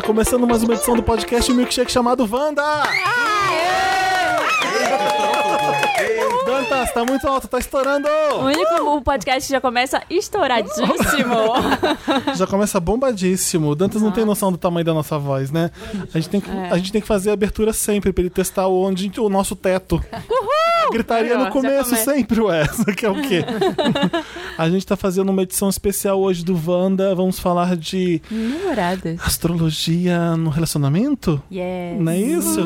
Tá começando mais uma edição do podcast Milkshake chamado Wanda! Dantas, tá muito alto, tá estourando! O único o podcast já começa estouradíssimo. Já começa bombadíssimo. Dantas não tem noção do tamanho da nossa voz, né? A gente tem que, É. a gente tem que fazer a abertura sempre pra ele testar onde o nosso teto. Gritaria no começo sempre, ué. Isso aqui é o quê? a gente tá fazendo uma edição especial hoje do Wanda. Vamos falar de Namoradas. astrologia no relacionamento? Yes. Não é isso?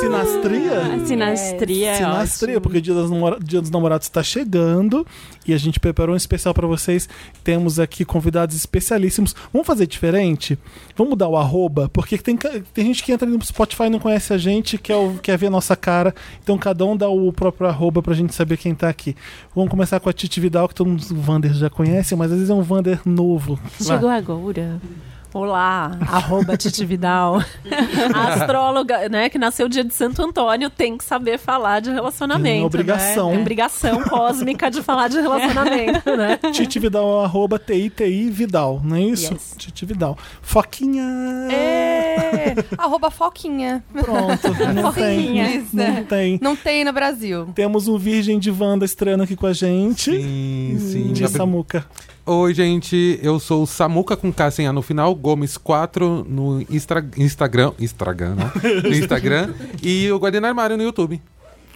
Sinastria? Sinastria. é Sinastria, ótimo. porque o dia, namora- dia dos namorados está chegando e a gente preparou um especial para vocês. Temos aqui convidados especialíssimos. Vamos fazer diferente? Vamos mudar o arroba, porque tem, tem gente que entra no Spotify e não conhece a gente, quer, o- quer ver a nossa cara. Então cada um dá o próprio arroba pra gente saber quem tá aqui. Vamos começar com a Titi Vidal, que todo mundo, o Vander já conhece, mas às vezes é um Vander novo. Chegou agora. Olá, arroba Titi Vidal. A astróloga, né, que nasceu dia de Santo Antônio, tem que saber falar de relacionamento. É obrigação. Né? É obrigação cósmica de falar de relacionamento, né? Titi Vidal, arroba TITI Vidal, não é isso? Yes. Titi Vidal. Foquinha! É, arroba Foquinha. Pronto, não tem. Foquinha. Isso, Não é. tem. Não tem no Brasil. Temos um Virgem de Wanda estreando aqui com a gente. Sim, sim. De Samuca. Oi, gente. Eu sou o Samuca com K sem A no final, Gomes4 no Instra- Instagram. Instagram, né? No Instagram. e o Guardiã no Armário no YouTube.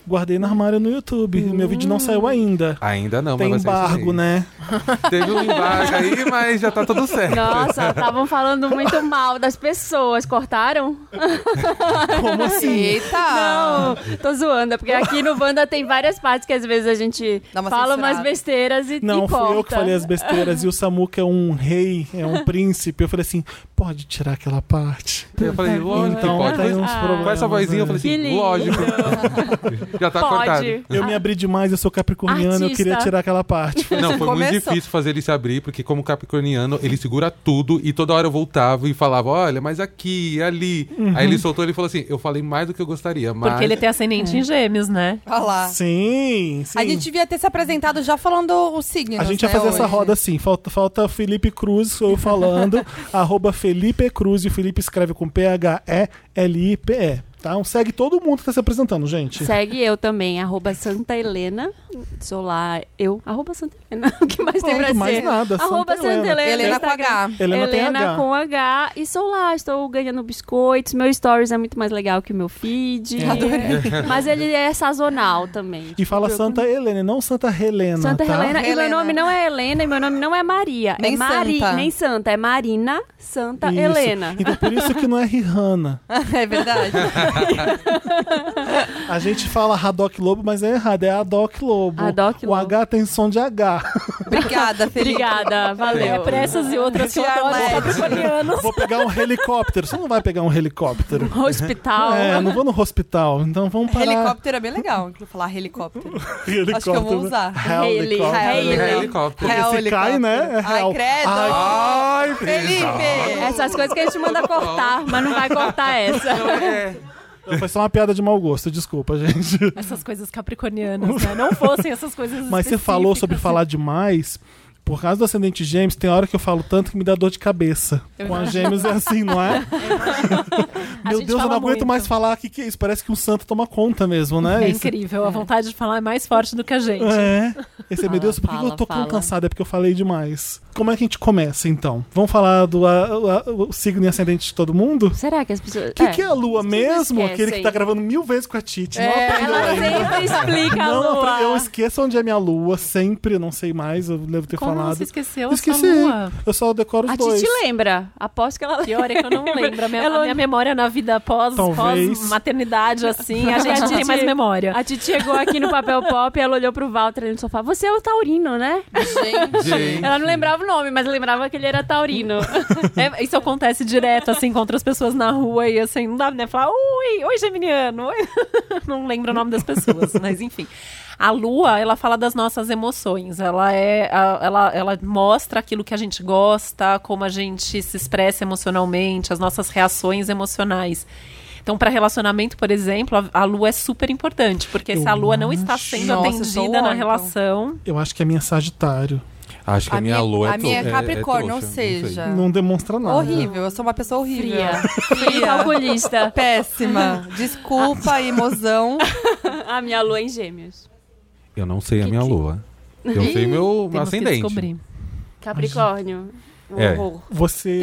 Guardei no armário no YouTube. Meu vídeo não saiu ainda. Ainda não, Tem mas vai sair isso embargo, né? Teve um embargo aí, mas já tá tudo certo. Nossa, estavam falando muito mal das pessoas. Cortaram? Como assim? Eita! Não, tô zoando. é Porque aqui no Wanda tem várias partes que às vezes a gente fala censurada. umas besteiras e Não, e fui eu que corta. falei as besteiras. E o Samuca é um rei, é um príncipe. Eu falei assim: pode tirar aquela parte. Eu falei, lógico Então que pode. tem uns Ah. problemas. Com essa vozinha, eu né? falei Que assim, lógico. já tá cortado. Pode. Eu me abri demais, eu sou capricorniano, eu Artista. queria tirar aquela parte. Não, foi muito Começou. difícil fazer ele se abrir, porque como capricorniano, ele segura tudo e toda hora eu voltava e falava, olha, mas aqui, ali. Uhum. Aí ele soltou e falou assim, eu falei mais do que eu gostaria, mas... Porque ele tem ascendente em gêmeos, né? Olha lá. Sim, sim. A gente devia ter se apresentado já falando os signos. A gente né, vai fazer essa roda assim. Falta, falta Felipe Cruz, sou eu falando. arroba Felipe Cruz. E o Felipe escreve com P-H-E-L-I-P-E. Tá? Então segue todo mundo que tá se apresentando, gente. Segue eu também, arroba Santa Helena. Sou lá, eu, arroba Santa Helena. O que mais tem pra Pronto, mais ser? nada. Arroba Santa Helena. Helena. Helena com. H. Helena, tem H. com H. E sou lá, estou ganhando biscoitos. Meu stories é muito mais legal que o meu feed. Mas ele é sazonal também. E fala Santa Helena, e não Santa Helena. Santa tá? Helena. E Helena. meu nome não é Helena e meu nome não é Maria. Nem é Mari, Santa. Nem Santa. É Marina Santa Isso. Helena. Então por isso que não é Rihanna. é verdade. A gente fala Haddock Lobo, mas é errado, é Haddock Lobo. Haddock o Lobo. H tem som de H. Obrigada, Felipe. Obrigada, valeu. É por essas e outras que eu adoro. Vou pegar um helicóptero. Você não vai pegar um helicóptero. Hospital. É, não vou no hospital. Então vamos parar. Helicóptero é bem legal. Falar helicóptero. Helicóptero. Acho que eu vou usar. É helicóptero. Real Se cai, helicóptero. né? É Ai, real. credo. Ai, Ai, Felipe! Essas coisas que a gente manda cortar, mas não vai cortar essa. É. Foi só uma piada de mau gosto, desculpa, gente. Essas coisas capricornianas, né? Não fossem essas coisas Mas você falou sobre falar demais. Por causa do ascendente gêmeos, tem hora que eu falo tanto que me dá dor de cabeça. Eu Com a gêmeos é assim, não é? Meu Deus, eu não aguento muito. mais falar. O que, que é isso? Parece que um santo toma conta mesmo, né? É Esse- incrível, a vontade de falar é mais forte do que a gente. É. Esse é, meu Deus, por que fala, eu tô tão fala. cansado? É porque eu falei demais. Como é que a gente começa, então? Vamos falar do a- a- o signo e ascendente de todo mundo? Será que as pessoas. O que, que é a lua mesmo? Aquele que tá gravando mil vezes com a Titi. não É, aprendeu Ela ainda. sempre explica a Não, lua. eu esqueço onde é minha lua, sempre, eu não sei mais, eu devo ter Como falado. Você esqueceu Esqueci. a sua lua? Eu só decoro os A dois. Titi lembra. Aposto que ela lembra. Pior é que eu não lembro. A minha, Ela- a minha memória na vida pós, Talvez. pós maternidade, assim, a gente não tem mais memória. A Titi chegou aqui no papel pop e ela olhou pro Walter no sofá. Você é o Taurino, né? Gente. Gente. Ela não lembrava o nome, mas lembrava que ele era Taurino. É, isso acontece direto, assim, com outras pessoas na rua e assim, não dá né? Falar, oi, oi, Geminiano. Oi. Não lembro o nome das pessoas, mas enfim. A lua, ela fala das nossas emoções. Ela é, a- ela, ela mostra aquilo que a gente gosta, como a gente se expressa emocionalmente, as nossas reações emocionais. Então, para relacionamento, por exemplo, a, a lua é super importante, porque se a lua não está sendo Nossa, eu atendida na relação, Eu acho que é minha Sagitário. Acho que a, minha lua é a minha é Capricórnio, não sei. seja, Não demonstra nada. horrível. Eu sou uma pessoa horrível. Fria. Fria calculista. Péssima. Desculpa, emoção. A minha lua é em gêmeos. Eu não sei a Que minha que- lua. Eu sei meu Temos ascendente. Capricórnio. Um É. horror. Você,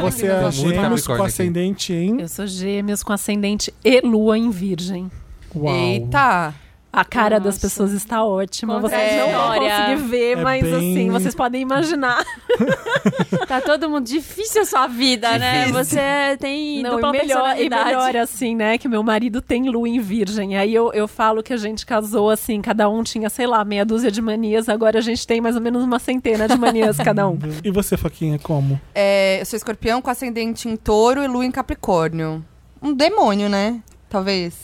você é? Muito gêmeos com ascendente em... Eu sou gêmeos com ascendente e lua em virgem. Uau. Eita. A cara das pessoas está ótima. Conta Vocês não vão conseguir ver, É mas bem- assim, vocês podem imaginar. Tá todo mundo difícil a sua vida, né? Difícil. Você tem Não, dupla e melhor, e melhor assim, né? Que meu marido tem lua em virgem. Aí eu, eu falo que a gente casou assim, cada um tinha, sei lá, meia dúzia de manias. Agora a gente tem mais ou menos uma centena de manias cada um. E você, Faquinha, como? É, eu sou escorpião com ascendente em touro e lua em capricórnio. Um demônio, né? Talvez.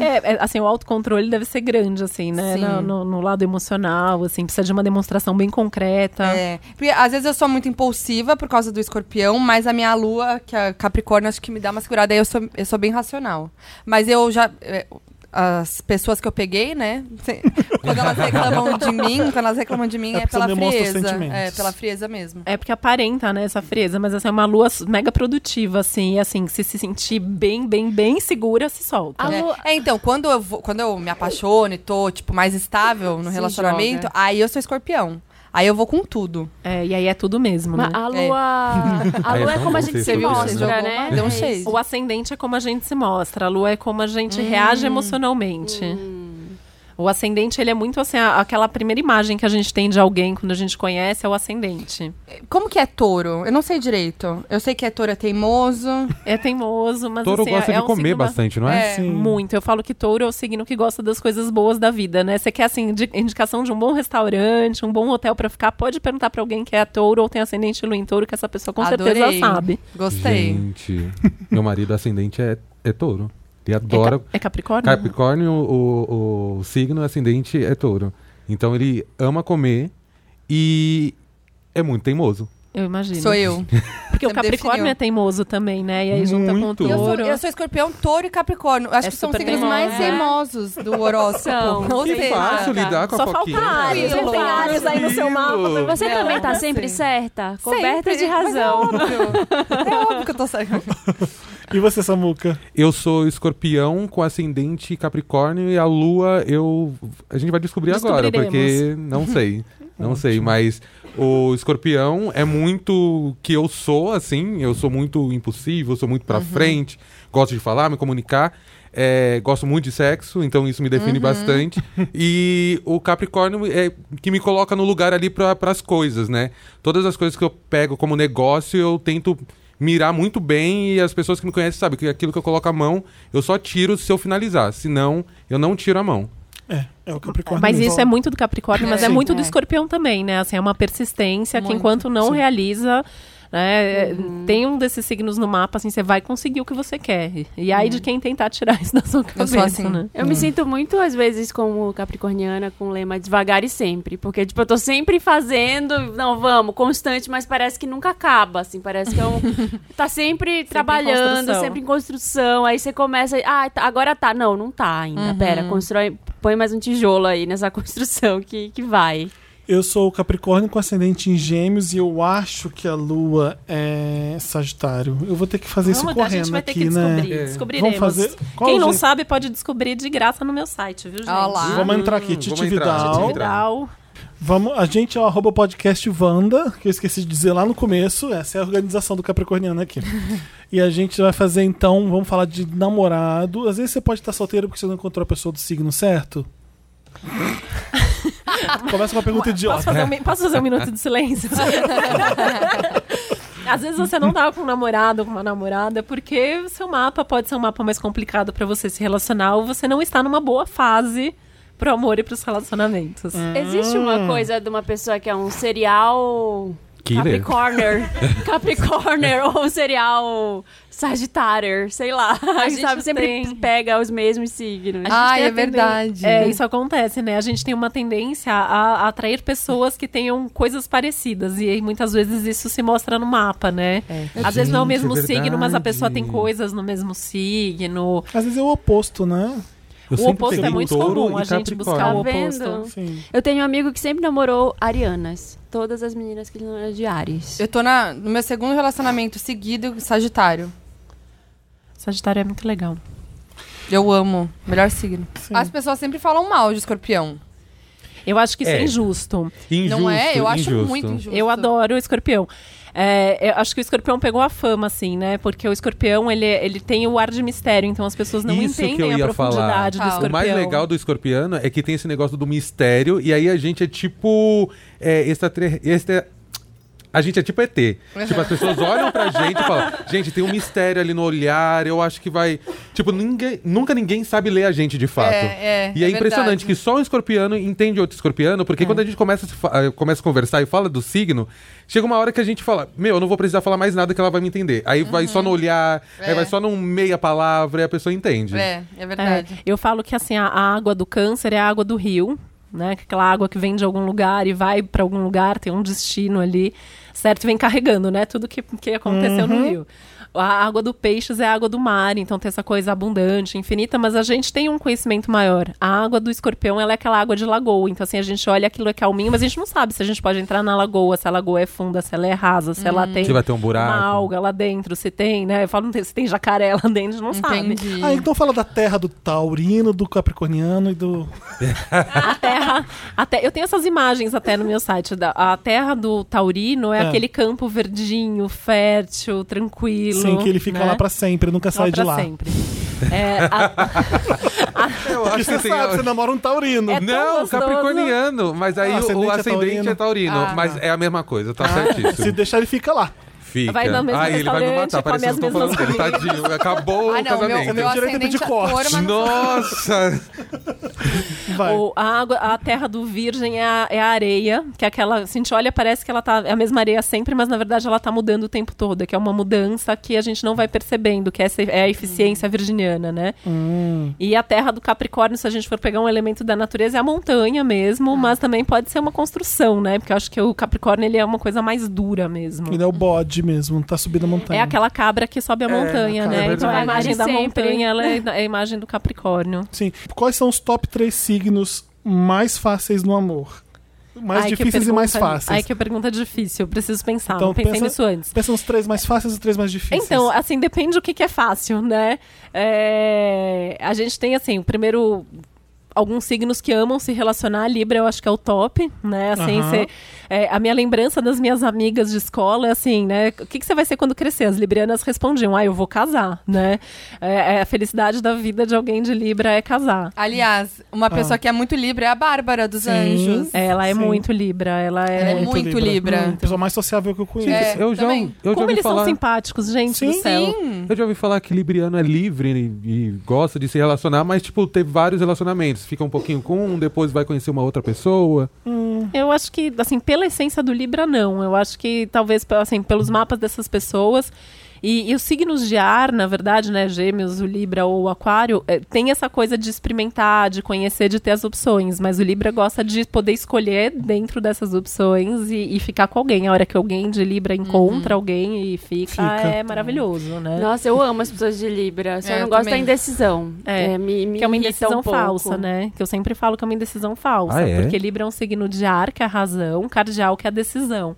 É, é, assim, o autocontrole deve ser grande, assim, né? No, no- no lado emocional, assim, precisa de uma demonstração bem concreta. É. Porque às vezes eu sou muito impulsiva por causa do escorpião, mas a minha lua, que é Capricórnio, acho que me dá uma segurada. Aí eu sou, eu sou bem racional. Mas eu já. As pessoas que eu peguei, né? Quando elas reclamam de mim, quando elas reclamam de mim, É é, pela frieza. É, pela frieza mesmo. É porque aparenta, né, essa frieza, mas assim, é uma lua mega produtiva, assim, e assim, se se sentir bem, bem, bem segura, se solta. A É. lua- É, então, quando eu, vou- quando eu me apaixono e tô, tipo, mais estável no Se relacionamento, joga. aí eu sou escorpião. Aí eu vou com tudo. É, e aí é tudo mesmo, Mas né? a lua. A Aí lua é é como a gente se mostra, né? deu um shade. O ascendente é como a gente se mostra, a lua é como a gente reage emocionalmente. O ascendente, ele é muito assim, a- aquela primeira imagem que a gente tem de alguém quando a gente conhece é o ascendente. Como que é touro? Eu não sei direito. Eu sei que é touro é teimoso. É teimoso, mas Touro assim, gosta é, de é um comer bastante, não é? É. Sim. Muito. Eu falo que touro é o signo que gosta das coisas boas da vida, né? Você quer, assim, indi- indicação de um bom restaurante, um bom hotel pra ficar, pode perguntar pra alguém que é touro ou tem ascendente lua em touro, que essa pessoa com certeza Adorei. sabe. Gostei. Gente, meu marido ascendente é, é touro. Ele adora. É, ca- é Capricórnio? Capricórnio, o, o signo ascendente é touro. Então ele ama comer e é muito teimoso. Eu imagino. Sou eu. Porque o Você me Capricórnio definiu. é teimoso também, né? E aí junta com o Muito. Eu sou, touro. eu sou escorpião, touro e capricórnio. Acho É que são os signos teimoso. mais É. teimosos do horóscopo. São. Ou Que seja, fácil lidar com Só a falta foquinha. Ares. Tranquilo. Você tem Ares aí no seu mapa. Você Não, também tá assim. sempre certa? Coberta sempre, de É razão. óbvio. é óbvio que eu tô certa. E você, Samuca? Eu sou escorpião com ascendente Capricórnio e a lua eu. A gente vai descobrir agora, porque não sei. Não sei, mas o escorpião é muito que eu sou, assim. Eu sou muito impulsivo, eu sou muito pra frente, gosto de falar, me comunicar. é, gosto muito de sexo, então isso me define bastante. E o Capricórnio é que me coloca no lugar ali para as coisas, né? Todas as coisas que eu pego como negócio, eu tento mirar muito bem e as pessoas que me conhecem sabem que aquilo que eu coloco a mão, eu só tiro se eu finalizar. Senão, eu não tiro a mão. É, é o Capricórnio. Mas isso é muito do Capricórnio, mas é, Sim. muito do É. escorpião também, né? Assim, é uma persistência que Muito. enquanto não Sim. realiza. Né, é, Tem um desses signos no mapa, assim, você vai conseguir o que você quer. E aí de quem tentar tirar isso da sua cabeça, sou assim. né? Eu me sinto muito, às vezes, como capricorniana, com o lema devagar e sempre. Porque, tipo, eu tô sempre fazendo, não, vamos, constante, mas parece que nunca acaba, assim. Parece que é um... tá sempre, trabalhando, construção. sempre em construção. Aí você começa, ah, tá, agora tá. Não, não tá ainda. Pera, constrói, põe mais um tijolo aí nessa construção que, que vai. Eu sou o Capricórnio com ascendente em Gêmeos e eu acho que a Lua é Sagitário. Eu vou ter que fazer isso Vamos, a gente correndo vai ter aqui, que descobrir. né? É. Descobriremos. Vamos fazer. Qual Quem não sabe pode descobrir de graça no meu site, viu, gente? Olha lá. Vamos entrar aqui, Hum, Titi vamos entrar, Vidal. Titi Vidal. Vamos, a gente é o arroba podcast Wanda, que eu esqueci de dizer lá no começo. Essa é a organização do Capricorniano aqui. e a gente vai fazer então, vamos falar de namorado. Às vezes você pode estar solteiro porque você não encontrou a pessoa do signo certo. Começa com uma pergunta Posso idiota. fazer, um, mi- posso fazer um minuto de silêncio? Às vezes você não tá com um namorado ou com uma namorada porque o seu mapa pode ser um mapa mais complicado pra você se relacionar ou você não está numa boa fase pro amor e pros relacionamentos. Existe uma coisa de uma pessoa que é um serial... Killer. Capricorner. Capricorner ou um serial Sagitário, sei lá. A gente gente sabe, sempre tem- pega os mesmos signos. Ah, é a verdade. É, isso acontece, né? A gente tem uma tendência a, a atrair pessoas que tenham coisas parecidas. E aí, muitas vezes isso se mostra no mapa, né? Às vezes não é o Gente, mesmo é signo, mas a pessoa tem coisas no mesmo signo. Às vezes é o oposto, né? Eu O oposto é muito comum, a gente buscar o Tá oposto. Sim. Eu tenho um amigo que sempre namorou arianas. Todas as meninas que ele não era de Ares. Eu tô na, no meu segundo relacionamento seguido, Sagitário. Sagitário é muito legal. Eu amo. Melhor signo. Sim. As pessoas sempre falam mal de escorpião. Eu acho que isso é, É. injusto. Injusto, não é? Eu acho injusto. muito injusto. Eu adoro o escorpião. É, eu acho que o escorpião pegou a fama, assim, né? Porque o escorpião, ele, ele tem o ar de mistério, então as pessoas não Isso que entendem a profundidade falar. do O O escorpião. mais legal do escorpiano é que tem esse negócio do mistério, e aí a gente é tipo. É, extraterre- extra- a gente é tipo ET. Tipo, as pessoas olham pra gente e falam: gente, tem um mistério ali no olhar, eu acho que vai. Tipo, ninguém, nunca ninguém sabe ler a gente de fato. É, é, E é, é impressionante verdade. que só um escorpiano entende outro escorpiano, porque quando a gente começa a, eh, começa a conversar e fala do signo, chega uma hora que a gente fala: Meu, eu não vou precisar falar mais nada que ela vai me entender. Aí vai só no olhar, aí É. vai só num meia palavra e a pessoa entende. É, é É, verdade. eu falo que assim, a, água do câncer é a água do rio, né? Que Aquela água que vem de algum lugar e vai pra algum lugar, tem um destino ali, certo? Vem carregando, né? Tudo que, que aconteceu no rio. A água do peixes é a água do mar, então tem essa coisa abundante, infinita, mas a gente tem um conhecimento maior. A água do escorpião, ela é aquela água de lagoa, então assim, a gente olha aquilo é calminho, mas a gente não sabe se a gente pode entrar na lagoa, se a lagoa é funda, se ela é rasa, se ela tem Se vai ter um buraco. uma alga lá dentro, se tem, né? Eu falo, não tem- se tem jacaré lá dentro, a gente não sabe. Entendi. Ah, então fala da terra do taurino, do capricorniano e do... A terra. Até, eu tenho essas imagens até no meu site. Da, a terra do Taurino é, É. aquele campo verdinho, fértil, tranquilo. Sim, que ele fica né? lá pra sempre, nunca Lá sai de lá. sempre. É, a- Eu acho você que tem- sabe, você namora um taurino. É Não, gostoso. capricorniano. Mas aí Ah, o ascendente o é ascendente é taurino. Ah. mas é a mesma coisa, tá Se certíssimo. deixar, ele fica lá. Fica. Vai no mesmo ah, ele vai me restaurante, matar. Parece que as eu tô falando mesmas dele. Tadinho. Acabou Ah, o não, meu, casamento. meu Direito de ascendente é corte. mas não Nossa! Vai. o- a, água, a terra do virgem é a, é a areia, que é aquela. Se a gente olha, parece que ela tá. É a mesma areia sempre, mas na verdade ela tá mudando o tempo todo. Que é uma mudança que a gente não vai percebendo, que essa é a eficiência virginiana, né? Hum. E a terra do Capricórnio, se a gente for pegar um elemento da natureza, é a montanha mesmo, mas também pode ser uma construção, né? Porque eu acho que o Capricórnio ele é uma coisa mais dura mesmo. Ele é o bode mesmo, tá subindo a montanha. É aquela cabra que sobe a montanha, é né? verdade. então a imagem da Sempre. montanha ela é é a imagem do Capricórnio. Sim. Quais são os top três signos mais fáceis no amor? Mais Ai, difíceis e mais pergunta- fáceis. Ai, que pergunta difícil. Eu preciso pensar. Então, não pensei pensa- nisso antes. Pensa nos três mais fáceis e os três mais difíceis. Então, assim, depende do que, que é fácil, né? É, A gente tem, assim, o primeiro. Alguns signos que amam se relacionar, Libra eu acho que é o top, né? Assim, Aham. cê- é, a minha lembrança das minhas amigas de escola é assim, né? O que, você vai ser quando crescer? As librianas respondiam, ah, eu vou casar, né? É, é a felicidade da vida de alguém de Libra é casar. Aliás, uma pessoa que é muito Libra é a Bárbara dos Ah. Sim. Anjos. Ela é Sim. muito Libra, ela é... Ela é muito Libra. A pessoa mais sociável que eu conheço. É, eu já, também. eu já Como eles falar. são simpáticos, gente Sim. do céu. Sim. Eu já ouvi falar que Libriano é livre e, e gosta de se relacionar, mas, tipo, teve vários relacionamentos. Fica um pouquinho com um, depois vai conhecer uma outra pessoa. Eu acho que, assim, pela essência do Libra, não. Eu acho que talvez, assim, pelos mapas dessas pessoas. E, e os signos de ar, na verdade, né, Gêmeos, o Libra ou o Aquário, eh, tem essa coisa de experimentar, de conhecer, de ter as opções. Mas o Libra gosta de poder escolher dentro dessas opções e, e ficar com alguém. A hora que alguém de Libra encontra alguém e fica, Fica. é maravilhoso, né? Nossa, eu amo as pessoas de Libra. Só É, não gosto da também. indecisão. É, me, me que é uma indecisão um falsa, né? Que eu sempre falo que é uma indecisão falsa. Ah, é? Porque Libra é um signo de ar, que é a razão, cardial, que é a decisão.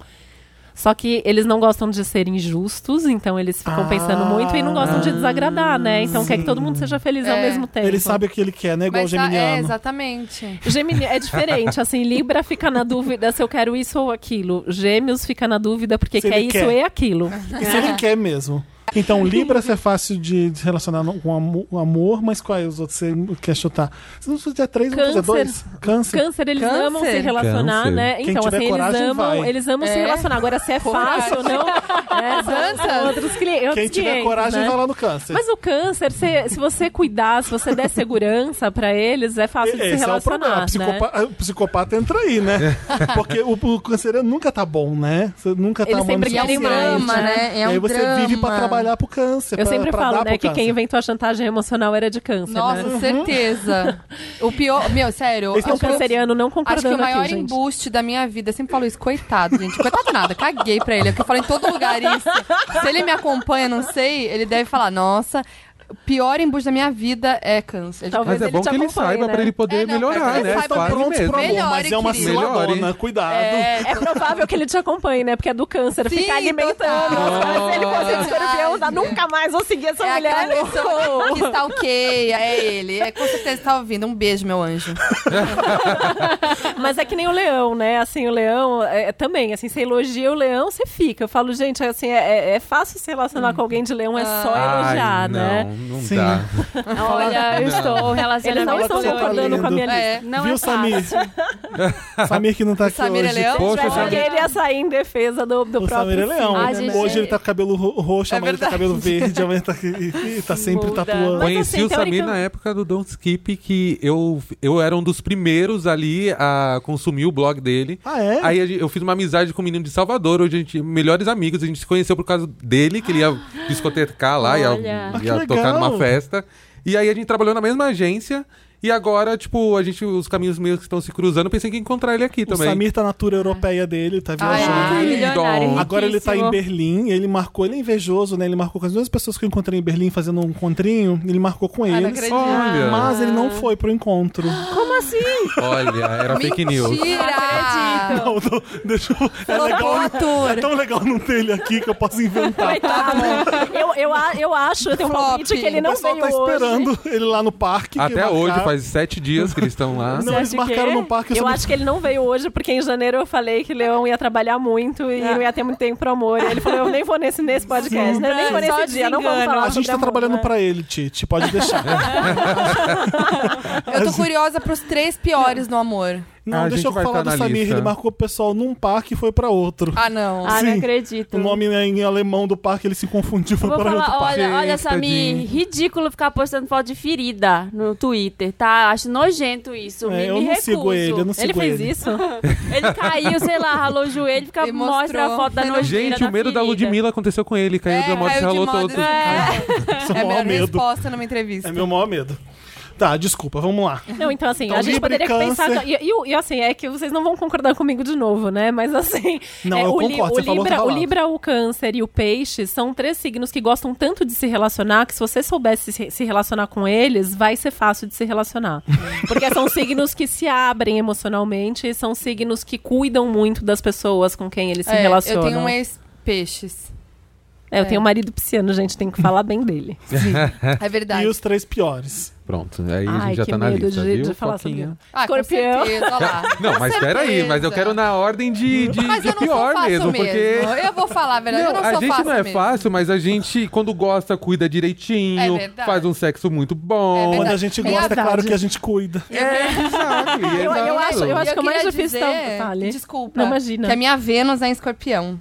Só que eles não gostam de ser injustos, então eles ficam Ah. pensando muito e não gostam de desagradar, né? Então quer que todo mundo seja feliz ao É. mesmo tempo. Ele sabe o que ele quer, né? Igual o tá- é, geminiano. exatamente. Gemini é diferente, assim, Libra fica na dúvida se eu quero isso ou aquilo. Gêmeos fica na dúvida porque Se quer isso quer. e aquilo. E se ele quer mesmo. Então, Libra é fácil de de se relacionar com o amor, mas quais os outros você quer chutar? Se não fizer três, não fazer Câncer. dois? Câncer. Câncer, eles Câncer. amam se relacionar, Câncer. né? Quem Então, tiver assim, coragem, eles amam, vai. eles amam se É. relacionar. Agora, se é fácil ou não, é, Dança. outros cli- outros Quem tiver 500, coragem, né? vai lá no câncer. Mas o câncer, se, se você cuidar, se você der segurança pra eles, é fácil de se Esse é o problema. relacionar, O né? O psicopata entra aí, né? Porque o, o canceriano nunca tá bom, né? Você nunca tá Ele sempre É um drama, né? É E aí um você drama. vive pra trabalhar pro câncer. Eu pra- sempre pra falo, né, que quem câncer. inventou a chantagem emocional era de câncer, Nossa, né? certeza. O pior. Meu, sério. Esse é Um canceriano não Acho que concordando o maior aqui, embuste da minha vida, eu sempre falo isso, coitado, gente. Coitado nada, caguei pra ele. Porque eu falo em todo lugar isso. Se ele me acompanha, não sei, ele deve falar, nossa. O pior embuste da minha vida é câncer. Talvez Mas é ele bom que ele saiba né? pra ele poder É, não, melhorar, né? saiba Faz Prontos mesmo. pro amor, Melhore, mas é uma ciladona. Melhore. Cuidado. É, É provável que ele te acompanhe, né? Porque é do câncer, Sim, fica alimentando. total. Se ele fosse escorpião, já nunca mais vou seguir essa é mulher. aquela pessoa que stalkeia, é ele. É, com certeza tá ouvindo. Um beijo, meu anjo. Mas é que nem o leão, né? Assim, o leão é, também, assim, você elogia o leão, você fica. Eu falo, gente, assim, é, é- é fácil se relacionar com alguém de leão, é só elogiar, Ai, né? Não, não Sim. dá. Olha, eu estou Eles relacionando não Fala estão concordando com a minha lista. É. Não Viu, é Samir? Samir que não tá aqui Samir é hoje. leão? Poxa, Porque Samir. ele ia sair em defesa do, do O próprio Samir é leão. Ah, gente? Hoje ele tá com cabelo ro- roxo, É amanhã ele tá com cabelo verde, amanhã tá, e, e tá sempre Muda. tatuando. Mas, Conheci assim, o Samir teórica- na época do Don't Skip, que eu, eu era um dos primeiros ali a consumir o blog dele. Ah, é? Aí eu fiz uma amizade com um menino de Salvador, hoje a gente melhores amigos, a gente se conheceu por causa dele, que ele ia discotecar lá, ia, Olha. Ah, ia legal. Tocar numa festa. E aí a gente trabalhou na mesma agência. E agora, tipo, a gente, os caminhos meus que estão se cruzando, eu pensei que ia encontrar ele aqui O também. Samir tá na tour europeia dele, tá Ai, viajando. Ai, Ai, dó. Agora ele tá em. Berlim, ele marcou, ele é invejoso, né? Ele marcou com as duas pessoas que eu encontrei em Berlim fazendo um encontrinho, ele marcou com Ah, eles. acredito. Olha, Mas ele não foi pro encontro. Como assim? olha, era fake news. Mentira! Não, não, deixa eu... É, legal, é tão legal não ter ele aqui que eu posso inventar. Coitado. eu, eu, a- eu acho, eu tenho um palpite que ele o não pessoal veio tá hoje. esperando ele lá no parque. que Até hoje, marcaram. Faz sete dias que eles estão lá. Não, eles marcaram que- no parque. Eu só- acho que ele não veio hoje, porque em janeiro eu falei que o Leão ia trabalhar muito e não ia ter muito tempo pro amor. E ele falou, eu nem vou nesse, nesse podcast, né? Nem vou Só nesse dia, não vamos falar A gente tá amor, trabalhando né? pra ele, Titi. Pode deixar. Eu tô curiosa pros três piores no amor. Não, Ah, a deixa eu falar do Samir. lista. Ele marcou o pessoal num parque e foi pra outro. Ah, não. Ah, Sim. não acredito. O nome é em alemão do parque, ele se confundiu, foi Vou para outro falar, parque. olha, olha, Samir, ridículo ficar postando foto de ferida no Twitter, tá? Acho nojento isso. É, me, eu me não recuso. sigo ele, eu não sigo Ele fez ele. isso? Ele caiu, sei lá, ralou o joelho, fica, mostra a foto da Gente, nojeira Gente, o medo da ferida. Ludmilla aconteceu com ele. Caiu É, da moto e ralou todo. É, Esse é é o a minha resposta numa entrevista. É meu maior medo. Tá, desculpa, vamos lá. Não, então assim, Então, a gente Libra poderia pensar. Câncer. E, e, e, assim, é que vocês não vão concordar comigo de novo, né? Mas assim. Não, é, eu o, li- concordo, o você falou Libra, o. Libra, o Câncer e o Peixe são três signos que gostam tanto de se relacionar que se você soubesse se, se relacionar com eles, vai ser fácil de se relacionar. Porque são signos que se abrem emocionalmente e são signos que cuidam muito das pessoas com quem eles se É, relacionam. eu tenho um ex-peixes. É, eu tenho um marido pisciano, gente, tem que falar bem dele. É verdade. E os três piores. Pronto, aí a Ai, gente já tá na lista, de, viu? de falar sobre Foquinha? Ah, com Escorpião. certeza, olha lá. Não, mas Com peraí, mas eu quero na ordem de, de, Mas de eu não pior sou mesmo, mesmo. porque. Eu vou falar a verdade, Não, eu não a sou gente fácil não é mesmo. fácil, mas a gente, quando gosta, cuida É direitinho, verdade. faz um sexo muito bom. É Quando a gente É gosta, é claro que a gente cuida. É, sabe? Eu- eu exato. acho- eu acho- E que o mais difícil dizer, tá- Fale. Desculpa. Não, imagina. Que a minha Vênus é em escorpião.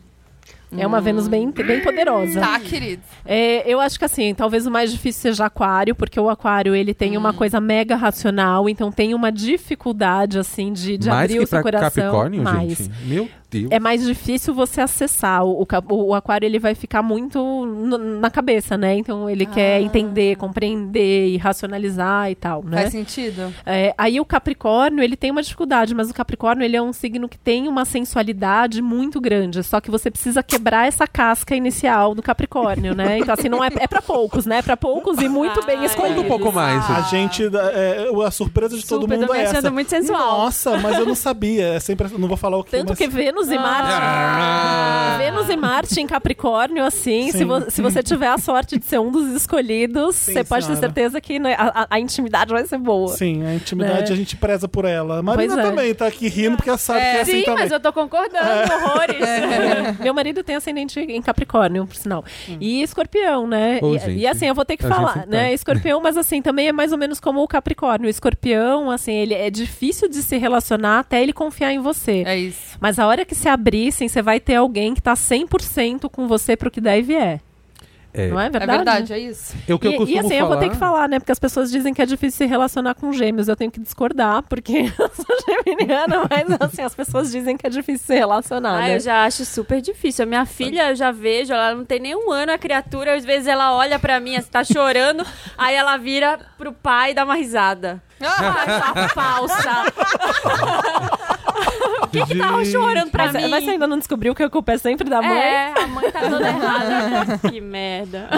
É uma Vênus bem, bem poderosa. Tá, querido. É, eu acho que assim, talvez o mais difícil seja aquário, porque o aquário ele tem uma coisa mega racional, então tem uma dificuldade assim de, de Mais abrir que o seu pra coração. Capricórnio, mais. gente? Meu Deus. É mais difícil você acessar. O, o, o aquário ele vai ficar muito no- na cabeça, né? Então ele quer entender, compreender e racionalizar e tal, né? Faz sentido? É, aí o Capricórnio, ele tem uma dificuldade, mas o Capricórnio, ele é um signo que tem uma sensualidade muito grande, só que você precisa quebrar essa casca inicial do Capricórnio, né? Então, assim, não é, é para poucos, né? É pra poucos e muito bem Ai, escolhidos. Conta um pouco mais. A gente, é, a surpresa de todo Super, mundo tô me é essa. muito sensual. Nossa, mas eu não sabia. É sempre, não vou falar o que, Tanto mas... que Vênus e Marte... Ah! Vênus e Marte em Capricórnio, assim, se, vo- se você tiver a sorte de ser um dos escolhidos, Sim, você pode ter certeza que né, a, a- a intimidade vai ser boa. Sim, a intimidade Né? a gente preza por ela. A Marina Pois é. também tá aqui rindo porque ela sabe que é assim Sim, também. mas eu tô concordando, horrores. Meu marido tem ascendente em Capricórnio, por sinal. E escorpião, né? E, e, assim, eu vou ter que a falar, né? tá. Escorpião, mas assim, também é mais ou menos como o Capricórnio. O escorpião, assim, ele é difícil de se relacionar até ele confiar em você. É isso. Mas a hora que se abrissem, você vai ter alguém que tá 100% com você pro que der e vier. É. Não é É verdade? verdade, é isso. É o que eu e, costumo e assim, falar. eu vou ter que falar, né? Porque as pessoas dizem que é difícil se relacionar com gêmeos. Eu tenho que discordar, porque eu sou geminiana, mas assim, as pessoas dizem que é difícil se relacionar, Ah, né? eu já acho super difícil. A minha filha, eu já vejo, ela não tem nenhum ano, a criatura, às vezes ela olha pra mim, assim, tá chorando, aí ela vira pro pai e dá uma risada. Ah, falsa. que que tava chorando pra Pra mim? Mas você ainda não descobriu que a culpa é sempre da mãe? É, a mãe tá toda errada. que merda.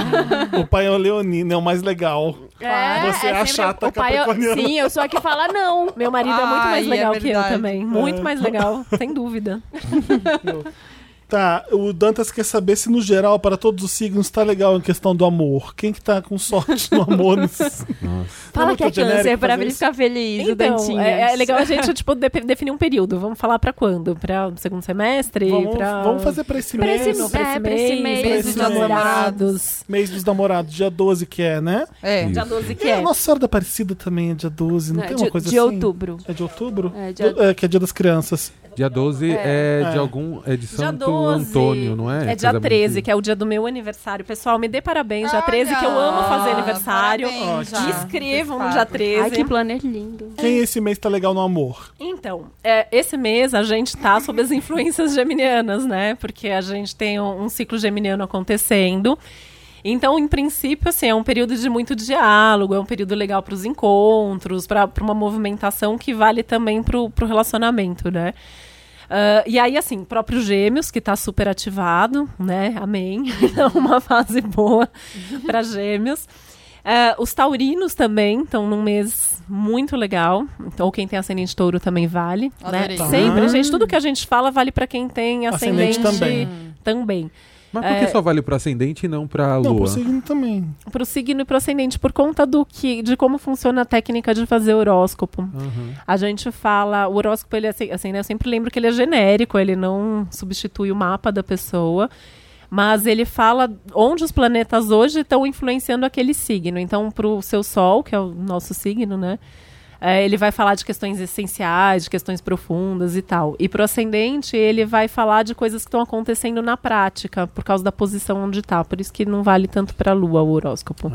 O pai é o leonino, é o mais legal. É, Você é a sempre chata o pai, capricorniana. Sim, eu sou a que fala não. Meu marido é muito mais Ai, é legal que eu também. Muito É. mais legal, sem dúvida. Tá, o Dantas quer saber se no geral, para todos os signos, tá legal em questão do amor. Quem que tá com sorte no amor? nesses- Fala muito que é câncer pra fazer ele isso? ficar feliz, o Então, Dantinhas. é, é legal a gente tipo, de- definir um período. Vamos falar pra quando? Pra segundo semestre? Vamos, pra... vamos fazer pra esse Pra mês. esse- Não, pra esse É, pra esse mês, mês mês dos dos namorados. Mês dos namorados, dia 12 que é, né? É. Dia 12 que a é. Nossa Senhora da Aparecida também é dia 12, não É, tem de, uma coisa de assim? outubro. É de outubro? É, dia- Do- é, que é dia das crianças. Dia 12 é, de É. algum. É de Dia Santo 12. Antônio, não é? É dia Casamento. 13, que é o dia do meu aniversário. Pessoal, me dê parabéns. Dia Olha, 13, que eu amo fazer aniversário. parabéns. Me já. inscrevam no Antecipado. dia 13. Ai, que planner lindo. Quem esse mês tá legal no amor? Então, é, esse mês a gente tá sob as influências geminianas, né? Porque a gente tem um, um ciclo geminiano acontecendo. Então, em princípio, assim, é um período de muito diálogo, é um período legal para os encontros, para uma movimentação que vale também para o relacionamento, né? Ah, e aí, assim, próprio Gêmeos, que tá super ativado, né? Amém. Então, uma fase boa para Gêmeos. Ah, os taurinos também estão num mês muito legal. Então, ou quem tem ascendente touro também vale. Né? Sempre, Ah. gente. Tudo que a gente fala vale para quem tem Ascendente ascendente, também. também. Mas por que só vale pro ascendente e não pra Não, lua? pro signo também. Para o signo e para o ascendente, por conta do que, de como funciona a técnica de fazer horóscopo. Uhum. A gente fala, o horóscopo, ele é assim, assim, né, eu sempre lembro que ele é genérico, ele não substitui o mapa da pessoa, mas ele fala onde os planetas hoje estão influenciando aquele signo. Então, para o seu Sol, que é o nosso signo, né? É, ele vai falar de questões essenciais, de questões profundas e tal. E para o ascendente, ele vai falar de coisas que estão acontecendo na prática, por causa da posição onde está. Por isso que não vale tanto para a Lua o horóscopo.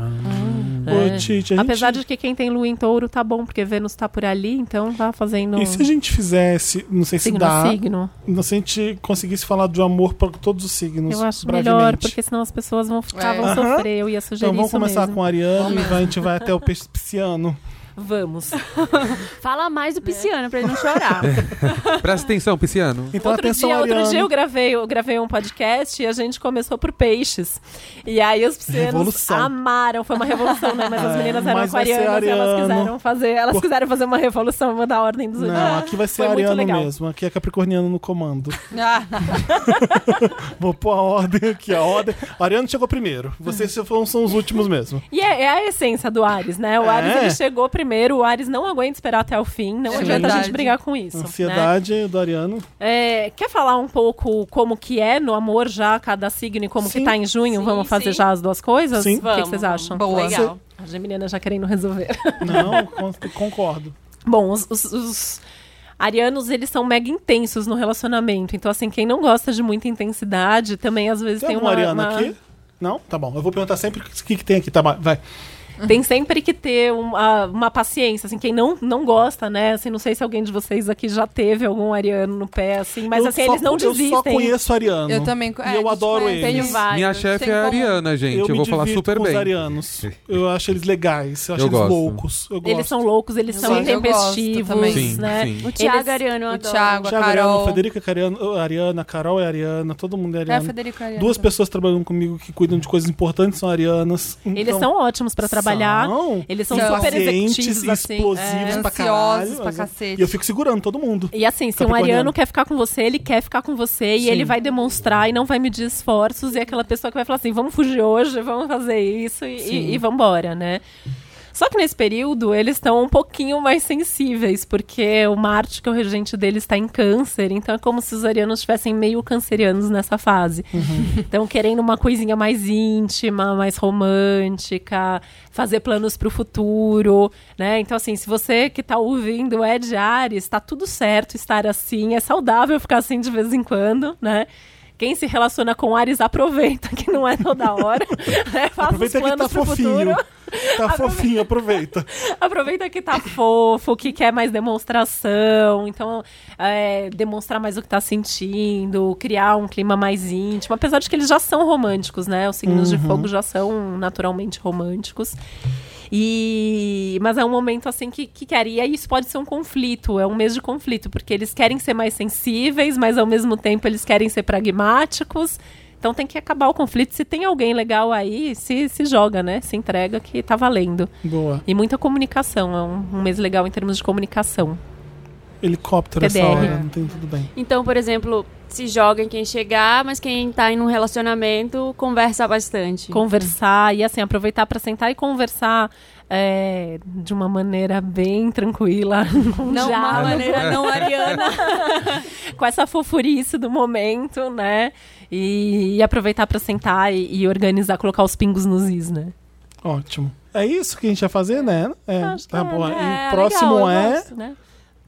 É. Ô, Tite, a gente... Apesar de que quem tem lua em touro tá bom, porque Vênus tá por ali, então tá fazendo E se a gente fizesse, não sei se signo dá, a signo. não sei se a gente conseguisse falar de amor para todos os signos, Eu acho brevemente. melhor, porque senão as pessoas vão ficar, É. vão Aham. sofrer. Eu ia sugerir Então vamos isso começar mesmo. com a Ariane e a gente vai até o peixe pisciano. Vamos. Fala mais do pisciano pra ele não chorar. Presta atenção, Pisciano. Então outro, atenção, dia, outro dia eu gravei, eu gravei um podcast e a gente começou por peixes. E aí os piscianos Revolução. amaram. Foi uma revolução, né? Mas as É, meninas eram aquarianas e elas quiseram fazer. Elas Por- quiseram fazer uma revolução, mudar a ordem dos Não, aqui vai ser Foi muito ariano legal. mesmo. Aqui é capricorniano no comando. Ah, Vou pôr a ordem aqui. A ordem. O Ariano chegou primeiro. Vocês foram, são os últimos mesmo. E é, é a essência do Ares, né? O É. Ares ele chegou primeiro, o Ares não aguenta esperar até o fim, não É adianta a gente brigar com isso. né? Ansiedade do Ariano. É, quer falar um pouco como que é no amor já cada signo e como Sim. que tá em junho? Sim, Vamos fazer sim. já as duas coisas? Sim. O que que, vocês acham? Boa. Legal. A Geminiana já querendo resolver. Não, con- concordo. Bom, os, os- os arianos, eles são mega intensos no relacionamento. Então, assim, quem não gosta de muita intensidade, também às vezes Tem, tem, uma... Uma- aqui? Não? Tá bom. Eu vou perguntar sempre o que, que tem aqui. Tá, bom, vai. Tem sempre que ter uma, uma paciência, assim, quem não, não gosta, né? Assim, não sei se alguém de vocês aqui já teve algum ariano no pé, assim, mas Eu assim, só- eles não Eu só desistem. conheço Ariano. eu também. E é, eu a gente adoro conhece. eles. Tenho vários. Minha chefe é Ariana, gente. Eu, me vou falar super bem. arianos. Eu acho eles legais. Eu acho Eu eles gosto. loucos. Eu gosto. Eles são loucos, eles Eu são. Eu intempestivos. Sim, né? sim. O Thiago Eles- Ariano, eu O adoro. Thiago, a Ariano, Carol. Federica Cariano, Ariana, a Carol é Ariana, todo mundo é É, Ariana. Federico Ariano. Duas pessoas trabalhando comigo que cuidam de coisas importantes são arianas. Eles Então, são ótimos pra trabalhar. São Eles são São super executivos, assim. explosivos é. pra caralho. pra cacete. E eu fico segurando todo mundo. E assim, se um ariano quer ficar com você, ele quer ficar com você e Sim. ele vai demonstrar e não vai medir esforços. E é aquela pessoa que vai falar assim: vamos fugir hoje, vamos fazer isso e, e, e vambora, né? Só que nesse período eles estão um pouquinho mais sensíveis, porque o Marte, que é o regente deles, está em câncer, então é como se os arianos estivessem meio cancerianos nessa fase. Então, querendo uma coisinha mais íntima, mais romântica, fazer planos para o futuro, né? Então, assim, se você que tá ouvindo é de Ares, tá tudo certo estar assim, é saudável ficar assim de vez em quando, né? Quem se relaciona com Ares aproveita que não é toda hora, né? Faz Aproveita os que tá planos pro fofinho. futuro. Tá fofinho, aproveita. Aproveita que tá fofo, que quer mais demonstração, então é, demonstrar mais o que tá sentindo, criar um clima mais íntimo, apesar de que eles já são românticos, né? Os signos de fogo já são naturalmente românticos. E mas é um momento assim que, que quer. E aí isso pode ser um conflito, é um mês de conflito, porque eles querem ser mais sensíveis, mas ao mesmo tempo eles querem ser pragmáticos. Então tem que acabar o conflito. Se tem alguém legal aí, se, se joga, né? Se entrega que tá valendo. Boa. E muita comunicação. É um, um mês legal em termos de comunicação. Helicóptero essa TDR. hora, não tem tudo bem. Então, por exemplo, se joga em quem chegar, mas quem tá em um relacionamento conversa bastante. Conversar e assim, aproveitar para sentar e conversar é, de uma maneira bem tranquila. Com Não, uma diálogo, maneira não ariana. com essa fofurice do momento, né? E, e aproveitar para sentar e, e organizar, colocar os pingos nos is, né? Ótimo. É isso que a gente vai fazer, né? É, Acho que tá é, bom. né? E É o próximo legal, é gosto, né?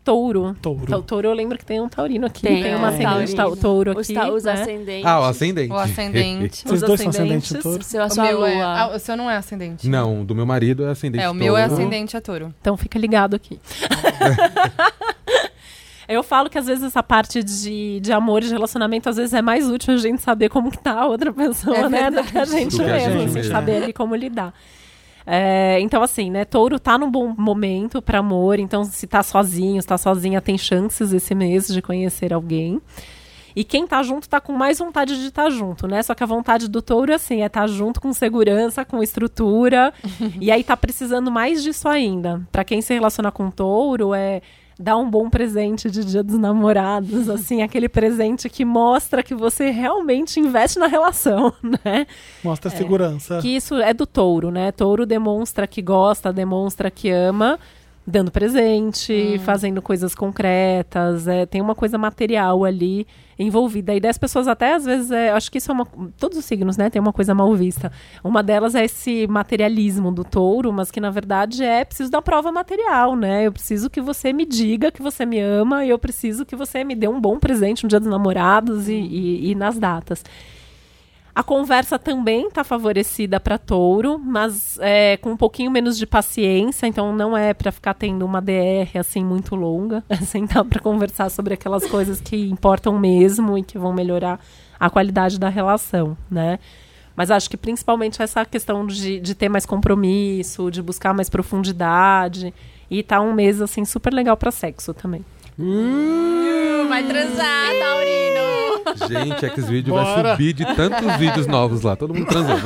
Touro. touro. Então, touro, eu lembro que tem um taurino aqui. Tem, Tem, uma é. ascendente Taurino. ta- touro Os, aqui. ta- os né? ascendentes. Ah, o ascendente. O ascendente. Vocês os dois são touro? Seu, a O sua meu lua. é. ah, o seu não é ascendente. Não, do meu marido é ascendente É, o meu é touro. ascendente a touro. Então fica ligado aqui. Eu falo que às vezes essa parte de, de amor e de relacionamento, às vezes é mais útil a gente saber como que tá a outra pessoa, É né? Do que a gente Do que a mesmo, gente assim, mesmo. saber ali como lidar. É, então, assim, né? Touro tá num bom momento para amor, então se tá sozinho, se tá sozinha, tem chances esse mês de conhecer alguém. E quem tá junto tá com mais vontade de estar junto, né? Só que a vontade do touro, assim, é estar junto com segurança, com estrutura. e aí tá precisando mais disso ainda. Pra quem se relaciona com touro, é dar um bom presente de Dia dos Namorados, assim, aquele presente que mostra que você realmente investe na relação, né? Mostra segurança. Que isso é do touro, né? Touro demonstra que gosta, demonstra que ama, dando presente, fazendo coisas concretas, é, tem uma coisa material ali envolvida. E das pessoas até, às vezes, é, acho que isso é uma... Todos os signos, né? Tem uma coisa mal vista. Uma delas é esse materialismo do touro, mas que, na verdade, é preciso da prova material, né? Eu preciso que você me diga que você me ama e eu preciso que você me dê um bom presente no dia dos namorados e, e- e nas datas. A conversa também está favorecida para touro, mas é, com um pouquinho menos de paciência, então não é para ficar tendo uma DR assim muito longa, é sentar para conversar sobre aquelas coisas que importam mesmo e que vão melhorar a qualidade da relação, né? Mas acho que principalmente essa questão de, de ter mais compromisso, de buscar mais profundidade. E tá um mês, assim, super legal para sexo também. Vai transar, Taurino. Gente, X-Video vai subir de tantos vídeos novos lá. Todo mundo transando.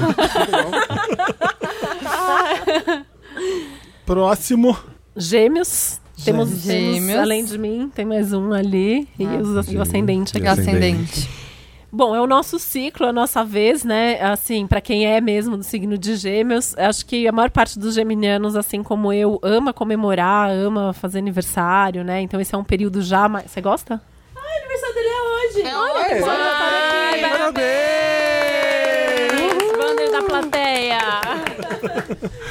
Próximo. Gêmeos. Temos Gêmeos. além de mim, tem mais um ali. e, os- e o ascendente E aqui. O ascendente. Bom, é o nosso ciclo, a nossa vez, né? Assim, pra quem é mesmo do signo de Gêmeos, acho que a maior parte dos geminianos, assim como eu, ama comemorar, ama fazer aniversário, né? Então esse é um período já mais. Você gosta? O aniversário dele é hoje. Olha, Ai, parabéns, Wander da plateia.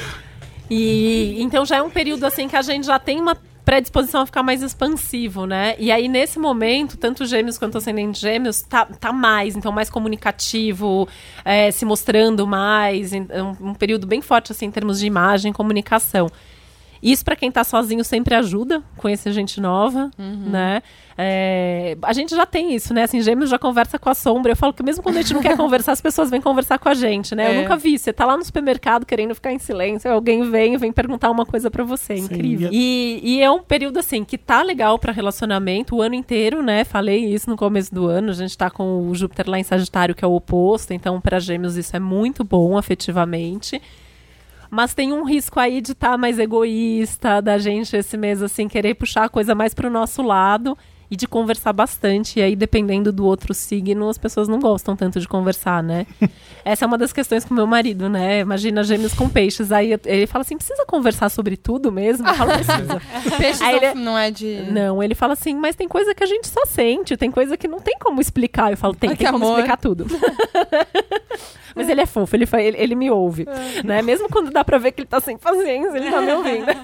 E então já é um período assim que a gente já tem uma predisposição a ficar mais expansivo, né? E aí, nesse momento, tanto gêmeos quanto ascendente gêmeos tá, tá mais, então mais comunicativo, é, se mostrando mais, um, um período bem forte assim, em termos de imagem e comunicação. Isso para quem tá sozinho sempre ajuda, conhecer gente nova, né? É, a gente já tem isso, né? Assim, gêmeos já conversa com a sombra. Eu falo que mesmo quando a gente não quer conversar, as pessoas vêm conversar com a gente, né? É. Eu nunca vi. Você tá lá no supermercado querendo ficar em silêncio, alguém vem e vem perguntar uma coisa para você. É incrível. e- E, e é um período, assim, que tá legal para relacionamento o ano inteiro, né? Falei isso no começo do ano. A gente tá com o Júpiter lá em Sagitário, que é o oposto. Então, para gêmeos, isso é muito bom afetivamente. Mas tem um risco aí de estar mais egoísta, da gente esse mês, assim, querer puxar a coisa mais pro nosso lado e de conversar bastante. E aí, dependendo do outro signo, as pessoas não gostam tanto de conversar, né? Essa é uma das questões com meu marido, né? Imagina gêmeos com peixes. Aí ele fala assim: precisa conversar sobre tudo mesmo? Eu falo, precisa. Peixe Aí não, ele- não é de. Não, ele fala assim, mas tem coisa que a gente só sente, tem coisa que não tem como explicar. Eu falo, tem, Ai, tem que como amor. explicar tudo. mas ele é fofo, ele, fa- ele, ele me ouve. Né? Mesmo quando dá pra ver que ele tá sem paciência, ele tá me ouvindo.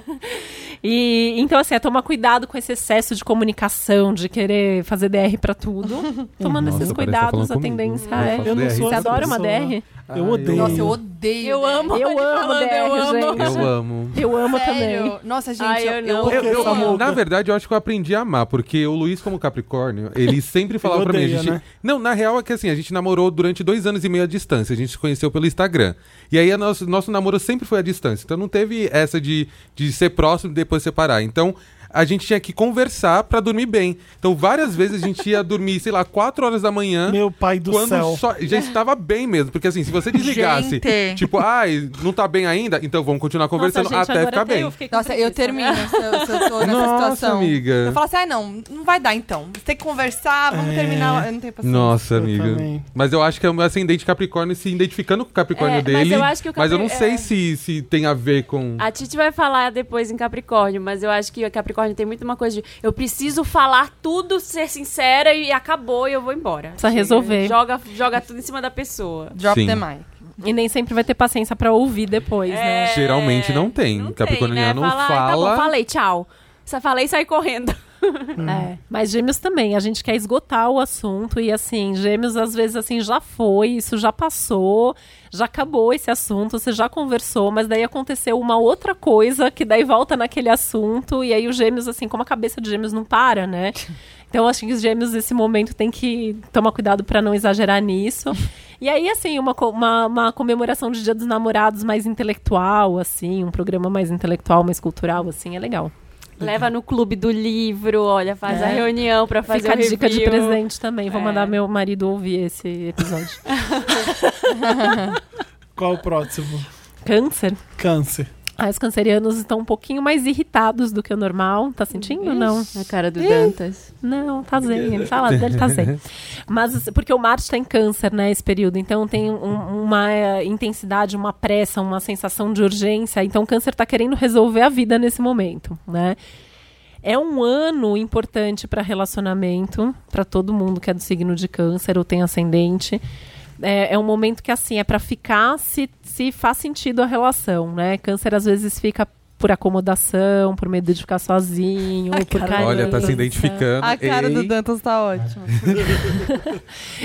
E então, assim, é tomar cuidado com esse excesso de comunicação, de querer fazer DR pra tudo. Tomando Nossa, esses tá cuidados, a comigo. tendência é. Eu não sou Você adora uma pessoa. DR? Eu odeio. Nossa, eu odeio. Eu né? amo. Eu amo falando, DR, eu amo. Eu amo. Eu amo Sério? também. Nossa, gente, Ai, eu, eu eu, na verdade, eu acho que eu aprendi a amar, porque o Luiz, como Capricórnio, ele sempre falava pra mim. Gente... né? Não, na real é que assim, a gente namorou durante dois anos e meio à distância. A gente se conheceu pelo Instagram. E aí, a nosso, nosso namoro sempre foi à distância. Então não teve essa de, de ser próximo e depois separar. Então. A gente tinha que conversar pra dormir bem. Então, várias vezes a gente ia dormir, sei lá, 4 horas da manhã. Meu pai do quando céu. só- já estava bem mesmo. Porque assim, se você desligasse, Gente. tipo, ai, não tá bem ainda, então vamos continuar conversando Nossa, gente, até ficar bem. eu Nossa, eu preguiça. termino se eu, se eu tô nessa Nossa, situação. amiga. Eu falo assim, ai não, não vai dar então. Você tem que conversar, vamos É. terminar. Eu não tenho paciência. Nossa, Eu amiga. também. Mas eu acho que é o meu ascendente Capricórnio se identificando com o Capricórnio É, mas dele. eu acho que o mas eu não Capri- sei é. se, se tem a ver com. A Titi vai falar depois em Capricórnio, mas eu acho que o Capricórnio tem muito uma coisa de eu preciso falar tudo, ser sincera e acabou e eu vou embora. Precisa Chega, resolver. Joga, joga tudo em cima da pessoa. Drop Sim. the mic. E nem sempre vai ter paciência pra ouvir depois, né? É, Geralmente não tem. Não Capricorniano tem, né? Fala, "Ai, Tá fala. bom, falei, tchau. Só falei e saí correndo. É, mas gêmeos também, a gente quer esgotar o assunto e assim, gêmeos às vezes assim já foi, isso já passou, já acabou esse assunto, você já conversou, mas daí aconteceu uma outra coisa que daí volta naquele assunto e aí os gêmeos assim, como a cabeça de gêmeos não para, né? Então acho que os gêmeos nesse momento tem que tomar cuidado para não exagerar nisso. E aí assim, uma, uma, uma comemoração de Dia dos Namorados mais intelectual, assim, um programa mais intelectual, mais cultural, assim, é legal. Leva no clube do livro, olha, faz É. a reunião pra fazer Fica a dica de presente também. Vou É. mandar meu marido ouvir esse episódio. Qual o próximo? Câncer. Câncer. Ah, os cancerianos estão um pouquinho mais irritados do que o normal. Tá sentindo? Não. A cara do Dantas. Não, tá zen. Ele fala dele, tá zen. Mas porque o Marte tá em câncer, né, esse período. Então tem um- uma eh, intensidade, uma pressa, uma sensação de urgência. Então o câncer tá querendo resolver a vida nesse momento, né? É um ano importante para relacionamento, para todo mundo que é do signo de câncer ou tem ascendente. É, é um momento que, assim, é para ficar se, se faz sentido a relação, né? Câncer às vezes fica por acomodação, por medo de ficar sozinho, por carência. Olha, tá se identificando. A cara do Ei. Dantas tá ótima.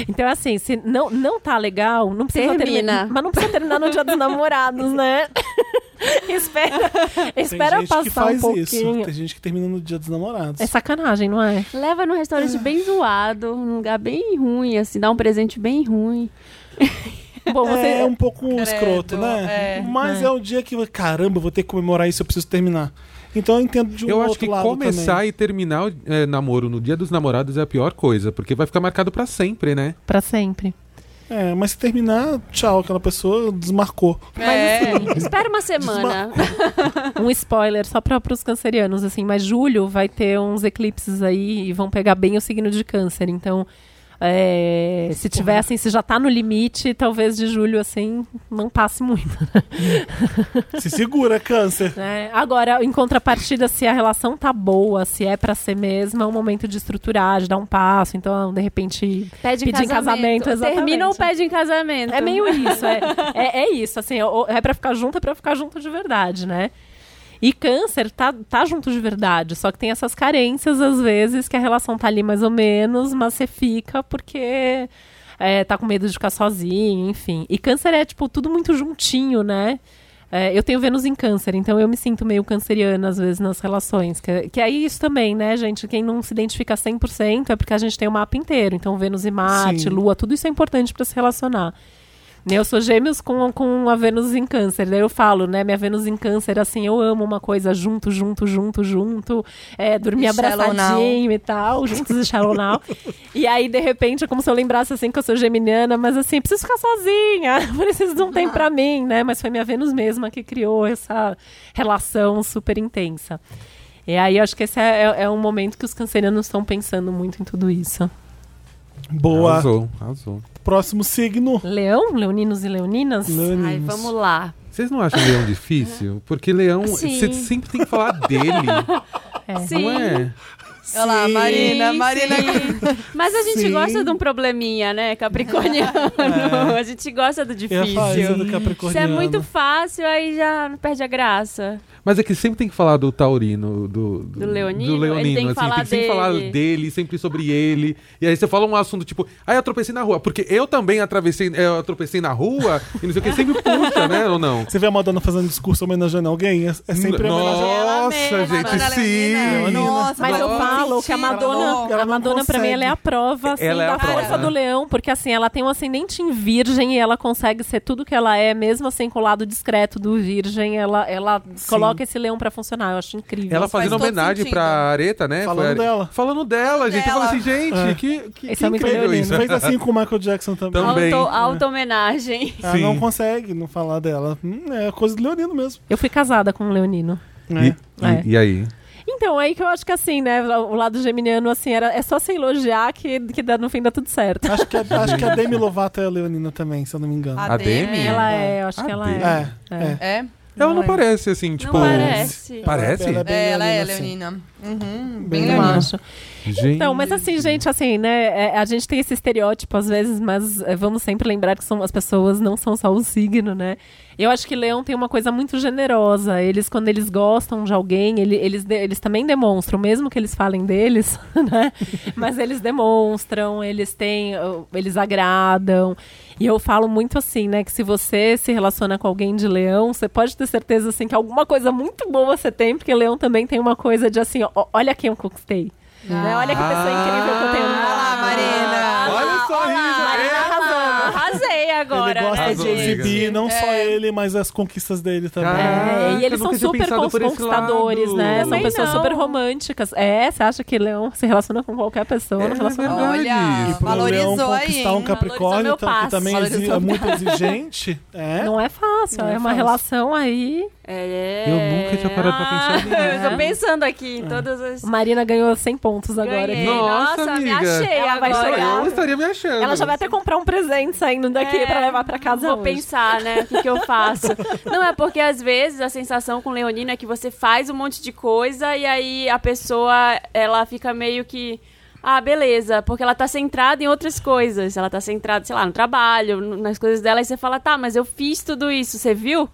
Então, assim, se não, não tá legal, não precisa Termina. terminar. Mas não precisa terminar no dia dos namorados, né? espera espera Tem gente passar que faz um isso. pouquinho. Tem gente que termina no dia dos namorados. É sacanagem, não é? Leva num restaurante bem zoado, num lugar bem ruim, assim, dá um presente bem ruim. Bom, você. É um pouco escroto, né? é. Mas é. o dia que, caramba, eu vou ter que comemorar isso, eu preciso terminar. Então eu entendo de um Eu acho outro que lado começar também. e terminar o é, namoro no dia dos namorados é a pior coisa, porque vai ficar marcado pra sempre, né? Pra sempre. É, mas se terminar, tchau, aquela pessoa desmarcou. É. Espera uma semana. Um spoiler só para os cancerianos, assim, mas julho vai ter uns eclipses aí e vão pegar bem o signo de câncer. Então, é, se tiver assim, se já tá no limite, talvez de julho, assim, não passe muito. Se segura, câncer. né? Agora, em contrapartida, se a relação tá boa, se é para ser mesmo, é um momento de estruturar, de dar um passo. Então, de repente, Pede em Pedir em casamento. casamento, exatamente. Termina ou pede em casamento. É meio isso, é, é, é isso, assim, ou- é pra ficar junto, é pra ficar junto de verdade, né? E câncer tá, tá junto de verdade, só que tem essas carências, às vezes, que a relação tá ali mais ou menos, mas você fica porque é, tá com medo de ficar sozinho, enfim. E câncer é, tipo, tudo muito juntinho, né? É, eu tenho Vênus em câncer, então eu me sinto meio canceriana, às vezes, nas relações. Que, que é isso também, né, gente? Quem não se identifica 100% é porque a gente tem o mapa inteiro. Então, Vênus e Marte, Sim. Lua, tudo isso é importante para se relacionar. Né, Eu sou gêmeos com, com a Vênus em câncer. Daí eu falo, né? Minha Vênus em câncer, assim, eu amo uma coisa junto, junto, junto, junto. É, dormir E abraçadinho e tal, juntos e now. e aí, de repente, é como se eu lembrasse, assim, que eu sou geminiana, mas assim, preciso ficar sozinha. Preciso de um tempo pra mim, né? Mas foi minha Vênus mesma que criou essa relação super intensa. E aí, eu acho que esse é, é- é um momento que os cancerianos estão pensando muito em tudo isso. Boa. Arrasou, arrasou. Próximo signo. Leão? Leoninos e leoninas? Leoninos. Ai, vamos lá. Vocês não acham leão difícil? Porque leão, Sim. você sempre tem que falar dele, É. Sim. não é? Olha lá, Sim. Marina, Marina. Sim. Mas a gente Sim. gosta de um probleminha, né, capricorniano? A gente gosta do difícil. do Se é Capricorniano. muito fácil, aí já perde a graça. Mas é que sempre tem que falar do Taurino, do, Do Leonino? Do Leonino, Ele tem que assim, falar tem que sempre falar dele. dele, sempre sobre ele. E aí você fala um assunto tipo, ah, eu tropecei na rua. Porque eu também atravessei, eu tropecei na rua, e não sei o que, sempre puxa, né? Ou não? Você vê a Madonna fazendo discurso homenageando alguém? É, é sempre homenageando. Nossa, gente, sim. Nossa, Mas eu faz falo que a. Madonna, a Madonna pra mim, ela é a prova, assim, Ela é a da prova, força né? do leão, porque assim, ela tem um ascendente em virgem e ela consegue ser tudo que ela é, mesmo assim, com o lado discreto do virgem, ela, ela coloca esse leão pra funcionar, eu acho incrível. Ela Faz fazendo todo homenagem sentido. pra Areta, né? Falando Foi dela. Falando dela, gente. Eu Dela. falei assim, gente, É. que, que, Esse que é incrível isso. Fez assim com o Michael Jackson também. Também. Auto, auto-homenagem. Ela Sim. não consegue não falar dela. Hum, é coisa do Leonino mesmo. Eu fui casada com um leonino. É. E, É. e aí? Então, aí que eu acho que assim, né, o lado geminiano, assim, era, é só se elogiar que, que dá, no fim dá tudo certo. Acho que, a, acho que a Demi Lovato é Leonina também, se eu não me engano. A A Demi? Demi? Ela é, eu acho Ah, que ela Deus. é. É, é. É? Ela não é. parece, assim, tipo... Não parece. Parece? Ela é bem É, ela é leonina, sim. Uhum, Bem bem acho. Gente. Então, mas assim, gente, assim, né? é, a gente tem esse estereótipo às vezes, mas é, vamos sempre lembrar que são, as pessoas não são só o signo, né? Eu acho que Leão tem uma coisa muito generosa. Eles, quando eles gostam de alguém, ele- eles, eles também demonstram, mesmo que eles falem deles, né? Mas eles demonstram, eles têm, eles agradam. E eu falo muito assim, né? Que se você se relaciona com alguém de leão, você pode ter certeza, assim, que alguma coisa muito boa você tem, porque leão também tem uma coisa de assim, ó, olha quem eu conquistei. né? Olha que pessoa incrível que eu tenho. Ah, Marina. Olha o sorriso. Marina arrasando. Arrasei agora. Ele gosta né, de exibir não só É. ele, mas as conquistas dele também. É, e eles são super conquistadores, né? São Também pessoas não. super românticas. É, você acha que leão se relaciona com qualquer pessoa, É não relaciona verdade. Olha. Pro valorizou Leão aí, conquistar um hein? Capricórnio que também Valorizou é muito exigente. É. Não é fácil, Não é é, uma fácil. relação aí. É. Eu nunca tinha parado pra pensar nisso. Ah, Eu tô pensando aqui em todas as. Marina ganhou 100 pontos agora. Ganhei. Nossa, Nossa, me amiga. achei Ela vai chegar. Eu estaria me achando. Ela já vai até comprar um presente saindo daqui É, pra levar pra casa Vou hoje. pensar, né? O que, que eu faço. Não, é porque às vezes a sensação com leonino é que você faz um monte de coisa e aí a pessoa, ela fica meio que. Ah, beleza, porque ela tá centrada em outras coisas. Ela tá centrada, sei lá, no trabalho, nas coisas dela, e você fala, tá, mas eu fiz tudo isso, você viu?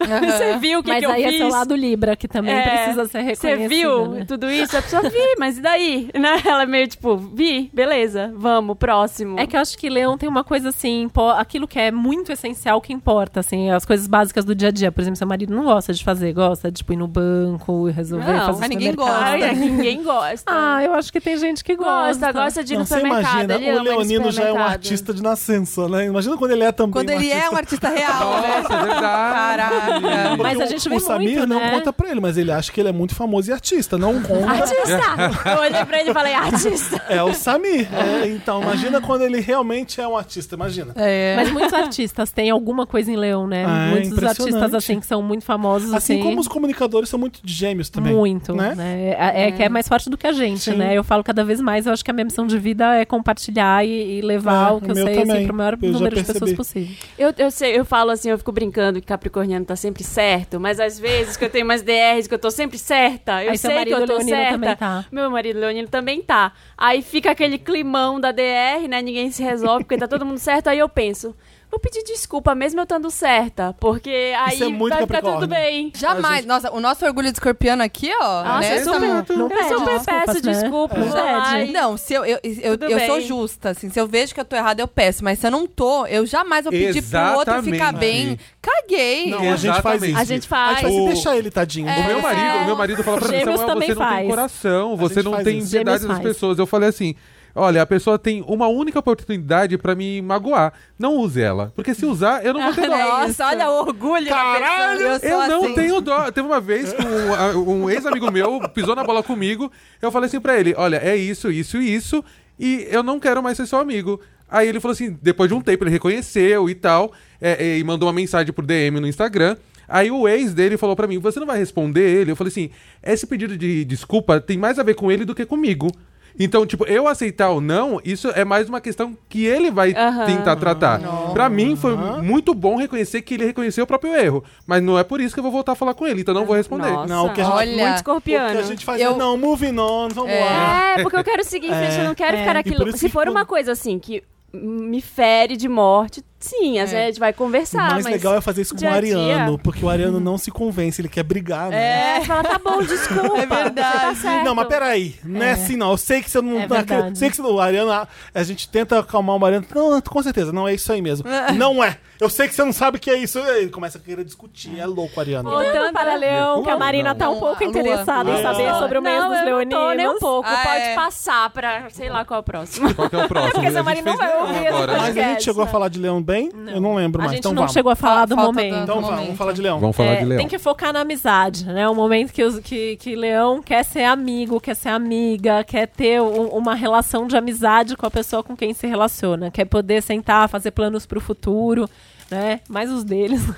Você viu o que, Mas que eu aí é fiz? seu lado Libra, que também É, precisa ser Você reconhecido. viu né? tudo isso? A pessoa, vi, mas e daí? Né? Ela é meio tipo, vi, beleza, vamos, próximo. É que eu acho que Leão tem uma coisa assim, aquilo que é muito essencial que importa, assim, as coisas básicas do dia a dia. Por exemplo, seu marido não gosta de fazer, gosta de tipo, ir no banco e resolver Não, fazer mas ninguém. Ai, é que ninguém gosta. Ah, eu acho que tem gente que gosta. gosta, gosta de ir Não, no você supermercado. imagina, ele o Leonino já é um artista de nascença, né? Imagina quando ele é também Quando um ele é artista. um artista real, né? Nossa, é verdade. Caraca. Porque Mas a o- gente o, vê Samir muito, não né? conta pra ele, mas ele acha que ele é muito famoso e artista, não conta. Artista! Eu olhei pra ele e falei, artista. É o Samir. É, então, imagina quando ele realmente é um artista, imagina. É. Mas muitos artistas têm alguma coisa em Leão, né? Ah, é muitos artistas, assim, que são muito famosos, Assim assim. como os comunicadores são muito de gêmeos também. Muito, né? né? É, é que é mais forte do que a gente, Sim. né? Eu falo cada vez mais, eu acho que a minha missão de vida é compartilhar e, e levar É, o que o eu sei também. assim, pro maior Eu número de pessoas possível. Eu, eu sei, eu falo assim, eu fico brincando que Capricorniano tá sempre certo, mas às vezes que eu tenho mais DRs, que eu tô sempre certa, eu Aí sei que eu tô leonino certa. tá. Meu marido Leonino também tá. Aí fica aquele climão da DR, né? Ninguém se resolve porque tá todo mundo certo. Aí eu penso, vou pedir desculpa mesmo eu estando certa, porque aí Isso é muito vai ficar tudo bem. Jamais. Nossa, o nosso orgulho de escorpiano aqui, ó. Nossa, né? eu super, Não eu pede super desculpas, peço né? desculpa. É. Pede. e- Não, se eu, eu, eu, eu sou justa, assim. Se eu vejo que eu tô errada, eu peço. Mas se eu não tô, eu jamais vou pedir pro outro ficar Exatamente. bem. Caguei. Não, a gente faz Exatamente. isso. A gente A faz. gente faz O- deixa ele, tadinho. O meu marido, o meu marido fala pra mim, Samuel, você não faz. tem coração, você gente não tem piedade das pessoas. Eu falei assim, olha, a pessoa tem uma única oportunidade pra me magoar. Não use ela, porque se usar, eu não vou ter dó. Nossa, olha o orgulho Caralho, eu Eu não assim. tenho dó. Teve uma vez que um, um ex-amigo meu pisou na bola comigo. Eu falei assim pra ele: olha, é isso, isso e isso, e eu não quero mais ser seu amigo. Aí ele falou assim: depois de um tempo, ele reconheceu e tal, é, é, e mandou uma mensagem por DM no Instagram. Aí o ex dele falou pra mim: você não vai responder ele? Eu falei assim: esse pedido de desculpa tem mais a ver com ele do que comigo. Então, tipo, eu aceitar ou não, isso é mais uma questão que ele vai tentar tratar. Pra mim, foi muito bom reconhecer que ele reconheceu o próprio erro. Mas não é por isso que eu vou voltar a falar com ele, então não vou responder. Nossa, Não, o que a gente- Olha, muito O que escorpiano. a gente faz Eu- é, não, moving on, vamos lá. É, porque eu quero seguir em frente, eu não quero É. ficar naquilo. Se que for quando- uma coisa assim que me fere de morte, sim, às É. vezes a gente vai O conversar. mais mas legal é fazer isso com o a dia- Ariano, porque o Ariano não se convence, ele quer brigar, né? É, você fala, tá bom, desculpa. É verdade. Você tá certo. Não, mas peraí, não é assim não. Eu sei que você não É tá. verdade. sei que você não. O Ariano, a, a gente tenta acalmar o Ariano. Não, com certeza, não é isso aí mesmo. não é. Eu sei que você não sabe o que é isso. Ele começa a querer discutir. É louco, Ariano. Voltando para Leão, que a Não, Marina não. tá um Não, pouco interessada em Lua. saber sobre o mês não, dos eu não leoninos. tô nem um pouco. Ah, Pode é. passar pra, sei lá qual é o próximo. Qual que é o próximo? Porque essa A Marina não vai ouvir esse agora. Mas a gente chegou a né? falar de Leão bem? Eu não lembro A mais. gente Então não vamos. chegou a falar do Falta momento. da- Então vamos, momento. vamos falar de Leão. Vamos falar É, de leão. Tem que focar na amizade, né? O momento que, os- que, que Leão quer ser amigo, quer ser amiga, quer ter um- uma relação de amizade com a pessoa com quem se relaciona, quer poder sentar, fazer planos pro futuro, né? Mais os deles.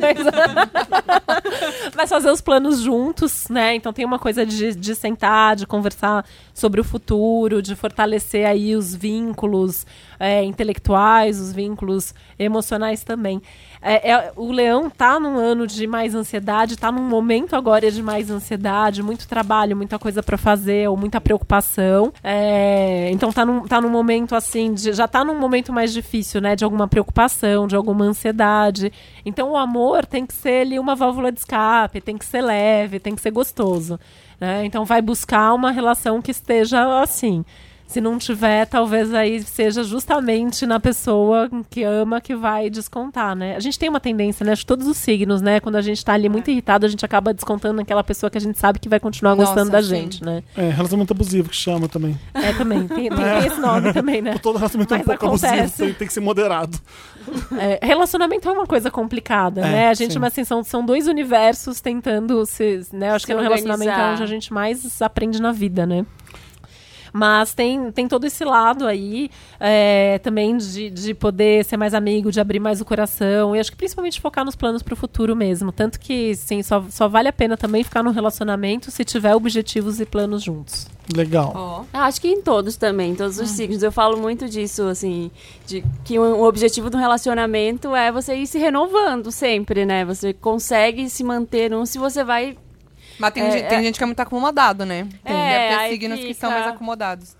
Mas, mas fazer os planos juntos, né? Então tem uma coisa de, de sentar, de conversar sobre o futuro, de fortalecer aí os vínculos é, intelectuais, os vínculos emocionais também. É, é- o leão tá num ano de mais ansiedade, tá num momento agora de mais ansiedade, muito trabalho, muita coisa para fazer, ou muita preocupação. É, então tá num, tá num momento assim, de- já tá num momento mais difícil, né? De alguma preocupação, de alguma ansiedade. Então o amor tem que ser ali uma válvula de escape, tem que ser leve, tem que ser gostoso. Né? Então vai buscar uma relação que esteja assim. Se não tiver, talvez aí seja justamente na pessoa que ama que vai descontar, né? A gente tem uma tendência, né? Acho que todos os signos, né? Quando a gente tá ali muito irritado, a gente acaba descontando naquela pessoa que a gente sabe que vai continuar Nossa, gostando da sim. gente, né? É, relacionamento abusivo que chama também. É também. Tem, tem esse nome também, né? Todo relacionamento é um Mas pouco abusivo, acontece. tem, tem que ser moderado. É, relacionamento é uma coisa complicada, É, né? A gente, sim. mas assim, são, são dois universos tentando se. Né? Acho Se que no relacionamento é organizar. onde a gente mais aprende na vida, né? Mas tem, tem todo esse lado aí é, também de, de poder ser mais amigo, de abrir mais o coração. E acho que principalmente focar nos planos para o futuro mesmo. Tanto que, sim, só, só vale a pena também ficar no relacionamento se tiver objetivos e planos juntos. Legal. Ah, Acho que em todos também, em todos os signos. Eu falo muito disso, assim, de que o, o objetivo do relacionamento é você ir se renovando sempre, né? Você consegue se manter num se você vai. Mas tem, É, gente, tem é. gente que é muito acomodado, né? Tem, É, deve ter signos que fica- são mais acomodados.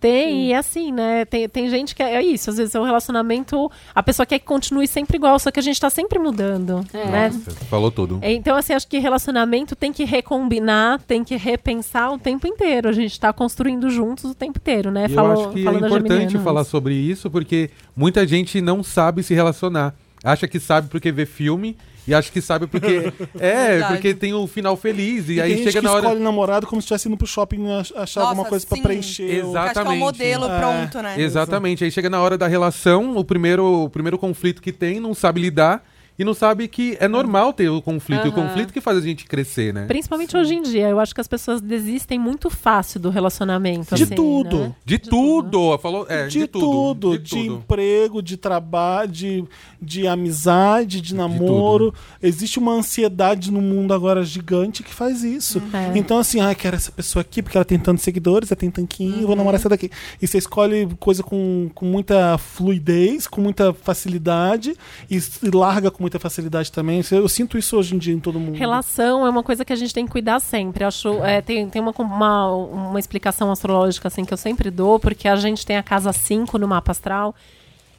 Tem, e assim, né? Tem, tem gente que é, é isso. Às vezes é um relacionamento. A pessoa quer que continue sempre igual, só que a gente tá sempre mudando. É. Né? Nossa, falou tudo. Então, assim, acho que relacionamento tem que recombinar, tem que repensar o tempo inteiro. A gente tá construindo juntos o tempo inteiro, né? E eu Falou- acho que é importante falar sobre isso, porque muita gente não sabe se relacionar. Acha que sabe porque vê filme e acha que sabe porque. é, Verdade. porque tem o final feliz. E, E aí chega que na hora. escolhe namorado como se estivesse indo pro shopping ach- achar Nossa, alguma coisa pra sim. preencher. o- Exato. Acho que é um Exatamente. modelo É. pronto, né? Exatamente. Aí chega na hora da relação, o primeiro, o primeiro conflito que tem, não sabe lidar e não sabe que é normal ter o conflito. E o conflito que faz a gente crescer, né? Principalmente hoje em dia. Eu acho que as pessoas desistem muito fácil do relacionamento. De assim, tudo. né? De, tudo. Falou, é, de, de, tudo, De, de tudo. emprego, de trabalho, de, de amizade, de namoro. Existe uma ansiedade no mundo agora gigante que faz isso. É. Então, assim, ah, quero essa pessoa aqui porque ela tem tantos seguidores, ela tem tanquinho, vou namorar essa daqui. E você escolhe coisa com, com muita fluidez, com muita facilidade e, e larga com muita facilidade também. Eu sinto isso hoje em dia em todo mundo. Relação é uma coisa que a gente tem que cuidar sempre. Acho, é, tem tem uma, uma, uma explicação astrológica assim que eu sempre dou, porque a gente tem a casa 5 no mapa astral,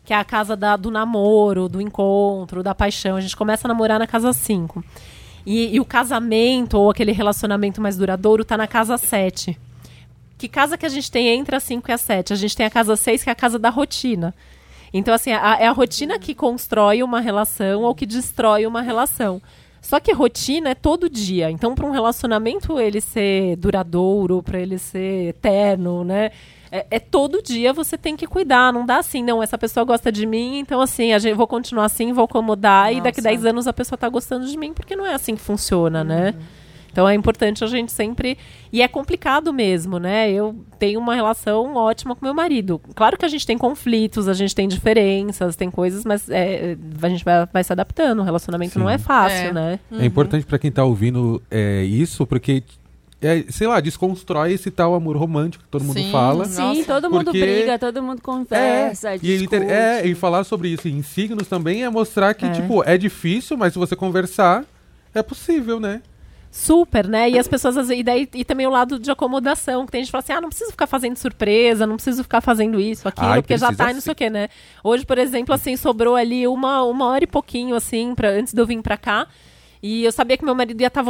que é a casa da- do namoro, do encontro, da paixão. A gente começa a namorar na casa 5. E, e o casamento ou aquele relacionamento mais duradouro tá na casa 7. Que casa que a gente tem entre a 5 e a 7? A gente tem a casa 6, que é a casa da rotina. Então, assim, a- é a rotina que constrói uma relação ou que destrói uma relação. Só que rotina é todo dia. Então, para um relacionamento ele ser duradouro, para ele ser eterno, né? É, é todo dia você tem que cuidar. Não dá assim, não, essa pessoa gosta de mim, então assim, a gente vou continuar assim, vou acomodar, e daqui Nossa. 10 anos a pessoa tá gostando de mim, porque não é assim que funciona, né? Então é importante a gente sempre. E é complicado mesmo, né? Eu tenho uma relação ótima com meu marido. Claro que a gente tem conflitos, a gente tem diferenças, tem coisas, mas é, a gente vai, vai se adaptando. O relacionamento Sim. não é fácil, É. né? É importante pra quem tá ouvindo é, isso, porque é, sei lá, desconstrói esse tal amor romântico que todo mundo Sim. fala. Sim, Nossa. todo mundo Porque- briga, todo mundo conversa, e, ele ter- discute. é, e falar sobre isso em signos também é mostrar que, É. tipo, é difícil, mas se você conversar, é possível, né? Super, né? E as pessoas, e, daí, e também o lado de acomodação, que tem gente que fala assim, ah, não preciso ficar fazendo surpresa, não preciso ficar fazendo isso, aquilo, Ai, porque já tá e não sei o quê, né? Hoje, por exemplo, assim, sobrou ali uma, uma hora e pouquinho, assim, pra, antes de eu vir pra cá. E eu sabia que meu marido ia estar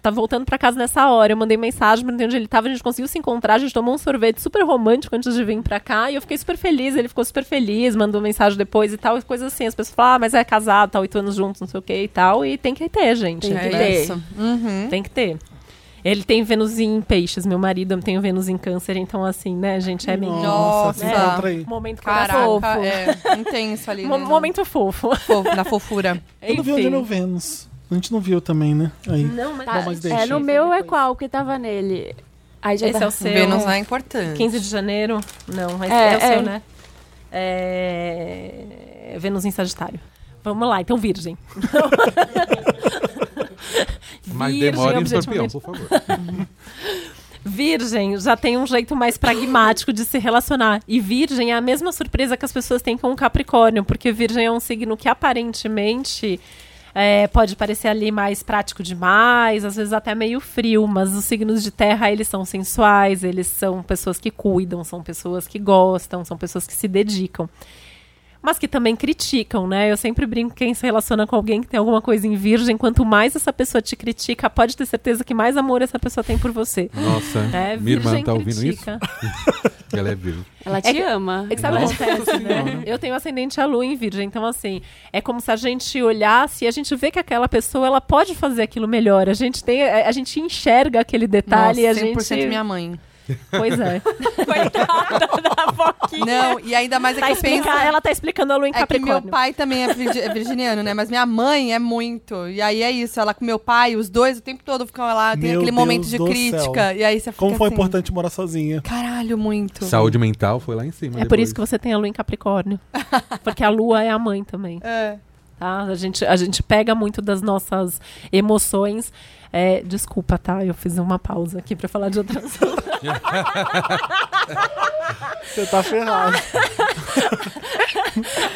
tá voltando pra casa nessa hora. Eu mandei mensagem, perguntei onde ele tava, a gente conseguiu se encontrar, a gente tomou um sorvete super romântico antes de vir pra cá. E eu fiquei super feliz, ele ficou super feliz, mandou mensagem depois e tal, e coisas assim. As pessoas falam, ah, mas é casado, tá oito anos juntos, não sei o que e tal. E tem que ter, gente. Tem que ter. Uhum. Tem que ter. Ele tem Vênus em peixes, meu marido tem Vênus em câncer, então assim, né, gente, é meio Nossa. se encontra aí. momento Caraca, coração. é intenso ali. Mo- né? momento fofo. Fofo, na fofura. Eu não vi onde é meu Vênus. A gente não viu também, né? Aí. Não, mas Bom, mas deixa. É, no meu é qual que tava nele? Aí já esse tá- é o seu. Vênus é importante. 15 de janeiro? Não, esse É, é, o seu, é. né? É... Vênus em Sagitário. Vamos lá, então Virgem. Mas demora em escorpião, por favor. Virgem já tem um jeito mais pragmático de se relacionar. E Virgem é a mesma surpresa que as pessoas têm com o Capricórnio, porque Virgem é um signo que aparentemente é, pode parecer ali mais prático demais, às vezes até meio frio, mas os signos de terra eles são sensuais, eles são pessoas que cuidam, são pessoas que gostam, são pessoas que se dedicam. Mas que também criticam, né? Eu sempre brinco que quem se relaciona com alguém que tem alguma coisa em virgem, quanto mais essa pessoa te critica, pode ter certeza que mais amor essa pessoa tem por você. Nossa, É, minha irmã virgem tá ouvindo critica. isso? Ela é virgem. Ela te É que- ama. É que sabe o que Nossa acontece, né? Eu tenho ascendente a lua em virgem, então assim, é como se a gente olhasse e a gente vê que aquela pessoa, ela pode fazer aquilo melhor. A gente tem, a a gente enxerga aquele detalhe e a Nossa, 100% gente... minha mãe. Pois é. Coitada da Foquinha. Não, e ainda mais é Tá que eu penso... Ela tá explicando a lua em É que Capricórnio. meu pai também é, virgi- é virginiano, né? Mas minha mãe é muito. E aí é isso, ela com meu pai, os dois o tempo todo ficam lá, tem Meu aquele momento Deus de do crítica. E aí você fica Como foi assim, importante morar sozinha. Caralho, muito. Saúde mental foi lá em cima. É por depois. isso que você tem a lua em Capricórnio. Porque a lua é a mãe também. É. tá? A gente, a gente pega muito das nossas emoções. É, desculpa, tá? Eu fiz uma pausa aqui pra falar de outro assunto. Você tá ferrado.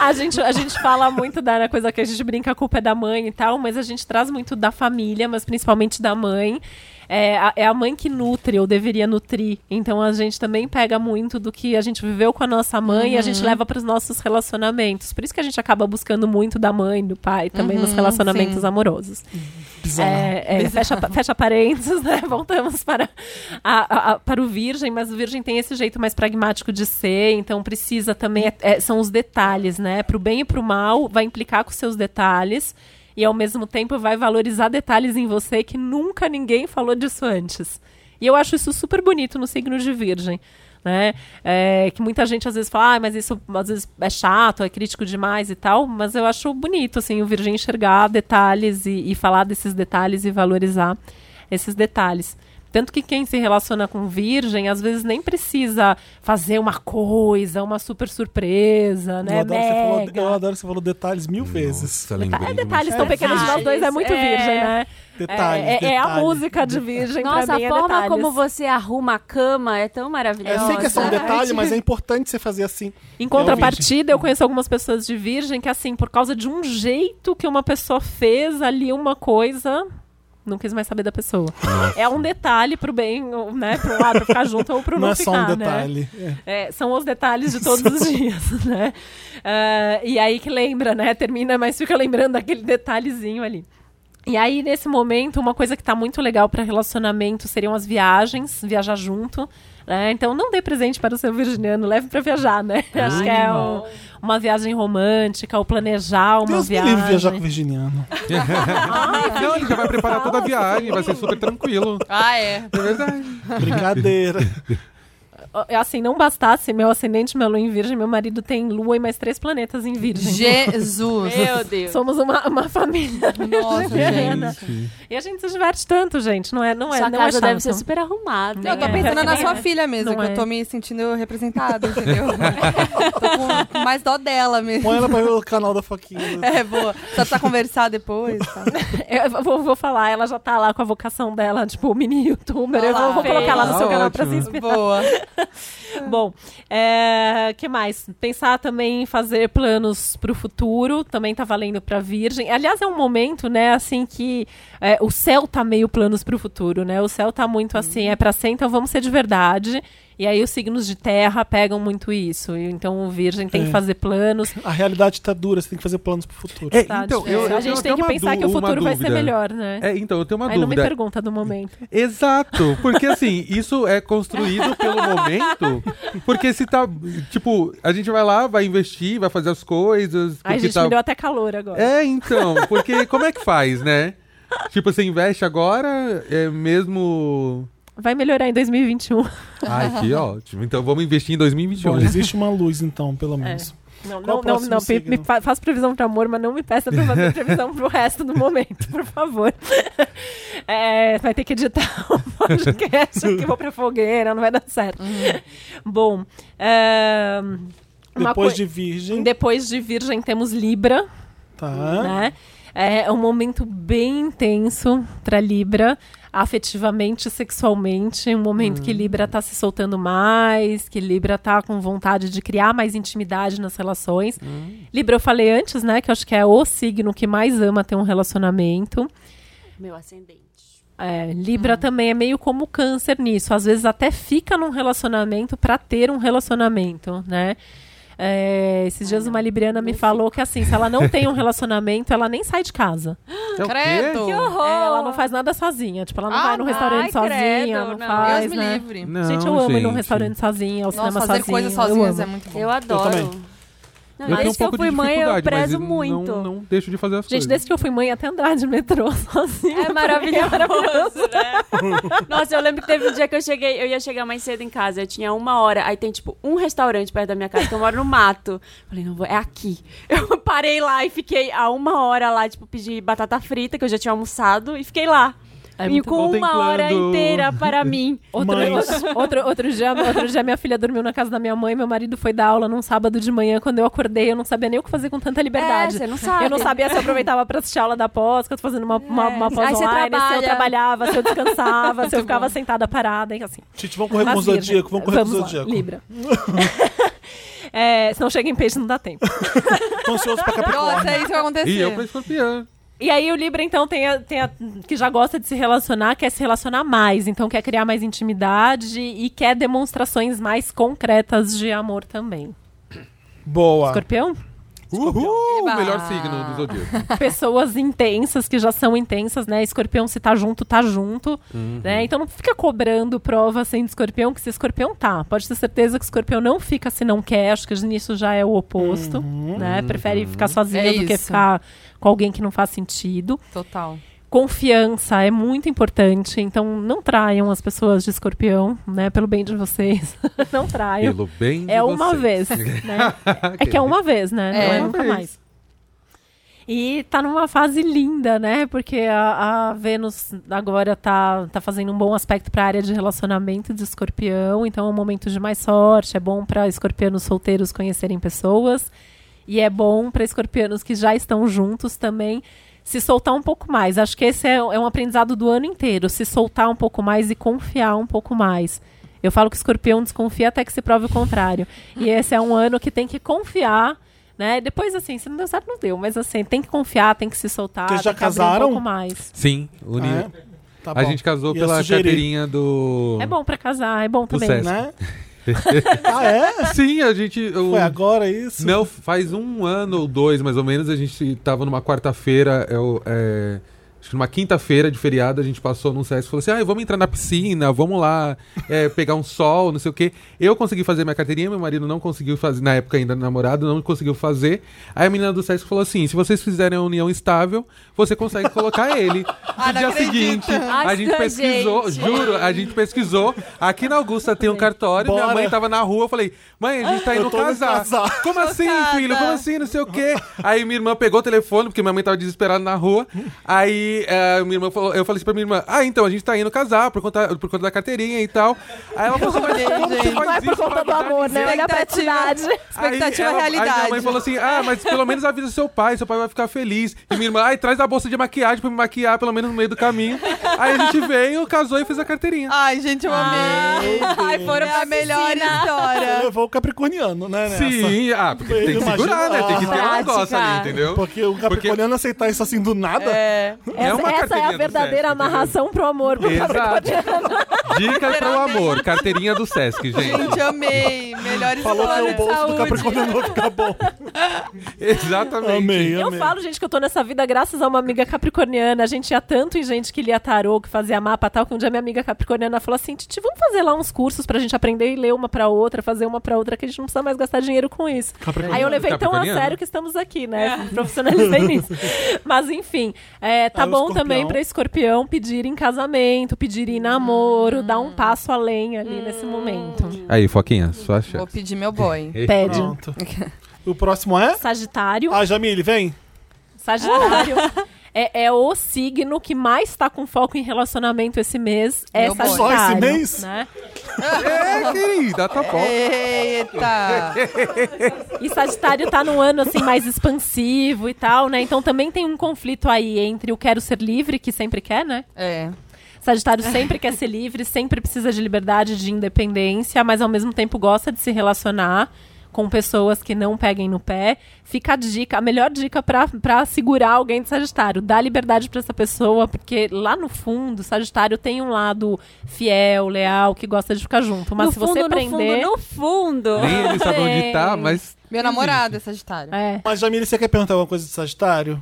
A gente, a gente fala muito da coisa que a gente brinca, a culpa é da mãe e tal, mas a gente traz muito da família, mas principalmente da mãe. É a, é a mãe que nutre, ou deveria nutrir. Então a gente também pega muito do que a gente viveu com a nossa mãe e a gente leva para os nossos relacionamentos. Por isso que a gente acaba buscando muito da mãe, do pai, também nos Uhum, relacionamentos sim. amorosos. Bizarro. É, é, fecha, fecha parênteses, né? Voltamos para, a- a- para o Virgem, mas o Virgem tem esse jeito mais pragmático de ser, então precisa também. é- é- são os detalhes, né? Pro bem e pro mal, vai implicar com seus detalhes e ao mesmo tempo vai valorizar detalhes em você que nunca ninguém falou disso antes. E eu acho isso super bonito no signo de Virgem. Né? É, que muita gente às vezes fala, ah, mas isso às vezes é chato, é crítico demais e tal, mas eu acho bonito assim, o Virgem enxergar detalhes e, e falar desses detalhes e valorizar esses detalhes. Tanto que quem se relaciona com virgem, às vezes nem precisa fazer uma coisa, uma super surpresa, né? eu, adoro você falou, Mega. eu adoro você falou detalhes mil vezes. Nossa, lembrei É de uma detalhes tão É, pequenos de nós dois, é muito detalhes, virgem, é. né? Detalhes, é, é- é a detalhes. música de virgem Nossa, a é forma detalhes. como você arruma a cama é tão maravilhosa. Eu sei que é só um detalhe, mas é importante você fazer assim. Em contrapartida, eu conheço algumas pessoas de virgem que, assim, por causa de um jeito que uma pessoa fez ali uma coisa, não quis mais saber da pessoa. É um detalhe pro bem, né? Pro lado, ficar junto ou pro não, Não é ficar, só um né? detalhe. É. É, são os detalhes de todos os dias, né? Ah, e aí que lembra, né? Termina, mas fica lembrando daquele detalhezinho ali. E aí, nesse momento, uma coisa que tá muito legal para relacionamento seriam as viagens, viajar junto. Né? Então, não dê presente para o seu virginiano, leve para viajar, né? Acho que é um- uma viagem romântica, ou planejar uma Deus me viagem. livre viajar com o virginiano. Não, ele já vai preparar toda a viagem, vai ser super tranquilo. Ah, é. É verdade. Brincadeira. assim, não bastasse meu ascendente, minha lua em virgem, meu marido tem lua e mais três planetas em virgem. Jesus. Meu Deus. Somos uma, uma família. Nossa. Gente. E a gente se diverte tanto, gente. Não é, não é, Sua não casa é deve ser super arrumada. Não, eu tô É. pensando na É. sua filha mesmo, Não que é. eu tô me sentindo representada, entendeu? tô com mais dó dela mesmo. Põe ela pra ver o canal da Foquinha. É, boa. Só pra conversar depois. Tá? Eu vou, vou falar, ela já tá lá com a vocação dela, tipo, mini youtuber. Eu vou, vou Olá. colocar lá no Tá seu canal pra se ótimo. inspirar. Boa. Bom, é, que mais? Pensar também em fazer planos para o futuro, também tá valendo para Virgem. Aliás, é um momento, né, assim que é, o céu tá meio planos para o futuro, né? O céu tá muito assim, é para ser, então vamos ser de verdade. E aí os signos de terra pegam muito isso. E, Então o Virgem tem É. que fazer planos. A realidade tá dura, você tem que fazer planos pro futuro. É, tá? então, eu, eu a gente tem que pensar que o futuro vai ser dúvida. melhor, né? É, então, eu tenho uma aí não me dúvida. pergunta do momento. Exato, porque assim, isso é construído pelo momento, porque se tá, tipo, a gente vai lá, vai investir, vai fazer as coisas, Ai, porque gente, tá... me deu até calor agora. É, então, porque como é que faz, né? Tipo, você investe agora, é mesmo... Vai melhorar em 2021. Ai, que ótimo. Então vamos investir em 2021. Bom, existe uma luz, então, pelo menos. Não, Qual não, o não, próximo não. Me, signo? me fa- faz previsão de amor, mas não me peça pra fazer previsão pro resto do momento, por favor. É, vai ter que editar o podcast que vou pra fogueira, não vai dar certo. Bom, é, Depois de Virgem, depois de Virgem temos Libra, tá? né? É um momento bem intenso para Libra, afetivamente, sexualmente, um momento que Libra tá se soltando mais, que Libra tá com vontade de criar mais intimidade nas relações. Libra eu falei antes, né, que eu acho que é o signo que mais ama ter um relacionamento. Meu ascendente. É, Libra também é meio como câncer nisso, às vezes até fica num relacionamento para ter um relacionamento, né? É, esses dias uma libriana me falou que assim, se ela não tem um relacionamento, ela nem sai de casa. É o quê? Credo. Que horror! É, ela não faz nada sozinha. Tipo, ela não Ah, vai num restaurante ai, sozinha, credo, não, não. faz, Deus me né? livre. Não, gente, eu amo ir num gente. restaurante sozinha, ao Nossa, cinema fazer sozinha. coisas eu sozinhas é muito bom. Eu adoro. também. Não, Eu tenho um desde que eu fui mãe, eu prezo muito. Não, não deixo de fazer as Gente, coisas. desde que eu fui mãe, até andar de metrô sozinha. É maravilhoso, né? Nossa, eu lembro que teve um dia que eu cheguei, eu ia chegar mais cedo em casa, eu tinha uma hora, aí tem tipo um restaurante perto da minha casa, que eu moro no mato. Falei, não vou, é aqui. Eu parei lá e fiquei a uma hora lá, tipo, pedi batata frita, que eu já tinha almoçado, e fiquei lá. É e com bom. uma hora inteira para mim. Outro, outro, outro, dia, outro dia minha filha dormiu na casa da minha mãe, meu marido foi dar aula num sábado de manhã. Quando eu acordei, eu não sabia nem o que fazer com tanta É, liberdade. você não sabe. Eu não sabia se eu aproveitava pra assistir a aula da pós, que eu tô fazendo uma, uma, uma pós Aí você online, se eu trabalha. trabalhava, se eu descansava, se eu ficava sentada parada, e assim. Tite, vamos correr com o. Zodíaco, vamos correr com o lá, Zodíaco. Libra. É, se não chega em peixe, não dá tempo. Tô ansioso pra Capricórnio. Nossa, é isso que vai acontecer. E eu pra escorpião. E aí o Libra, então, tem a, tem a- que já gosta de se relacionar, quer se relacionar mais, então quer criar mais intimidade e quer demonstrações mais concretas de amor também. Boa. Escorpião? Uhul! Eba. Melhor signo do zodíaco. Pessoas intensas, que já são intensas, né? Escorpião, se tá junto, tá junto. Uhum. Né? Então não fica cobrando prova assim de escorpião, que se escorpião tá. Pode ter certeza que escorpião não fica se não quer. Acho que nisso já é o oposto. Né? Prefere ficar sozinho É do que isso. ficar com alguém que não faz sentido. Total. Confiança é muito importante, então não traiam as pessoas de escorpião, né? Pelo bem de vocês. não traiam. Pelo bem de É uma vocês. vez, né? É que é uma vez, né? Não É. é Uma nunca vez. mais. E tá numa fase linda, né? Porque a, a Vênus agora tá, tá fazendo um bom aspecto para a área de relacionamento de escorpião. Então é um momento de mais sorte. É bom para escorpianos solteiros conhecerem pessoas. E é bom para escorpianos que já estão juntos também se soltar um pouco mais. Acho que esse é, é um aprendizado do ano inteiro. Se soltar um pouco mais e confiar um pouco mais. Eu falo que o escorpião desconfia até que se prove o contrário. E esse é um ano que tem que confiar, né? Depois, assim, se não deu certo, não deu. Mas, assim, tem que confiar, tem que se soltar. Vocês já tem que abrir casaram? um pouco mais. Sim, uni... Ah, é? Tá a bom. gente casou Ia pela sugerir, carteirinha do. É bom pra casar, é bom também. Sesc. Né? ah, é? Sim, a gente. o- Foi agora isso? Não, faz um ano ou dois, mais ou menos, a gente tava numa quarta-feira. Eu, é, que numa quinta-feira de feriado a gente passou num SESC e falou assim: ah, vamos entrar na piscina, vamos lá é, pegar um sol, não sei o quê. Eu consegui fazer minha carteirinha, meu marido não conseguiu fazer, na época ainda namorado, não conseguiu fazer. Aí a menina do SESC falou assim: se vocês fizerem a união estável, você consegue colocar ele. Ah, No dia acredito. seguinte, a Ai, gente pesquisou, gente. juro, a gente pesquisou. Aqui na Augusta tem um cartório, minha Bora. mãe tava na rua, eu falei, mãe, a gente tá indo casar. casar. Como assim, Chocada. filho? Como assim? Não sei o quê. Aí minha irmã pegou o telefone, porque minha mãe tava desesperada na rua. Aí eh, minha irmã falou, eu falei assim pra minha irmã, ah, então a gente tá indo casar por conta, por conta da carteirinha e tal. Aí ela falou assim, mas como você faz Não é por conta do amor, né? ninguém? Olha a praticidade. Expectativa Aí ela- realidade. Aí minha mãe falou assim: ah, mas pelo menos avisa seu pai, seu pai vai ficar feliz. E minha irmã, ai, traz a bolsa de maquiagem pra me maquiar, pelo menos no meio do caminho. Aí a gente veio, casou e fez a carteirinha. Ai, gente, eu amei. Ai, foram é a melhor história. levou o Capricorniano, né? Nessa. Sim, ah, porque tem que Imagina- segurar, né? Tem que ter um negócio ali, entendeu? Porque o Capricorniano aceitar isso assim do nada. É. É uma Essa, é a verdadeira Sesc, amarração pro amor. Pro Exato. Dica pro amor, carteirinha do Sesc, gente. Gente, amei. Melhor Falou que o bolso do saúde. Capricorniano vai ficar bom. Exatamente. Amei, Eu amei. falo, gente, que eu tô nessa vida graças a uma amiga capricorniana. A gente ia tanto em gente que lia tarô, que fazia mapa e tal, que um dia minha amiga capricorniana falou assim: Titi, vamos fazer lá uns cursos pra gente aprender e ler uma pra outra, fazer uma pra outra, que a gente não precisa mais gastar dinheiro com isso. Aí eu levei tão a sério que estamos aqui, né? Profissionalizei nisso. Mas enfim, é, tá bom escorpião. também pra escorpião pedir em casamento, pedir em namoro, dar um passo além ali nesse momento. Aí, Foquinha, sua Vou chance. pedir meu boy. Pede. Pronto. O próximo é? Sagitário. Ah, Jamile, vem. Sagitário é, é o signo que mais tá com foco em relacionamento esse mês. É Meu. Sagitário. Só esse mês? Né? É, querida, tá bom. Eita. E Sagitário tá num ano assim mais expansivo e tal, né? Então também tem um conflito aí entre o quero ser livre, que sempre quer, né? É. Sagitário sempre quer ser livre, sempre precisa de liberdade, de independência, mas ao mesmo tempo gosta de se relacionar com pessoas que não peguem no pé. Fica a dica, a melhor dica pra pra segurar alguém de Sagitário. Dá liberdade pra essa pessoa, porque lá no fundo, Sagitário tem um lado fiel, leal, que gosta de ficar junto. Mas no se fundo, você no prender. fundo, no fundo. Nem ele sabe onde tá, mas. Meu namorado é Sagitário. É. Mas, Jamile, você quer perguntar alguma coisa de Sagitário?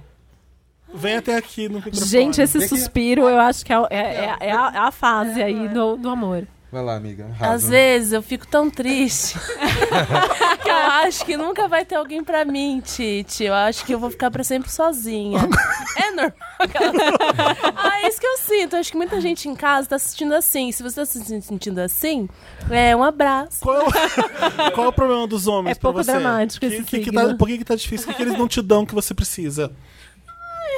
Vem até aqui no microfone. Gente, esse Vem aqui. suspiro eu acho que é, é- é- é a, é a fase aí do, do amor. Vai lá, amiga. Às vezes eu fico tão triste que eu acho que nunca vai ter alguém pra mim, Titi. Eu acho que eu vou ficar pra sempre sozinha. É normal. ah, é isso que eu sinto. Eu acho que muita gente em casa tá assistindo assim. Se você tá se sentindo assim, é um abraço. Qual é, o, qual é o problema dos homens É pra pouco você? dramático que, esse que, que tá, Por que, que tá difícil? O que, que eles não te dão que você precisa?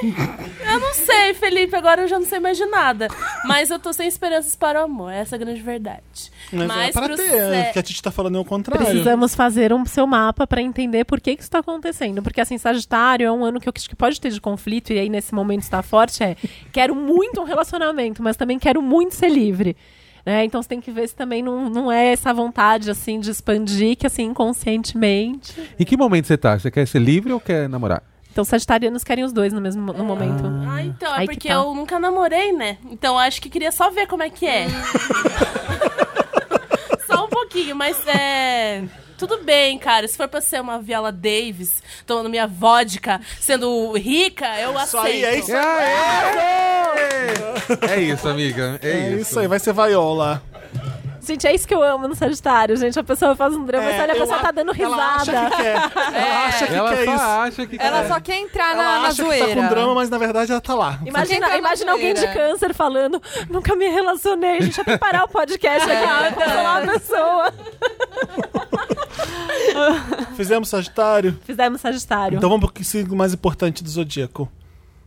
Eu não sei, Felipe, agora eu já não sei mais de nada. Mas eu tô sem esperanças para o amor. Essa é a grande verdade. Mas, é pra pro ter. sé- O que a Titi tá falando é o contrário. Precisamos fazer um seu mapa pra entender por que que isso tá acontecendo. Porque, assim, Sagitário é um ano que eu acho que pode ter de conflito, e aí nesse momento está forte, é quero muito um relacionamento, mas também quero muito ser livre. né? Então você tem que ver se também não, não é essa vontade, assim, de expandir, que, assim, inconscientemente... Em que momento você tá? Você quer ser livre ou quer namorar? Então, sagitarianos querem os dois no mesmo mo- no momento. Ah, então, é Aí que porque tá. eu nunca namorei, né? Então eu acho que queria só ver como é que é. só um pouquinho, mas é. Tudo bem, cara. Se for pra ser uma Viola Davis, tomando minha vodka, sendo rica, eu Isso aceito. aí, é isso. É isso, amiga. É, É isso. isso aí, vai ser vaiola. Gente, é isso que eu amo no Sagitário, gente. A pessoa faz um drama, É, olha, a pessoa a- tá dando Ela acha risada. que quer. Ela acha que Ela quer só isso. acha que Ela quer. só quer entrar na, Ela na acha zoeira. que tá com drama, mas na verdade ela tá lá. Imagina, tá na imagina alguém de câncer falando, nunca me relacionei, a gente que parar o podcast aqui pra cancelar a pessoa. Fizemos Sagitário? Fizemos Sagitário. Então vamos pro signo mais importante do Zodíaco.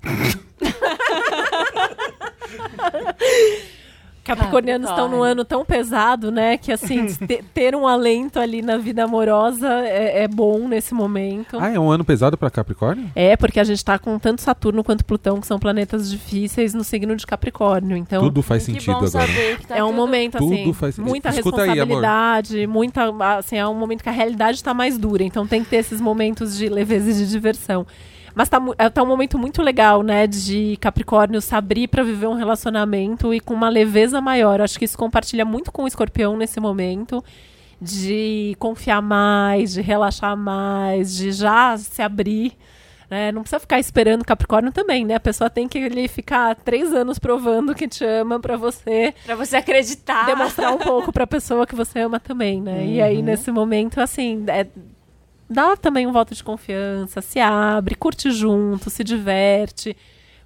Capricornianos estão num ano tão pesado, né? Que assim, te- ter um alento ali na vida amorosa é, é bom nesse momento. Ah, é um ano pesado pra Capricórnio? É, porque a gente tá com tanto Saturno quanto Plutão, que são planetas difíceis no signo de Capricórnio. Então, Tudo faz sentido agora. saber que tá é um tudo- momento, Tudo assim, faz sentido. muita Escuta aí, amor. responsabilidade, muita, assim, é um momento que a realidade tá mais dura. Então tem que ter esses momentos de leveza e de diversão. Mas tá, é, tá um momento muito legal, né, de Capricórnio se abrir pra viver um relacionamento e com uma leveza maior. Acho que isso compartilha muito com o Escorpião nesse momento. De confiar mais, de relaxar mais, de já se abrir. Né? Não precisa ficar esperando Capricórnio também, né? A pessoa tem que ele, ficar três anos provando que te ama pra você Pra você acreditar. demonstrar um pouco pra pessoa que você ama também, né? E aí, nesse momento, assim, é- dá também um voto de confiança, se abre, curte junto, se diverte.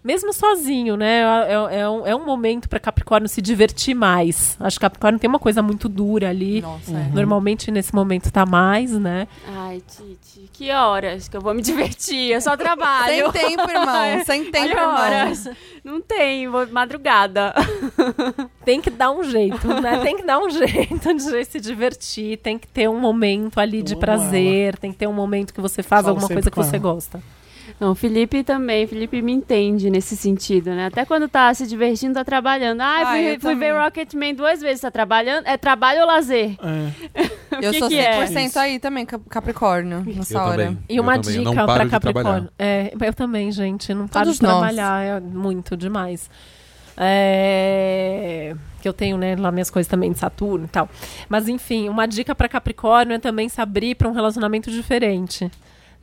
Mesmo sozinho, né? É, é um, é um momento para Capricórnio se divertir mais. Acho que Capricórnio tem uma coisa muito dura ali. Nossa, Uhum. é. Normalmente nesse momento tá mais, né? Ai, Titi, que horas que eu vou me divertir? Eu só trabalho. Sem tempo, irmão. Sem tempo, que irmão. horas? Não tem, vou madrugada. Tem que dar um jeito, né? Tem que dar um jeito de se divertir, tem que ter um momento ali de amo prazer, tem que ter um momento que você faz Falo alguma coisa que você ela. gosta. Não, o Felipe também. Felipe me entende nesse sentido, né? Até quando tá se divertindo, tá trabalhando. Ah, Ah, fui, eu fui ver. Rocketman duas vezes. Tá trabalhando? É trabalho ou lazer? É. Eu que sou que é? 100% aí também, Cap- Capricórnio, nessa Eu hora. também. E uma dica de Capricórnio. É, eu também, gente. Não paro Todos de nós. trabalhar. É muito demais. É, que eu tenho, né, lá minhas coisas também de Saturno e tal. Mas enfim, uma dica pra Capricórnio é também se abrir pra um relacionamento diferente.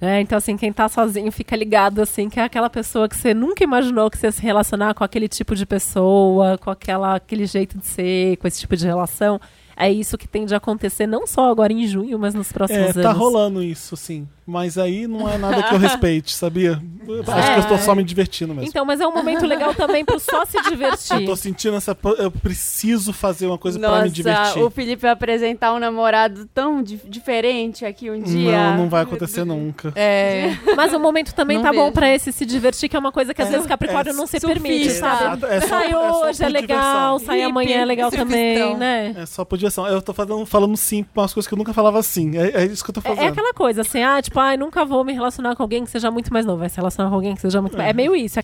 Né? então, assim, quem tá sozinho fica ligado, assim, que é aquela pessoa que você nunca imaginou que você ia se relacionar com aquele tipo de pessoa, com aquela, aquele jeito de ser, com esse tipo de relação. É isso que tende a acontecer, não só agora em junho, mas nos próximos É, anos. tá rolando isso, sim. Mas aí não é nada que eu respeite, sabia? Acho que eu estou só me divertindo mesmo. Então, mas é um momento legal também pro só se divertir. Eu tô sentindo essa. Eu preciso fazer uma coisa pra me divertir. o Felipe vai apresentar um namorado tão di- diferente aqui um dia. Não, não vai acontecer nunca. É, Mas o momento também Não tá bom pra esse se divertir, que é uma coisa que às É, vezes Capricórnio é não se permite, sabe? É só- sai é só hoje, é legal, diversão. sai amanhã, é legal também, né? É só por diversão. Eu tô falando, falando sim pra umas coisas que eu nunca falava assim. É, é isso que eu tô fazendo. É, é aquela coisa, assim, ah, tipo, ai, nunca vou me relacionar com alguém que seja muito mais novo. Vai se relacionar com alguém que seja muito mais. É meio isso. É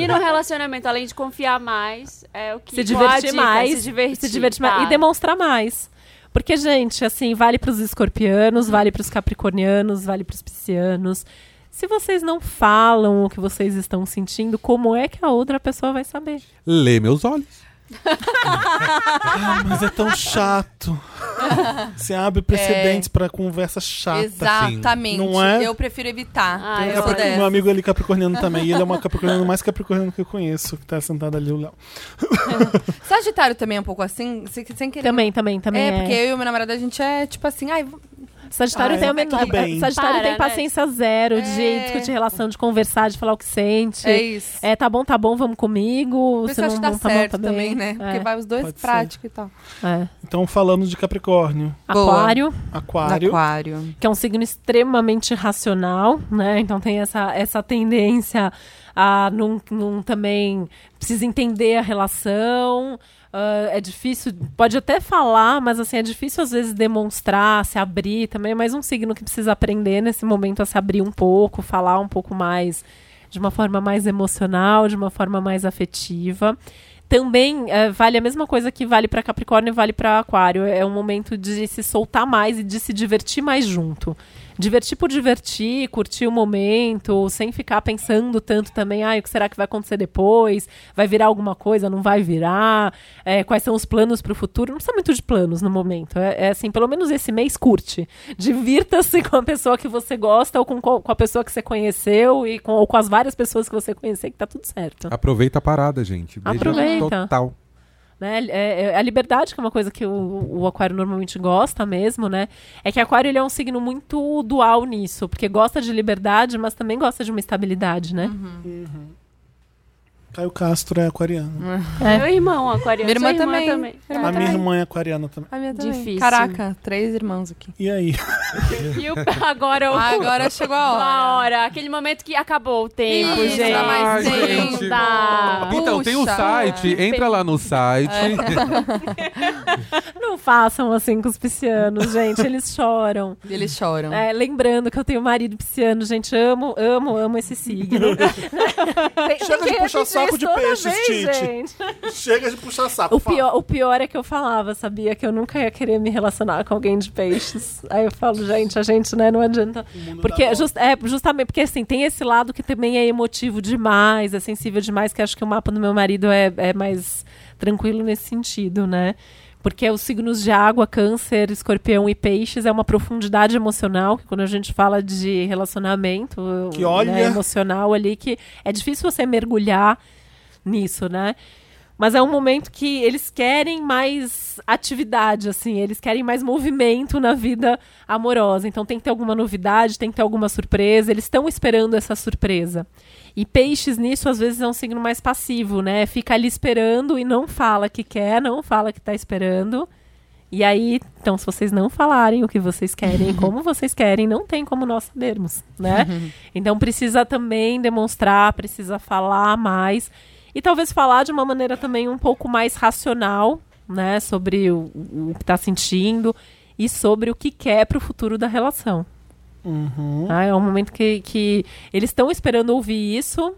E no relacionamento, além de confiar mais, é o que se divertir dica? mais. Se divertir, se divertir mais. tá. E demonstrar mais. Porque, gente, assim, vale pros escorpianos, vale pros capricornianos, vale pros piscianos. Se vocês não falam o que vocês estão sentindo, como é que a outra pessoa vai saber? Lê meus olhos. Ah, mas é tão chato. Você abre precedentes pra conversa chata. exatamente. Não é? Eu prefiro evitar. Ah, eu eu sou capri- dessa. meu amigo ali capricorniano também. E ele é uma capricorniano mais capricorniano que eu conheço, que tá sentado ali, o Léo. Sagitário também é um pouco assim, sem, sem querer. Também, também, também. é, É, porque eu e meu namorado, a gente é tipo assim, ai, Sagitário Ah, tem tudo bem. Sagitário Para, tem né? paciência zero de É. discutir relação, de conversar, de falar o que sente. é isso. É, tá bom, tá bom, vamos comigo. Por isso Se eu não, acho que dá não tá certo bom também, também, né? Porque É, vai os dois Pode ser. práticos e tal. é. Então, falando de Capricórnio, Boa. Aquário, Aquário. Aquário. que é um signo extremamente racional, né? Então tem essa, essa tendência a não, não também precisa entender a relação. Ah, é difícil, pode até falar, mas assim, é difícil às vezes demonstrar, se abrir também. É mais um signo que precisa aprender nesse momento a se abrir um pouco, falar um pouco mais de uma forma mais emocional, de uma forma mais afetiva. Também eh, vale a mesma coisa que vale para Capricórnio e vale para Aquário. É um momento de se soltar mais e de se divertir mais junto. Divertir por divertir, curtir o momento, sem ficar pensando tanto também, ah, o que será que vai acontecer depois? Vai virar alguma coisa? Não vai virar? Eh, quais são os planos para o futuro? Não precisa muito de planos no momento. É, é assim, pelo menos esse mês curte. Divirta-se com a pessoa que você gosta ou com, co- com a pessoa que você conheceu e com, ou com as várias pessoas que você conhecer, que tá tudo certo. Aproveita a parada, gente. Beijo Aproveita. Total. Né? É, é a liberdade, que é uma coisa que o, o aquário normalmente gosta mesmo, né? É que aquário ele é um signo muito dual nisso, porque gosta de liberdade, mas também gosta de uma estabilidade, né? Caio Castro é aquariano. É. Meu irmão, aquariano. Minha irmã sua também. também. Minha A irmã minha também. irmã é aquariana também. A minha também. Difícil. Caraca, três irmãos aqui. E aí? E o, agora o, Ah, agora chegou a a hora. hora. Aquele momento que acabou o tempo, Isso, gente. Ai, tem. gente. Tá. Então, tem o Puxa. site, entra lá no site. Não façam assim com os piscianos, gente, eles choram. Eles choram. É, lembrando que eu tenho marido pisciano, gente, amo, amo, amo esse signo. Tem- Chega tem de puxar repetir saco de peixes, vez, Tite. gente. Chega de puxar saco. O pior, o pior é que eu falava, sabia? Que eu nunca ia querer me relacionar com alguém de peixes. Aí eu falo, gente, a gente, né, não adianta. Porque just- é justamente porque assim, tem esse lado que também é emotivo demais, é sensível demais, que acho que o mapa do meu marido é, é mais tranquilo nesse sentido, né? Porque os signos de água, câncer, escorpião e peixes é uma profundidade emocional, que quando a gente fala de relacionamento Que olha- né, emocional ali, que é difícil você mergulhar nisso, né? Mas é um momento que eles querem mais atividade, assim, eles querem mais movimento na vida amorosa. Então tem que ter alguma novidade, tem que ter alguma surpresa, eles estão esperando essa surpresa. E peixes nisso, às vezes, é um signo mais passivo, né? Fica ali esperando e não fala que quer, não fala que tá esperando. E aí, então, se vocês não falarem o que vocês querem, como vocês querem, não tem como nós sabermos, né? Então precisa também demonstrar, precisa falar mais. E talvez falar de uma maneira também um pouco mais racional, né? Sobre o, o que está sentindo e sobre o que quer para o futuro da relação. Uhum. tá? É um momento que, que eles estão esperando ouvir isso.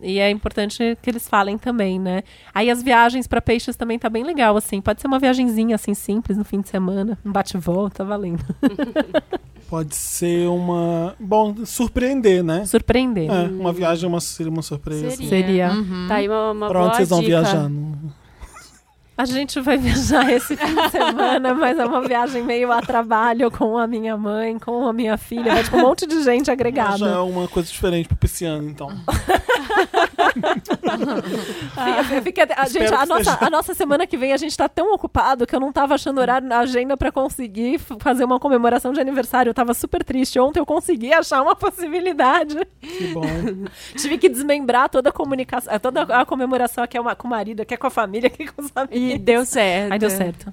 E é importante que eles falem também, né? Aí as viagens para peixes também tá bem legal, assim. Pode ser uma viagenzinha, assim, simples, no fim de semana. Um bate-volta, valendo. Pode ser uma. Bom, surpreender, né? Surpreender. É, uma viagem é uma, seria uma surpresa. Seria. Seria. Tá aí uma, uma onde vocês vão dica. viajar? A gente vai viajar esse fim de semana, mas é uma viagem meio a trabalho com a minha mãe, com a minha filha. Vai tipo um monte de gente Já é agregada. uma coisa diferente pro pisciano, então. Fica- fica- a, gente, a, que nossa, seja. a nossa semana que vem a gente tá tão ocupado que eu não tava achando horário na agenda pra conseguir fazer uma comemoração de aniversário. Eu tava super triste. Ontem eu consegui achar uma possibilidade. Que bom. Tive que desmembrar toda a comunicação, toda a comemoração aqui é uma, com o marido, aqui é com a família, aqui é com os amigos. E deu certo. Aí deu certo.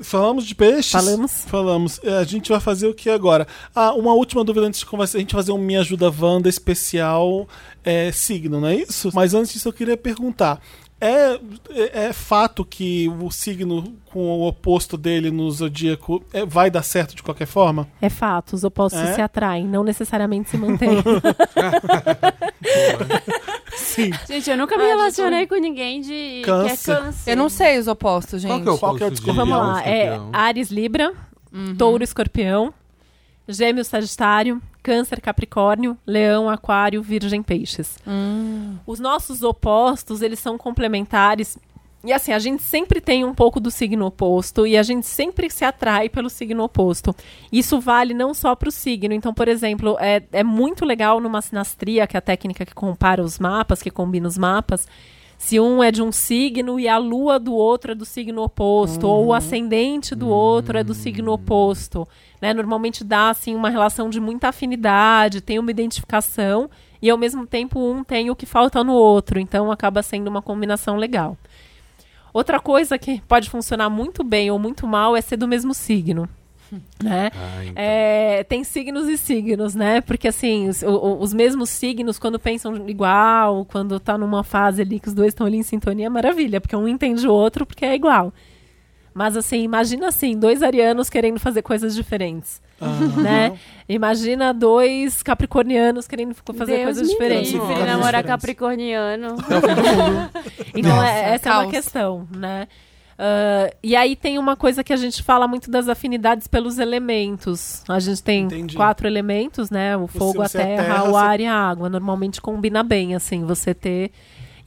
Falamos de peixes? Falamos. Falamos. É, A gente vai fazer o que agora? Ah, uma última dúvida antes de conversar. A gente vai fazer um Me Ajuda Wanda especial é, signo, não é isso? Mas antes disso eu queria perguntar. É, é, é fato que o signo com o oposto dele no zodíaco é, vai dar certo de qualquer forma? É fato, os opostos É? se atraem, não necessariamente se mantêm. Sim. Gente, eu nunca me Ah, relacionei com ninguém de Câncer. que é câncer. Eu não sei os opostos, gente. Qual que é o Qual que é o Vamos lá, é? Ares Libra, Touro Escorpião, Gêmeos Sagitário, Câncer Capricórnio, Leão Aquário, Virgem Peixes. Os nossos opostos, eles são complementares. E assim, a gente sempre tem um pouco do signo oposto e a gente sempre se atrai pelo signo oposto. Isso vale não só para o signo. Então, por exemplo, é, é muito legal numa sinastria, que é a técnica que compara os mapas, que combina os mapas, se um é de um signo e a lua do outro é do signo oposto, ou o ascendente do outro é do signo oposto. Né? Normalmente dá assim, uma relação de muita afinidade, tem uma identificação, e ao mesmo tempo um tem o que falta no outro. Então acaba sendo uma combinação legal. Outra coisa que pode funcionar muito bem ou muito mal é ser do mesmo signo. Né? Ah, então. É, tem signos e signos, né? Porque assim, os, os mesmos signos, quando pensam igual, quando tá numa fase ali que os dois estão ali em sintonia, é maravilha, porque um entende o outro porque é igual. Mas assim, imagina assim, dois arianos querendo fazer coisas diferentes, né? Imagina dois capricornianos querendo fazer Deus coisas diferentes. Classificar namorar capricorniano. Então, Nossa, é- essa é uma questão, né? Ah, e aí tem uma coisa que a gente fala muito das afinidades pelos elementos. A gente tem Entendi. quatro elementos, né? O fogo, você a é terra, terra, o você- ar e a água. Normalmente combina bem, assim, você ter.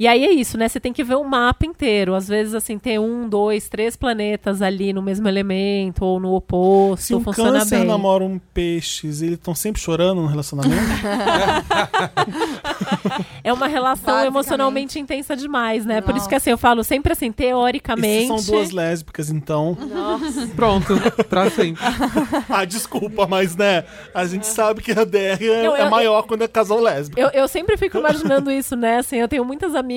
E aí é isso, né? Você tem que ver o mapa inteiro. Às vezes, assim, ter um, dois, três planetas ali no mesmo elemento ou no oposto. Se um funciona câncer bem. namora um peixes, eles estão sempre chorando no relacionamento? É uma relação emocionalmente intensa demais, né? Por isso Nossa. que assim, eu falo sempre assim, teoricamente. são duas lésbicas, então. Pronto, pra sempre. Ah, desculpa, mas né? A gente sabe que a DR é, Eu- é eu- maior quando é casal lésbico. Eu, eu sempre fico imaginando isso, né? Assim, eu tenho muitas amigas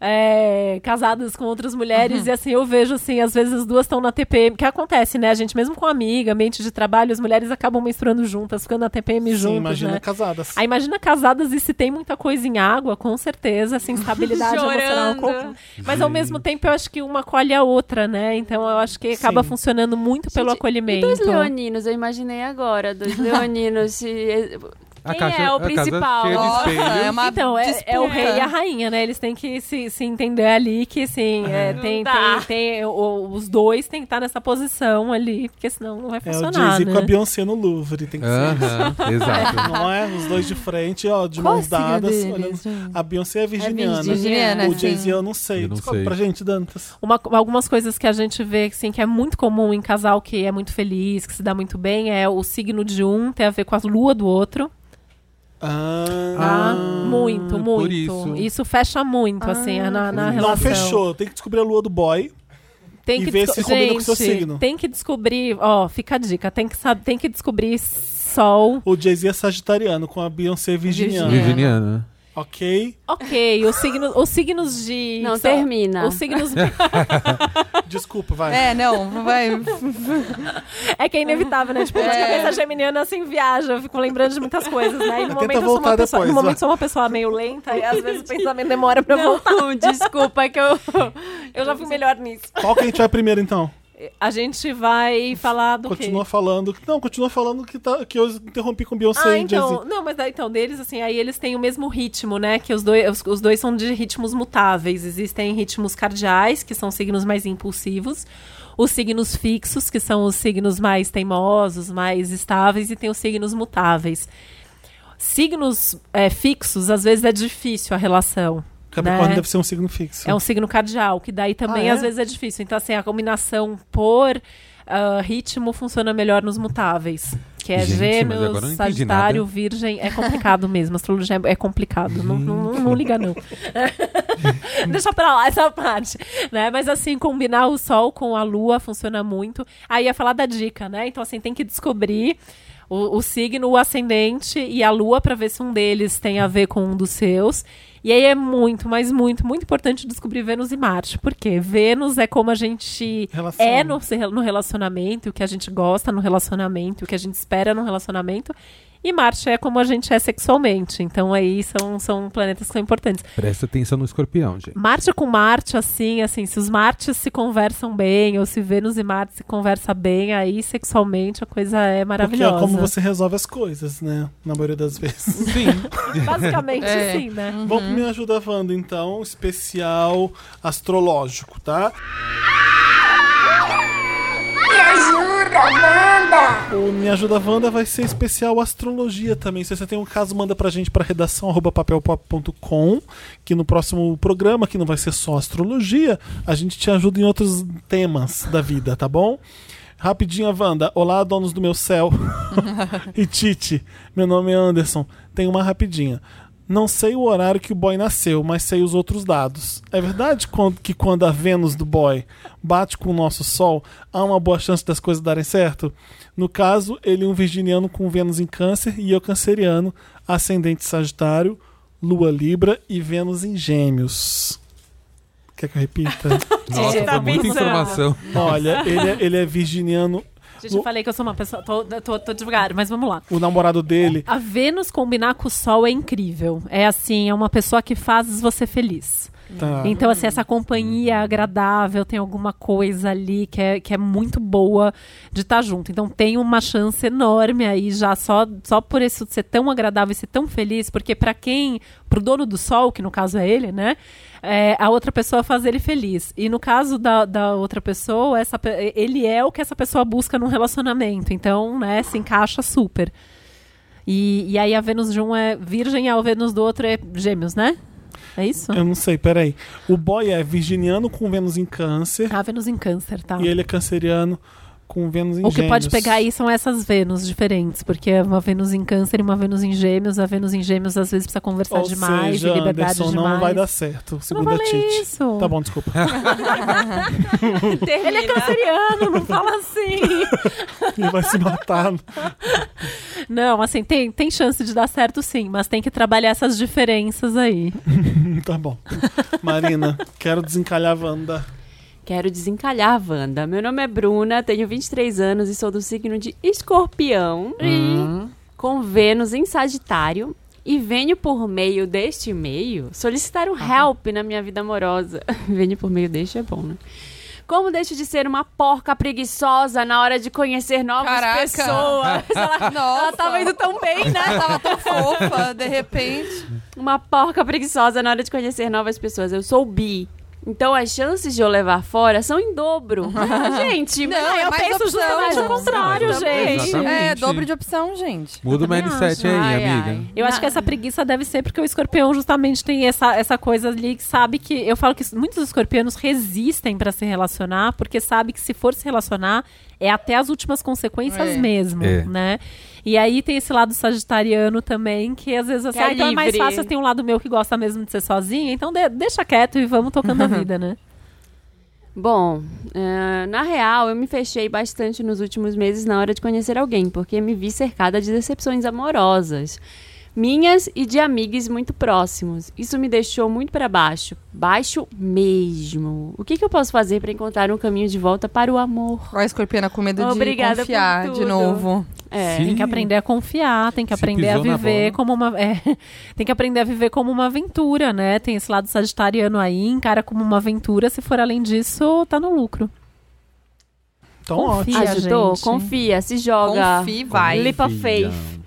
é, casadas com outras mulheres e assim, eu vejo assim, às vezes as duas estão na TPM, que acontece, né? A gente, mesmo com amiga, ambiente de trabalho, as mulheres acabam menstruando juntas, ficando na TPM Sim, juntas, imagina né? casadas. Aí imagina casadas e se tem muita coisa em água, com certeza, assim, instabilidade emocional. Com- Mas ao mesmo tempo eu acho que uma colhe a outra, né? Então eu acho que acaba Sim. funcionando muito pelo Gente, acolhimento. E dois leoninos, eu imaginei agora, dois leoninos se A Quem caixa, é o a casa principal? Nossa, é uma Então, é, é o rei e a rainha, né? Eles têm que se, se entender ali que, assim, é, Não tem, tem, tem- o- os dois têm que estar nessa posição ali, porque senão não vai É o funcionar, Jay-Z né? com a Beyoncé no Louvre, tem que ser. Aham, exato. Não é? Os dois de frente, ó, de Qual mãos dadas. deles, olhando. gente? A Beyoncé é virginiana. Virginiana, o. Jay-Z eu não sei. Eu não Descobre sei. pra gente, Dantas. Uma- algumas coisas que a gente vê assim, que é muito comum em casal que é muito feliz, que se dá muito bem, é o signo de um ter a ver com a lua do outro. Ah, Tá? muito, muito. isso. fecha muito, assim, na, na Não relação. não fechou. Tem que descobrir a lua do boy. Tem E que ver desco- se combina com o seu Gente, signo. Tem que descobrir, ó, fica a dica, tem que tem que descobrir sol. O Jay-Z é sagitariano, com a Beyoncé virginiana. Virginiana. Ok? Ok, os signos, os signos de Não, são- termina. Os signos Desculpa, vai. É, não, vai. é que é inevitável, né? Tipo, a É. cabeça geminiana assim viaja, eu fico lembrando de muitas coisas, né? E no momento eu sou voltar uma pessoa, depois, no momento sou uma pessoa meio lenta e às vezes o pensamento demora pra voltar. Não, desculpa que eu. Eu já fui melhor nisso. Qual que a gente vai primeiro, então? A gente vai falar do Continua quê? falando. Não, continua falando que, tá, que eu interrompi com Beyoncé Ah, e Jay-Z. então, não, mas então, deles, assim, aí eles têm o mesmo ritmo, né? Que os dois, os, os dois são de ritmos mutáveis. Existem ritmos cardeais, que são signos mais impulsivos. Os signos fixos, que são os signos mais teimosos, mais estáveis. E tem os signos mutáveis. Signos é, fixos, às vezes é difícil a relação. Capricórnio né? deve ser um signo fixo. É um signo cardial, que daí também Ah, é? às vezes é difícil. Então, assim, a combinação por ah, ritmo funciona melhor nos mutáveis. Que é Gente, gêmeos, sagitário, nada. virgem. É complicado mesmo. Astrologia é complicado. Não, não, não- não liga, não. Deixa pra lá essa parte. Né? Mas assim, combinar o sol com a lua funciona muito. Aí ia falar da dica, né? Então, assim, tem que descobrir o, o signo, o ascendente e a lua para ver se um deles tem a ver com um dos seus. E aí é muito, mas muito, muito importante descobrir Vênus e Marte. Por quê? Vênus é como a gente Relação. é no, no relacionamento, o que a gente gosta no relacionamento, o que a gente espera no relacionamento. E Marte é como a gente é sexualmente. Então aí são, são planetas que são importantes. Presta atenção no escorpião, gente. Marte com Marte, assim, assim, se os Martes se conversam bem, ou se Vênus e Marte se conversa bem, aí sexualmente a coisa é Porque maravilhosa. é como você resolve as coisas, né? Na maioria das vezes. Sim. Basicamente, É. sim, né? Vamos pro Me Ajuda Wanda, então, especial astrológico, tá? Me ajuda, Wanda! O Me Ajuda Wanda vai ser especial astrologia também. Se você tem um caso, manda pra gente pra redação papelpop.com, que no próximo programa, que não vai ser só astrologia, a gente te ajuda em outros temas da vida, tá bom? Rapidinha, Wanda. Olá, donos do meu céu. e Tite, meu nome é Anderson. Tem uma rapidinha. Não sei o horário que o boy nasceu, mas sei os outros dados. É verdade que quando a Vênus do boy bate com o nosso Sol, há uma boa chance das coisas darem certo? No caso, ele é um virginiano com Vênus em Câncer e eu canceriano, ascendente Sagitário, Lua Libra e Vênus em Gêmeos. Quer que eu repita? Nossa, tá foi muita informação. Olha, ele é, ele é virginiano. Gente, eu falei que eu sou uma pessoa. Tô, tô, tô devagar, mas vamos lá. O namorado dele A Vênus combinar com o Sol é incrível. É assim, é uma pessoa que faz você feliz. tá. Então, assim, essa companhia agradável, tem alguma coisa ali que é, que é muito boa de estar junto. Então, tem uma chance enorme aí já só, só por isso ser tão agradável e ser tão feliz, porque para quem, pro dono do sol, que no caso é ele, né? É, a outra pessoa faz ele feliz. E no caso da, da outra pessoa, essa, ele é o que essa pessoa busca num relacionamento. Então, né, se encaixa super. E, e aí a Vênus de um é virgem e a Vênus do outro é gêmeos, né? É isso? Eu não sei, peraí. O boy é virginiano com Vênus em Câncer A Vênus em câncer, tá? e ele é canceriano com Vênus em O que pode Gêmeos. pegar aí são essas Vênus diferentes, porque é uma Vênus em câncer e uma Vênus em gêmeos. A Vênus em gêmeos às vezes precisa conversar Ou demais, seja, de liberdade Anderson, demais. não vai dar certo, Não segundo a falei Tite. isso. Tá bom, desculpa. Ele é canceriano, não fala assim. Ele vai se matar. Não, assim, tem, tem chance de dar certo sim, mas tem que trabalhar essas diferenças aí. tá bom. Marina, quero desencalhar a Wanda. Quero desencalhar a Wanda. Meu nome é Bruna, tenho 23 anos e sou do signo de Escorpião, com Vênus em Sagitário. E venho por meio deste meio solicitar um help na minha vida amorosa. venho por meio deste é bom, né? Como deixo de ser uma porca preguiçosa na hora de conhecer novas Caraca. pessoas? Ela, Nossa. ela tava indo tão bem, né? Tava tão fofa, de repente. Uma porca preguiçosa na hora de conhecer novas pessoas. Eu sou bi. Então as chances de eu levar fora são em dobro. gente, Não, é eu penso opção. justamente o contrário, gente. Exatamente. É, dobro de opção, gente. Muda o mindset aí. Ai, amiga. ai. Eu acho que essa preguiça deve ser porque o escorpião justamente tem essa, essa coisa ali que sabe que. Eu falo que muitos escorpianos resistem pra se relacionar, porque sabe que se for se relacionar, é até as últimas consequências É. mesmo, É. né? E aí tem esse lado sagitariano também, que às vezes assim, é ah, então é mais fácil, tem um lado meu que gosta mesmo de ser sozinha, então de- deixa quieto e vamos tocando a vida, né? Bom, eh, na real, eu me fechei bastante nos últimos meses na hora de conhecer alguém, porque me vi cercada de decepções amorosas. Minhas e de amigos muito próximos. Isso me deixou muito para baixo. Baixo mesmo. O que, que eu posso fazer para encontrar um caminho de volta para o amor? Ó, a escorpiana com medo Obrigada de confiar de novo. É. Sim. Tem que aprender a confiar, tem que Se aprender a viver como uma. é, tem que aprender a viver como uma aventura, né? Tem esse lado sagitariano aí, encara como uma aventura. Se for além disso, tá no lucro. Então, Confia. ótimo. Ajudou? gente. Confia, se joga. Confie, vai. Of faith.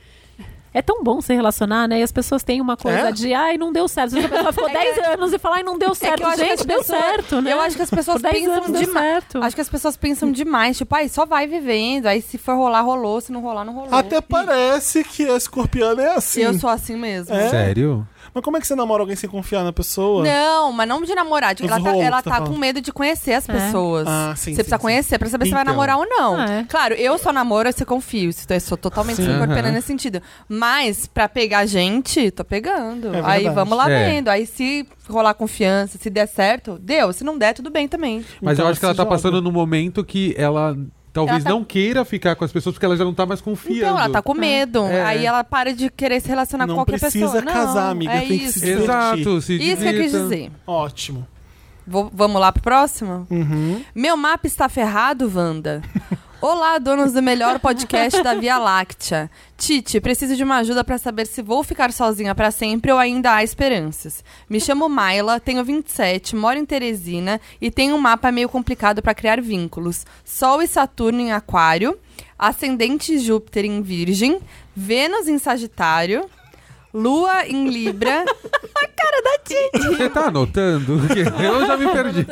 É tão bom se relacionar, né? E as pessoas têm uma coisa É? de, ai, não deu certo. Às vezes a pessoa ficou 10 anos e fala, ai, não deu certo. eu acho que Gente, as deu pessoas- certo, né? Eu acho que as pessoas Por 10 pensam demais. certo. Acho que as pessoas pensam demais. Tipo, aí só vai vivendo. Aí se for rolar, rolou. Se não rolar, não rolou. Até parece que a escorpiana é assim. Eu sou assim mesmo. É? Sério? Mas como é que você namora alguém sem confiar na pessoa? Não, mas não de namorar. de- Os Ela tá, rolos, ela tá tá com medo de conhecer as É. pessoas. Ah, sim, Você sim, precisa sim. conhecer pra saber se vai Então. namorar ou não. É. Claro, eu só namoro se eu confio. Se eu sou totalmente Sim. escorpiana Aham. nesse sentido. Mas pra pegar gente, tô pegando. É aí vamos lá É. vendo. Aí se rolar confiança, se der certo, deu. Se não der, tudo bem também. Mas Então eu acho que ela tá joga. passando num momento que ela talvez tá- não queira ficar com as pessoas porque ela já não tá mais confiando. Então, ela tá com medo. É. Aí ela para de querer se relacionar Não com qualquer precisa pessoa. Não, casar, amiga, É tem que isso. se divertir. Exato, se Isso que eu quis dizer. Ótimo. Vou- vamos lá pro próximo? Uhum. Meu mapa está ferrado, Wanda? Olá, donos do melhor podcast da Via Láctea. Tite, preciso de uma ajuda para saber se vou ficar sozinha para sempre ou ainda há esperanças. Me chamo Maila, tenho 27, moro em Teresina e tenho um mapa meio complicado para criar vínculos. Sol e Saturno em Aquário, ascendente Júpiter em Virgem, Vênus em Sagitário, Lua em Libra Você tá anotando? Eu já me perdi.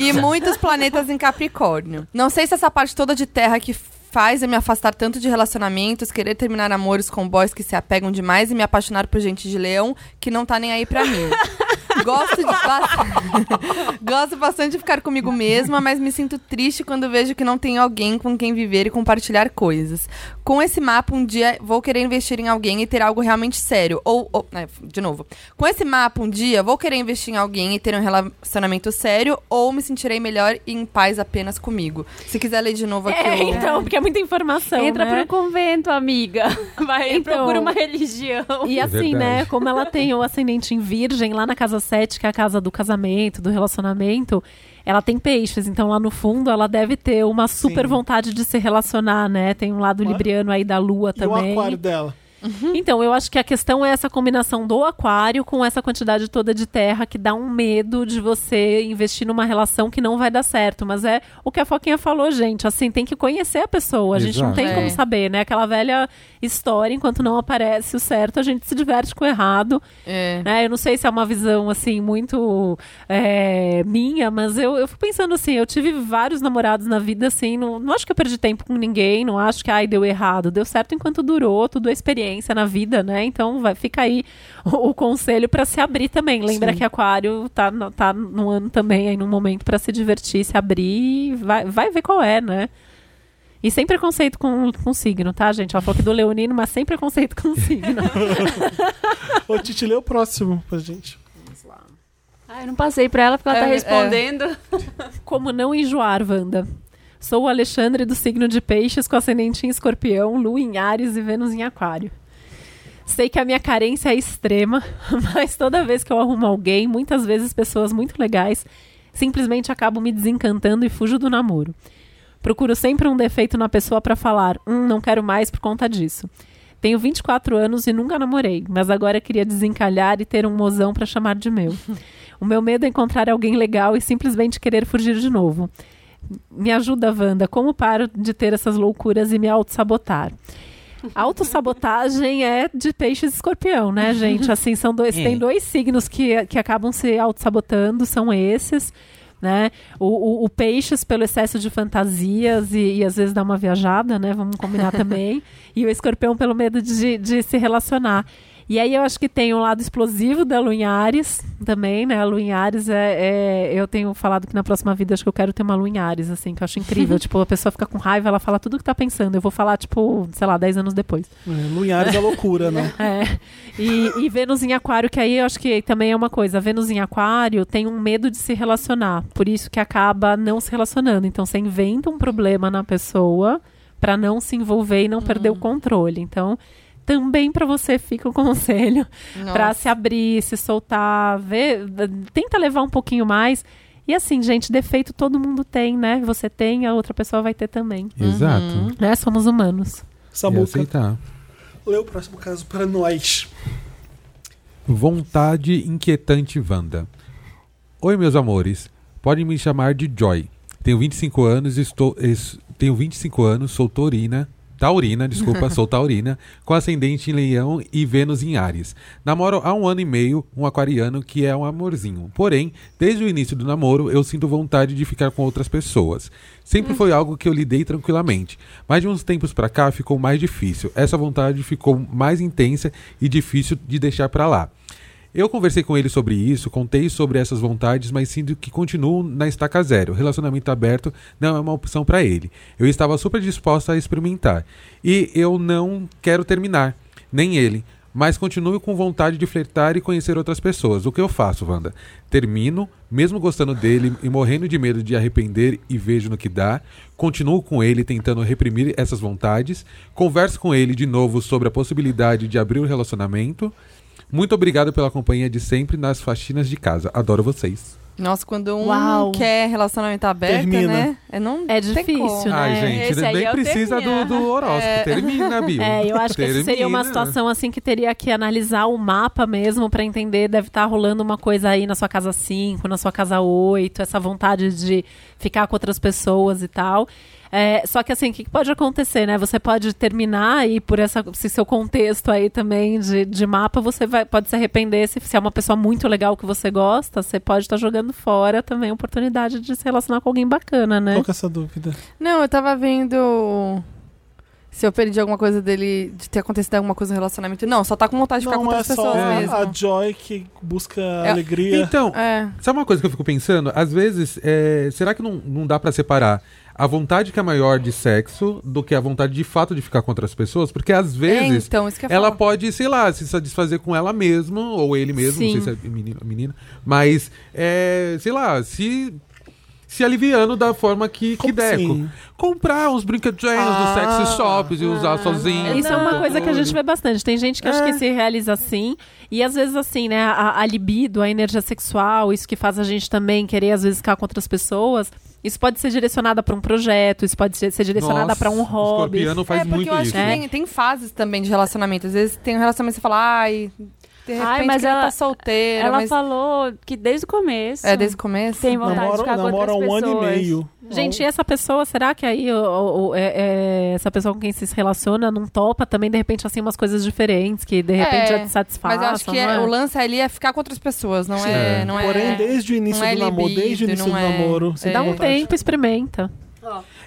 e muitos planetas em Capricórnio. Não sei se essa parte toda de terra que faz eu me afastar tanto de relacionamentos, querer terminar namoros com boys que se apegam demais e me apaixonar por gente de leão que não tá nem aí pra mim. Gosto de ba- Gosto bastante de ficar comigo mesma, mas me sinto triste quando vejo que não tenho alguém com quem viver e compartilhar coisas. Com esse mapa, um dia vou querer investir em alguém e ter algo realmente sério. Ou, ou- é, de novo. Com esse mapa, um dia vou querer investir em alguém e ter um relacionamento sério, ou me sentirei melhor e em paz apenas comigo. Se quiser ler de novo aqui. É, o- então, porque é muita informação, Entra né? pro convento, amiga. Vai, Então- procura uma religião. E assim, Verdade. né, como ela tem o ascendente em virgem, lá na casa 7, que é a casa do casamento, do relacionamento, ela tem peixes. Então, lá no fundo, ela deve ter uma super Sim. vontade de se relacionar, né? Tem um lado libriano aí da lua E o também. aquário dela? Então, eu acho que a questão é essa combinação do aquário com essa quantidade toda de terra que dá um medo de você investir numa relação que não vai dar certo. Mas é o que a Foquinha falou, gente. Assim, tem que conhecer a pessoa. A gente não Exato. tem É. como saber, né? Aquela velha história, enquanto não aparece o certo, a gente se diverte com o errado. É. né? Eu não sei se é uma visão, assim, muito é, minha, mas eu, eu fico pensando assim, eu tive vários namorados na vida, assim, não, não acho que eu perdi tempo com ninguém, não acho que, ai, deu errado. Deu certo enquanto durou, tudo é experiência na vida, né? Então, vai, fica aí o, o conselho pra se abrir também. Lembra Sim. que aquário tá, no- tá no ano também, aí num momento pra se divertir, se abrir, e vai, vai ver qual é, né? E sem preconceito com, com signo, tá, gente? Ela falou que do leonino, mas sem preconceito com signo. Ô, Titi, lê o próximo pra gente. Ai, não passei pra ela porque ela tá É, é. respondendo. Como não enjoar, Wanda? Sou o Alexandre do signo de Peixes com ascendente em Escorpião, Lua em Ares e Vênus em Aquário. Sei que a minha carência é extrema, mas toda vez que eu arrumo alguém, muitas vezes pessoas muito legais, simplesmente acabo me desencantando e fujo do namoro. Procuro sempre um defeito na pessoa para falar, hum, não quero mais por conta disso. Tenho 24 anos e nunca namorei, mas agora queria desencalhar e ter um mozão para chamar de meu. O meu medo é encontrar alguém legal e simplesmente querer fugir de novo. Me ajuda, Wanda, como paro de ter essas loucuras e me auto-sabotar? Autossabotagem é de peixes e escorpião, né, gente? Assim, são dois. É. Tem dois signos que, que acabam se auto-sabotando, são esses. Né? O, o, o peixes pelo excesso de fantasias e, e às vezes dá uma viajada, né? Vamos combinar também. E o escorpião pelo medo de, de se relacionar. E aí eu acho que tem um lado explosivo da Lua em Ares também, né? A Lua em Ares é, é- Eu tenho falado que na próxima vida acho que eu quero ter uma Lua em Ares, assim, que eu acho incrível. tipo, a pessoa fica com raiva, ela fala tudo que tá pensando. Eu vou falar, tipo, sei lá, 10 anos depois. É, Lunhares é loucura, né? É. E, e Vênus em Aquário, que aí eu acho que também é uma coisa. Vênus em Aquário tem um medo de se relacionar, por isso que acaba não se relacionando. Então você inventa um problema na pessoa para não se envolver e não perder o controle. Então também para você fica o conselho para se abrir, se soltar, ver, tenta levar um pouquinho mais. E assim, gente, defeito todo mundo tem, né? Você tem, a outra pessoa vai ter também. Exato. Né? Somos humanos. Samuca, aceitar. lê o próximo caso para nós. Vontade inquietante Wanda. Oi, meus amores. Podem me chamar de Joy. Tenho 25 anos, estou es- tenho 25 anos, sou taurina, taurina, desculpa, sou taurina, com ascendente em Leão e Vênus em Ares. Namoro há um ano e meio um aquariano que é um amorzinho. Porém, desde o início do namoro, eu sinto vontade de ficar com outras pessoas. Sempre foi algo que eu lidei tranquilamente, mas de uns tempos pra cá ficou mais difícil. Essa vontade ficou mais intensa e difícil de deixar pra lá. Eu conversei com ele sobre isso, contei sobre essas vontades, mas sinto que continuo na estaca zero. Relacionamento aberto não é uma opção pra ele. Eu estava super disposta a experimentar. E eu não quero terminar, nem ele. Mas continuo com vontade de flertar e conhecer outras pessoas. O que eu faço, Wanda? Termino, mesmo gostando dele e morrendo de medo de arrepender e vejo no que dá. Continuo com ele tentando reprimir essas vontades. Converso com ele de novo sobre a possibilidade de abrir o relacionamento. Muito obrigado pela companhia de sempre nas faxinas de casa. Adoro vocês. Nossa, quando um Uau. quer relacionamento aberto, Termina. né? É, não É difícil, né? Ai, gente, Esse aí nem eu precisa do, do horóscopo. Termina, Bill. É, eu acho que essa seria uma Termina. situação assim que teria que analisar o mapa mesmo pra entender. Deve estar rolando uma coisa aí na sua casa 5, na sua casa 8, essa vontade de ficar com outras pessoas e tal. É, só que assim, o que pode acontecer, né? Você pode terminar e por essa, esse seu contexto aí também de, de mapa, você vai, pode se arrepender se, se é uma pessoa muito legal que você gosta, você pode estar jogando fora também a oportunidade de se relacionar com alguém bacana, né? Qual que é essa dúvida? Não, eu tava vendo se eu perdi alguma coisa dele, de ter acontecido alguma coisa no relacionamento. Não, só tá com vontade de ficar com Não, é outras só pessoas a, mesmo. a Joy que busca É- alegria. Então, É. sabe uma coisa que eu fico pensando? Às vezes, é, será que não, não dá pra separar a vontade que é maior de sexo do que a vontade de fato de ficar com outras pessoas? Porque às É, vezes então, isso que eu ela pode, sei lá, se satisfazer com ela mesma, ou ele mesmo, Sim. não sei se é menino menina, mas, é, sei lá, se, se aliviando da forma que, que der. assim? Comprar uns brinquedinhos Ah. dos sex shops e usar sozinho. Isso é uma Não. coisa que a gente vê bastante. Tem gente que acha que se realiza assim, e às vezes assim, né, a, a libido, a energia sexual, isso que faz a gente também querer às vezes ficar com outras pessoas, isso pode ser direcionada para um projeto, isso pode ser, direcionada para um hobby. Escorpiano faz é, porque muito eu acho isso. que É. tem, tem fases também de relacionamento. Às vezes tem um relacionamento que você fala, ai, de repente Ai, mas ela- tá solteira, Ela mas falou que desde o começo. é desde o começo. Tem vontade de Namoro, ficar com outras um ano e pessoas. meio. Gente, e essa pessoa, será que aí o- o- o- é- é, essa pessoa com quem se relaciona não topa também, de repente, assim, umas coisas diferentes que de repente É, já te satisfazem? Mas eu acho que é- o lance ali é ficar com outras pessoas, não é, É. não é. Porém, desde o início é do namoro, libido, desde o início do é- namoro, você é. Dá um vontade. tempo, experimenta.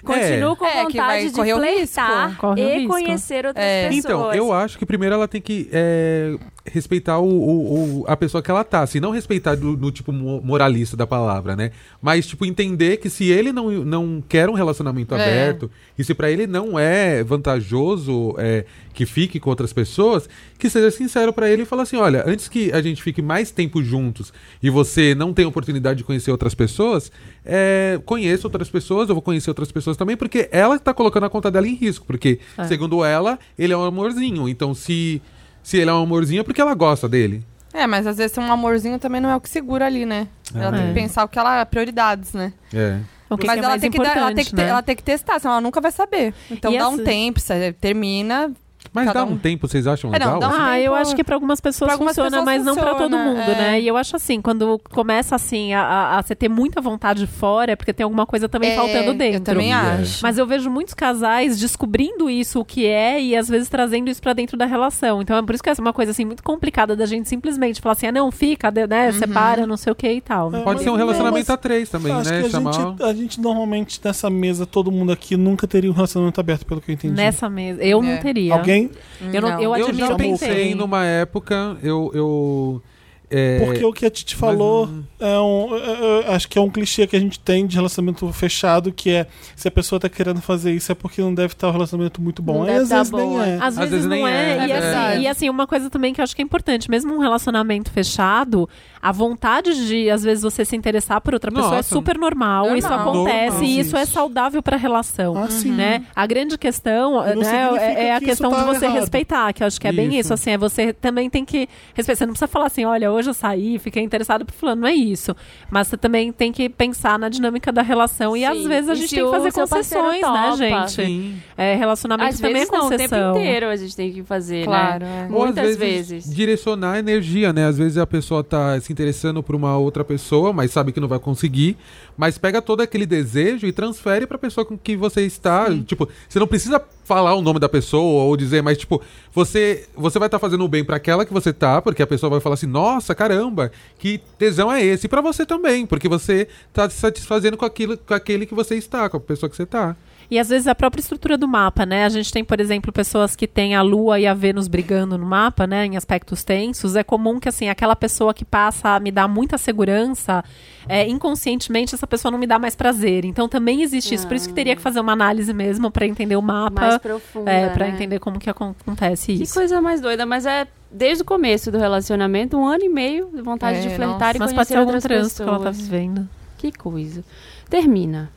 Continuo com É, que vai vontade de flertar o e risco. conhecer outras É. pessoas. Então, eu acho que primeiro ela tem que é, respeitar o, o- o- a pessoa que ela tá. Assim, não respeitar do, no tipo mo- moralista da palavra, né? Mas, tipo, entender que se ele não, não quer um relacionamento É. aberto, e se pra ele não é vantajoso é, que fique com outras pessoas, que seja sincero pra ele e falar assim: olha, antes que a gente fique mais tempo juntos e você não tenha oportunidade de conhecer outras pessoas, é, conheça outras pessoas, eu vou conhecer outras pessoas também, porque ela tá colocando a conta dela em risco. Porque, É. segundo ela, ele é um amorzinho. Então, se, se ele é um amorzinho, é porque ela gosta dele. É, mas às vezes um amorzinho também não é o que segura ali, né? Ela tem É. que pensar o que ela prioridades, né? É. O que mas que é ela, mais tem que dar- ela, tem que né? ela tem que testar, senão ela nunca vai saber. Então E dá essa- um tempo, você termina, Mas Cada dá um um. tempo, vocês acham É, não, legal? dá um Ah, eu tempo- acho que para algumas pessoas pra algumas funciona, pessoas mas não para todo funciona, mundo, é. né? E eu acho assim, quando começa assim a, a- a você ter muita vontade fora, é porque tem alguma coisa também É, faltando dentro. Eu também É. acho. Mas eu vejo muitos casais descobrindo isso, o que é, e às vezes trazendo isso pra dentro da relação. Então é por isso que é uma coisa assim muito complicada da gente simplesmente falar assim, ah, não, fica, de- né, separa, não sei o que e tal. É, Pode ser um não, relacionamento mas a três também, Acho né? que a, Chamar... gente, a gente normalmente nessa mesa, todo mundo aqui nunca teria um relacionamento aberto, pelo que eu entendi. Nessa mesa. Eu não É. teria. Alguém? Eu, não, Não. eu Eu já pensei tentei. numa época, eu. eu é, Porque o que a Titi falou é um. é- é- acho que é um clichê que a gente tem de relacionamento fechado, que é se a pessoa tá querendo fazer isso é porque não deve estar um relacionamento muito bom. Não às tá vezes bom, nem é. Às, Às vezes, vezes não nem é. é, e, é assim, verdade. e assim, uma coisa também que eu acho que é importante, mesmo um relacionamento fechado, a vontade de, às vezes, você se interessar por outra pessoa é Nossa. super normal. Normal. Isso acontece Normal. e isso é saudável pra relação. Ah, sim. Né? A grande questão não né, é, é a que questão isso de tá você errado. respeitar, que eu acho que é bem Isso. isso. Assim, é você também tem que respeitar. Você não precisa falar assim, olha, hoje eu saí, fiquei interessado por fulano, não é isso. Mas você também tem que pensar na dinâmica da relação e às Sim. vezes a E gente tem que fazer concessões, né, gente? Sim. É, relacionamento Às também vezes é não, o concessão. tempo inteiro a gente tem que fazer, Claro, né? é. Ou, às Muitas vezes. Direcionar a energia, né? Às vezes a pessoa tá se interessando por uma outra pessoa, mas sabe que não vai conseguir. Mas pega todo aquele desejo e transfere pra pessoa com que você está. Tipo, você não precisa falar o nome da pessoa ou dizer, mas tipo, você você vai estar fazendo o bem pra aquela que você tá, porque a pessoa vai falar assim: "Nossa, caramba, que tesão é esse?" E pra você também, porque você tá se satisfazendo com aquilo com aquele que você está, com a pessoa que você tá. E às vezes a própria estrutura do mapa, né? A gente tem, por exemplo, pessoas que têm a Lua e a Vênus brigando no mapa, né? Em aspectos tensos. É comum que, assim, aquela pessoa que passa a me dar muita segurança, é, inconscientemente essa pessoa não me dá mais prazer. Então também existe isso. Por isso que teria que fazer uma análise mesmo para entender o Mais mapa. profunda, É, para né? entender como que acontece Que isso. coisa mais doida, mas é desde o começo do relacionamento, um ano e meio de vontade É, de flertar nossa. e Mas pode conhecer ser algum outras trânsito que ela tá pessoas. vivendo. Que coisa. Termina.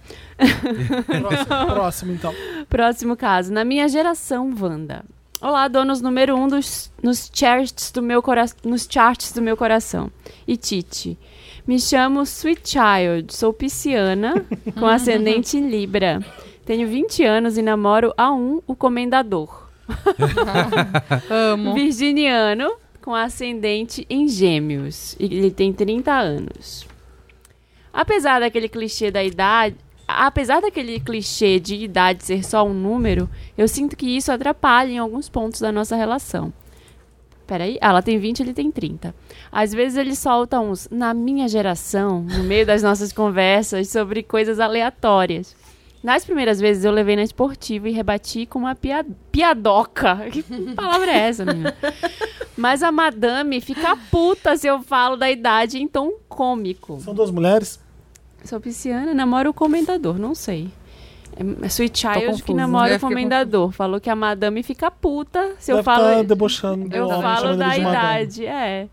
Próximo, próximo, então. Próximo caso. Na minha geração, Wanda. Olá, donos número um dos, nos, charts do meu cora nos charts do meu coração. E Titi. Me chamo Sweet Child, sou pisciana, com ascendente em Libra. Tenho 20 anos e namoro a um, o comendador. Amo. Virginiano, com ascendente em gêmeos. E ele tem 30 anos. Apesar daquele clichê da idade. Apesar daquele clichê de idade ser só um número, eu sinto que isso atrapalha em alguns pontos da nossa relação. Peraí, ah, ela tem 20, ele tem 30. Às vezes ele solta uns, na minha geração, no meio das nossas conversas sobre coisas aleatórias. Nas primeiras vezes eu levei na esportiva e rebati com uma pia piadoca. Que palavra é essa, menina? Mas a madame fica puta se eu falo da idade em tom cômico. São duas mulheres? Sou pisciana, namoro o comendador, não sei. É é Sweet Child que namora Eu o comendador. Falou que a madame fica puta se eu Deve falo. tá debochando do Eu homem, falo chamando ele da idade, é.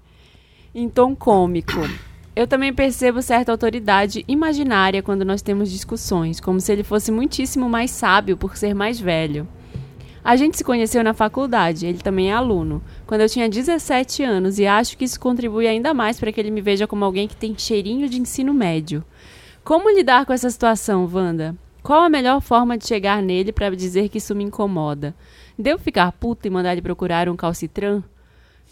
Em tom cômico. Eu também percebo certa autoridade imaginária quando nós temos discussões, como se ele fosse muitíssimo mais sábio por ser mais velho. A gente se conheceu na faculdade, ele também é aluno, quando eu tinha 17 anos e acho que isso contribui ainda mais para que ele me veja como alguém que tem cheirinho de ensino médio. Como lidar com essa situação, Wanda? Qual a melhor forma de chegar nele para dizer que isso me incomoda? Devo ficar puta e mandar ele procurar um calcitran?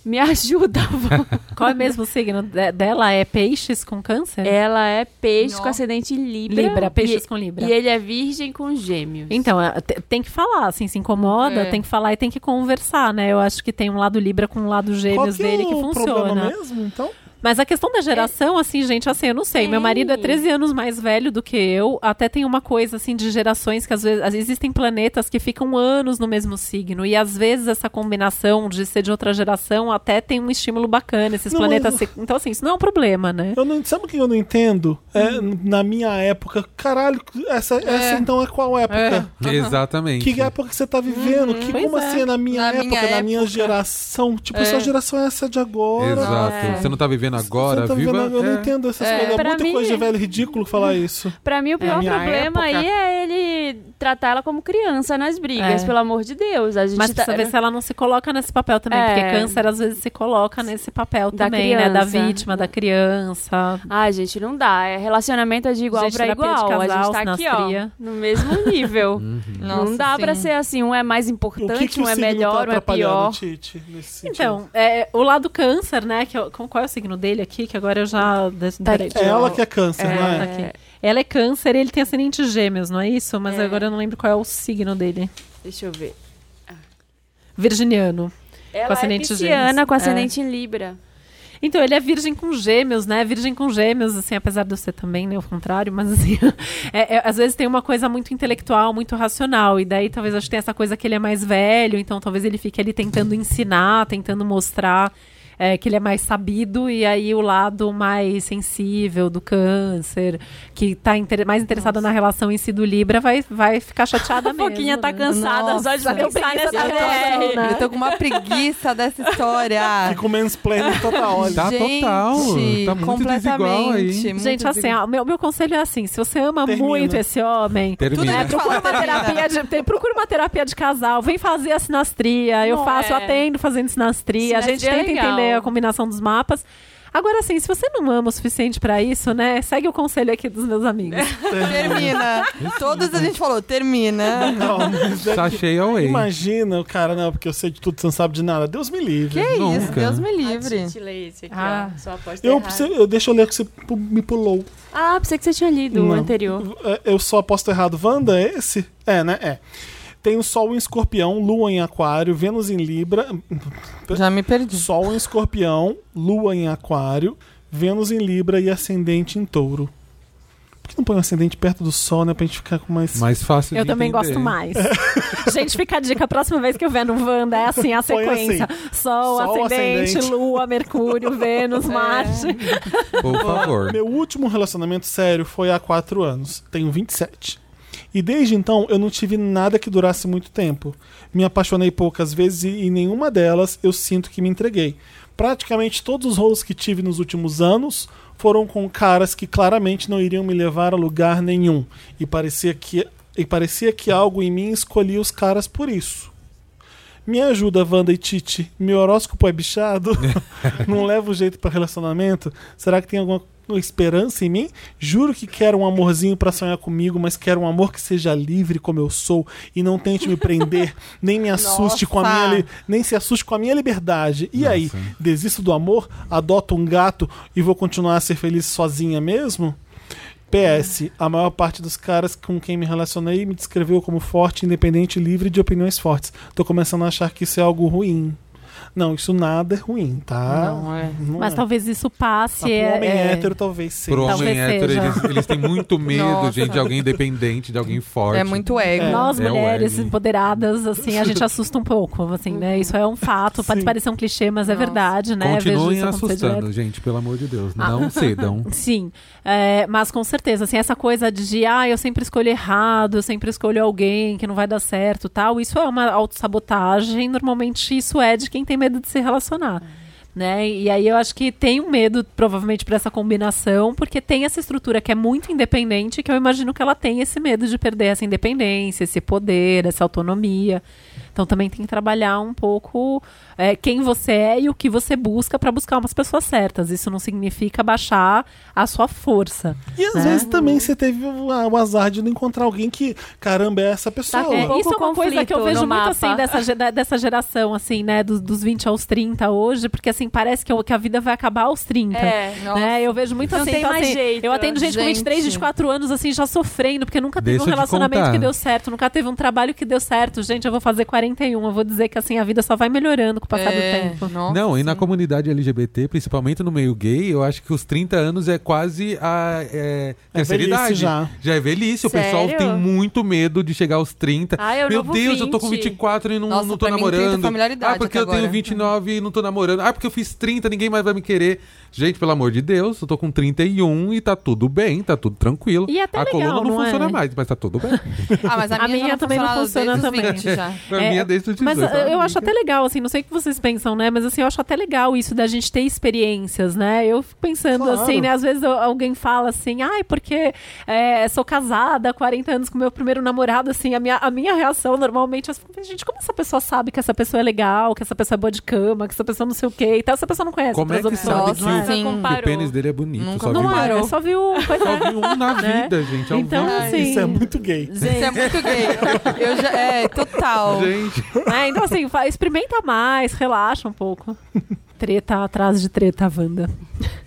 Me ajuda, Wanda. Qual é mesmo o signo de- dela? É peixes com câncer? Ela é peixe com Nossa. ascendente em Libra. Libra, peixes e, com Libra. E ele é virgem com gêmeos. Então, é, te- tem que falar, assim, se incomoda, É. tem que falar e tem que conversar, né? Eu acho que tem um lado Libra com um lado Qual Gêmeos que dele é que o problema funciona. mesmo, então? Mas a questão da geração, assim, gente, assim, eu não sei. Meu marido é Tem. 13 anos mais velho do que eu. Até tem uma coisa, assim, de gerações que às vezes, existem planetas que ficam anos no mesmo signo. E às vezes essa combinação de ser de outra geração até tem um estímulo bacana. Esses Não, planetas. mas- se- Então, assim, isso não é um problema, né? Eu não, sabe o que eu não entendo? É, Hum. na minha época, caralho, essa, essa então é qual época? Exatamente. Que época que você tá vivendo? que, Pois como é. assim é na minha Na época, minha na minha época. geração? Tipo, É. sua geração é essa de agora. Exato. É. Você não tá vivendo agora, Você tá viva. vivendo- eu não é. entendo essas É. coisas. É muita mim- coisa de velho ridículo falar isso. Pra mim, o pior minha problema época- aí é ele tratar ela como criança nas brigas, É. pelo amor de Deus. A gente Mas tá- precisa ver se ela não se coloca nesse papel também, É. porque câncer às vezes se coloca nesse papel Da também, né? Da criança. vítima, da criança. Ai, gente, não dá. É, relacionamento é de igual de igual. a casal, gente tá aqui, ó, no mesmo nível. não Nossa, dá sim. pra ser assim, um é mais importante, que, que um é signo melhor, tá um é pior. Tite? Então, é, o lado câncer, né? Que com- qual é o signo dele aqui? Que agora eu já. Peraí, É ela que é câncer, É. não é? tá aqui. Ela é câncer e ele tem ascendente gêmeos, não é isso? Mas É. agora eu não lembro qual é o signo dele. Deixa eu ver. Virginiano. Ela ascendente é pisciana com ascendente em Libra. Então, ele é virgem com gêmeos, né? Virgem com gêmeos, assim, apesar de eu ser também, né? O contrário, mas assim, é- é- às vezes tem uma coisa muito intelectual, muito racional. E daí talvez acho que tem essa coisa que ele é mais velho, então talvez ele fique ali tentando ensinar, tentando mostrar é, que ele é mais sabido, e aí o lado mais sensível do câncer, que tá inter- mais interessado na relação em si do Libra, vai, vai ficar chateada A mesmo. Foquinha tá né? cansada só de Nossa, pensar nessa da DR. né? Eu tô com uma preguiça dessa história. Fica o mansplaining total. olha. Tá Gente, total. Tá muito desigual aí. muito Gente, assim, ó, meu, meu conselho é assim: se você ama Termina. muito esse homem, Termina. É, Tudo procura, Fala, uma terapia de, procura uma terapia de casal, vem fazer a sinastria. Eu Não faço, eu é. atendo fazendo sinastria. a gente Sinastria é tenta entender a combinação dos mapas. Agora, assim, se você não ama o suficiente pra isso, né? Segue o conselho aqui dos meus amigos. Termina. Todos a gente falou, termina. Não, mas é Tá que- cheio away. Imagina o cara, não, porque eu sei de tudo, você não sabe de nada. Deus me livre. Que isso, Nunca. Deus me A livre. Lê esse aqui, Ah. ó. Aposta Eu, preciso- eu- deixa eu ler o que você me pulou. Ah, pensei que você tinha lido o Não. anterior. É, Eu só aposto errado. Wanda, é esse? É, né? É. Tem o Sol em Escorpião, Lua em Aquário, Vênus em Libra. Já me perdi. Sol em Escorpião, Lua em Aquário, Vênus em Libra e Ascendente em Touro. Por que não põe o ascendente perto do Sol, né? Pra gente ficar com mais. Mais fácil Eu de também entender. gosto mais. Gente, fica a dica. A próxima vez que eu ver no Wanda, é assim a Põe sequência: Sol, Sol, ascendente, ascendente. Lua, Mercúrio, Vênus, Marte. Por favor. Meu último relacionamento sério foi há quatro anos. Tenho 27. E desde então eu não tive nada que durasse muito tempo. Me apaixonei poucas vezes e em nenhuma delas eu sinto que me entreguei. Praticamente todos os rolos que tive nos últimos anos foram com caras que claramente não iriam me levar a lugar nenhum. E parecia que, e parecia que algo em mim escolhia os caras por isso. Me ajuda, Wanda e Titi. Meu horóscopo é bichado? Não leva o jeito para relacionamento? Será que tem alguma esperança em mim? Juro que quero um amorzinho para sonhar comigo, mas quero um amor que seja livre como eu sou e não tente me prender, nem me assuste com a Nossa. minha nem se assuste com a minha liberdade. E aí, desisto do amor, adoto um gato e vou continuar a ser feliz sozinha mesmo? PS, a maior parte dos caras com quem me relacionei me descreveu como forte, independente e livre de opiniões fortes. Tô começando a achar que isso é algo ruim. Não, isso nada é ruim, tá? Não, é. Não Mas é. talvez isso passe. Mas pro é- homem é- hétero talvez seja. Pro Talvez homem hétero, eles, eles têm muito medo, Nossa. gente, de alguém independente, de alguém forte. É muito ego. Nós, É mulheres ego. empoderadas, assim, a gente assusta um pouco, assim, né? Isso é um fato, pode Sim. parecer um clichê, mas é Nossa. verdade, né? Continuem assustando, gente, pelo amor de Deus. Ah. Não cedam. Sim, é, mas com certeza, assim, essa coisa de, ah, eu sempre escolho errado, eu sempre escolho alguém que não vai dar certo tal, isso é uma autossabotagem, normalmente isso é de quem tem medo de se relacionar. Né? E aí eu acho que tem um medo, provavelmente, para essa combinação, porque tem essa estrutura que é muito independente, que eu imagino que ela tem esse medo de perder essa independência, esse poder, essa autonomia. Então também tem que trabalhar um pouco é, quem você é e o que você busca para buscar umas pessoas certas. Isso não significa baixar a sua força. E às né? vezes também você teve o, o azar de não encontrar alguém que, caramba, é essa pessoa. Tá É, isso é uma coisa que eu vejo muito mapa. assim dessa, dessa geração, assim, né? Dos, dos 20 aos 30 hoje, porque assim, parece que, eu- que a vida vai acabar aos 30. É. Né? Eu vejo muito Não assim, tem então, mais assim, jeito. Eu atendo gente, com Gente. 23, 24 anos, assim, já sofrendo, porque nunca teve Deixa um relacionamento que deu certo, nunca teve um trabalho que deu certo. Gente, eu vou fazer 41, eu vou dizer que assim, a vida só vai melhorando com o passar É, do tempo. nossa, Não, e na comunidade LGBT, principalmente no meio gay, eu acho que os 30 anos é quase a é, É terceira idade. já. é velhice. O pessoal Sério? tem muito medo de chegar aos 30. Ah, o Meu Deus, eu tô com 20. 24 e não, Nossa, não tô pra mim, 30 namorando. ah, porque até eu tenho agora. 29 e não tô namorando. Ah, porque eu fiz 30, ninguém mais vai me querer. Gente, pelo amor de Deus, eu tô com 31 e tá tudo bem, tá tudo tranquilo. E até a legal, coluna não, não é? funciona mais, mas tá tudo bem. Ah, mas a, A minha, minha já também não funciona também. 20 já. Pra É, minha desde os 18. Mas eu acho até legal, assim, não sei o que vocês pensam, né? Mas assim, eu acho até legal isso da gente ter experiências, né? Eu fico pensando Claro. assim, né? Às vezes eu- alguém fala assim, ai, porque é, sou casada há 40 anos com meu primeiro namorado, assim, a minha, a minha reação normalmente é assim, gente, como essa pessoa sabe que essa pessoa é legal, que essa pessoa é boa de cama, que essa pessoa não sei o quê e tal, essa pessoa não conhece Como é que opções. sabe que o, sim. que o Comparou. pênis dele é bonito? Nunca Só Não viu, comparou. é, só viu só viu um na Né? vida, gente. ao Então, vivo. assim. Isso é muito gay. Isso é muito gay. Eu já, é, total. Gente, É, então, assim, experimenta mais, relaxa um pouco. Treta atrás de treta, Wanda.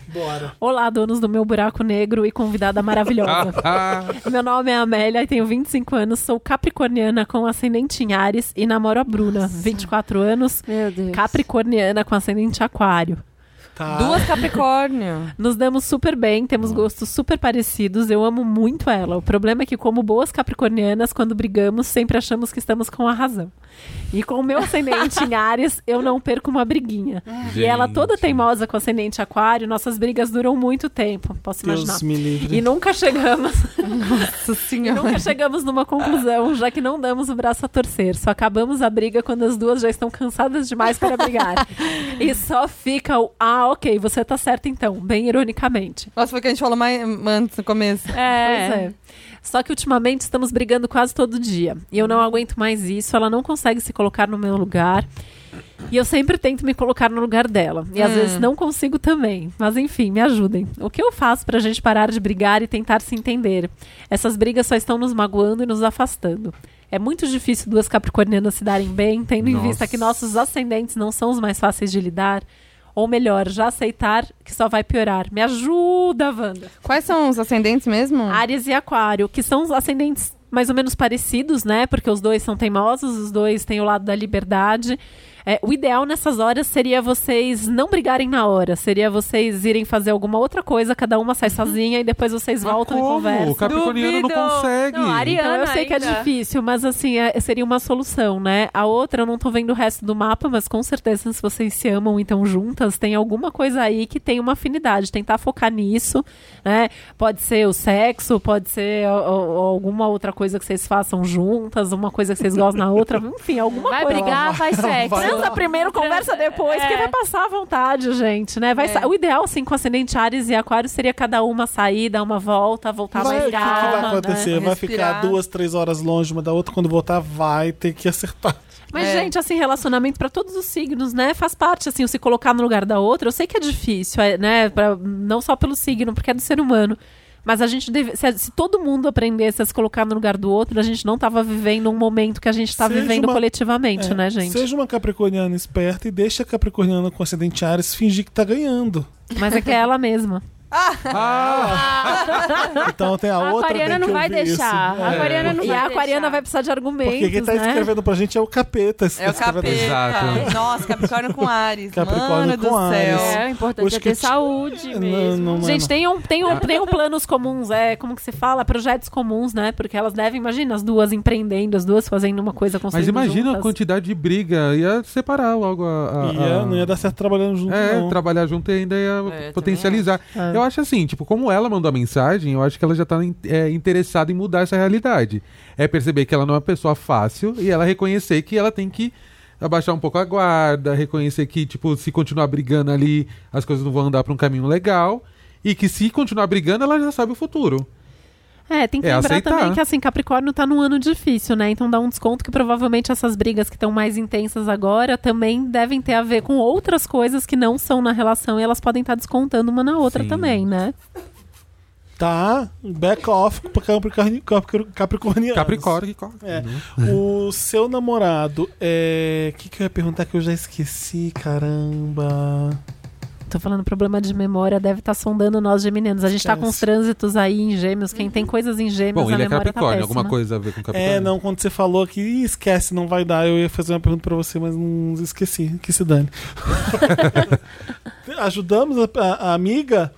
Bora. Olá, donos do meu buraco negro e convidada maravilhosa. meu nome é Amélia e tenho 25 anos, sou capricorniana com ascendente em Ares e namoro a Bruna, 24 anos, Meu Deus. capricorniana com ascendente aquário. Tá. Duas Capricórnio. Nos damos super bem, temos gostos super parecidos, eu amo muito ela. O problema é que, como boas capricornianas, quando brigamos, sempre achamos que estamos com a razão. E com o meu ascendente em Ares, eu não perco uma briguinha. E ela toda Gente. teimosa com ascendente aquário, nossas brigas duram muito tempo, posso imaginar. Deus me livre. E nunca chegamos, Nossa e senhora. nunca chegamos numa conclusão, já que não damos o braço a torcer. Só acabamos a briga quando as duas já estão cansadas demais para brigar. e só fica o ah, ok, você tá certa então, bem ironicamente. Nossa, foi o que a gente falou mais antes no começo. É. Pois é. Só que ultimamente estamos brigando quase todo dia. E eu não aguento mais isso. Ela não consegue se colocar no meu lugar. E eu sempre tento me colocar no lugar dela. E às Hum. vezes não consigo também. Mas enfim, me ajudem. O que eu faço pra gente parar de brigar e tentar se entender? Essas brigas só estão nos magoando e nos afastando. É muito difícil duas capricornianas se darem bem, tendo em Nossa. vista que nossos ascendentes não são os mais fáceis de lidar. Ou melhor, já aceitar que só vai piorar. Me ajuda, Wanda. Quais são os ascendentes mesmo? Áries e Aquário, que são os ascendentes mais ou menos parecidos, né? Porque os dois são teimosos, os dois têm o lado da liberdade. É, o ideal nessas horas seria vocês não brigarem na hora, seria vocês irem fazer alguma outra coisa, cada uma sai sozinha e depois vocês mas voltam e como? conversam. O Capricorniano não Duvido. consegue. Não, Ari- Então, eu Ariana sei que é ainda. difícil, mas assim, é- seria uma solução, né? A outra, eu não tô vendo o resto do mapa, mas com certeza, se vocês se amam e estão juntas, tem alguma coisa aí que tem uma afinidade. Tentar focar nisso, né? Pode ser o sexo, pode ser ó, ó, alguma outra coisa que vocês façam juntas, uma coisa que vocês gostam na outra, enfim, alguma Vai coisa. brigar, faz sexo. vai- Transa primeiro, conversa depois, É. que vai passar à vontade, gente, né? Vai É. O ideal, assim, com ascendente Ares e Aquário seria cada uma sair, dar uma volta, voltar Vai, o mais que, que calma, vai né? acontecer? Vai ficar duas, três horas longe uma da outra. Quando voltar, vai ter que acertar. Mas, É. gente, assim, relacionamento pra todos os signos, né? Faz parte, assim, o se colocar no lugar da outra. Eu sei que é difícil, é, né? Pra- não só pelo signo, porque é do ser humano. Mas a gente deve. Se, se todo mundo aprendesse a se colocar no lugar do outro, a gente não tava vivendo um momento que a gente tá Seja vivendo uma- coletivamente, É, né, gente? Seja uma capricorniana esperta e deixa a capricorniana com ascendente Ares fingir que tá ganhando. Mas é que é ela mesma. Ah, Então tem a, A outra. aquariana tem que não vai deixar. Isso. A aquariana não e vai a aquariana deixar. vai precisar de argumentos, Porque quem tá né? escrevendo pra gente é o capeta. É o escrevendo- capeta. Exato. Nossa, Capricórnio com Ares. Capricórnio Mano com do Ares. céu. É, o importante é ter te- saúde mesmo. não, não, Gente, não. tem um, tem, um, tem um planos comuns, é, como que se fala? Projetos comuns, né? Porque elas devem, imagina, as duas empreendendo, as duas fazendo uma coisa mas construindo imagina a juntas. quantidade de briga. Ia separar logo a. a- Ia, a- não ia dar certo trabalhando junto, É, não. trabalhar junto e ainda ia É, potencializar. acho. Eu acho assim, tipo, como ela mandou a mensagem, eu acho que ela já tá é, interessada em mudar essa realidade. É perceber que ela não é uma pessoa fácil e ela reconhecer que ela tem que abaixar um pouco a guarda, reconhecer que, tipo, se continuar brigando ali, as coisas não vão andar pra um caminho legal. E que se continuar brigando, ela já sabe o futuro. É, tem que É lembrar aceitar. também que assim, Capricórnio tá num ano difícil, né? Então dá um desconto que provavelmente essas brigas que estão mais intensas agora também devem ter a ver com outras coisas que não são na relação e elas podem estar descontando uma na outra Sim. também, né? Tá, back off pra capricorni- capri- capricornianos. Capricórnio. É. O seu namorado, é... O que, que eu ia perguntar que eu já esqueci, caramba. Tô falando problema de memória, deve estar sondando nós geminianos. A gente tá com os trânsitos aí em gêmeos. Quem tem coisas em gêmeos, Bom, a ele é memória Capricórnio, tá alguma péssima. coisa a ver com Capricórnio? É, não, quando você falou que "Ih, esquece, não vai dar, eu ia fazer uma pergunta pra você, mas não esqueci, que se dane. Ajudamos a, a- a amiga?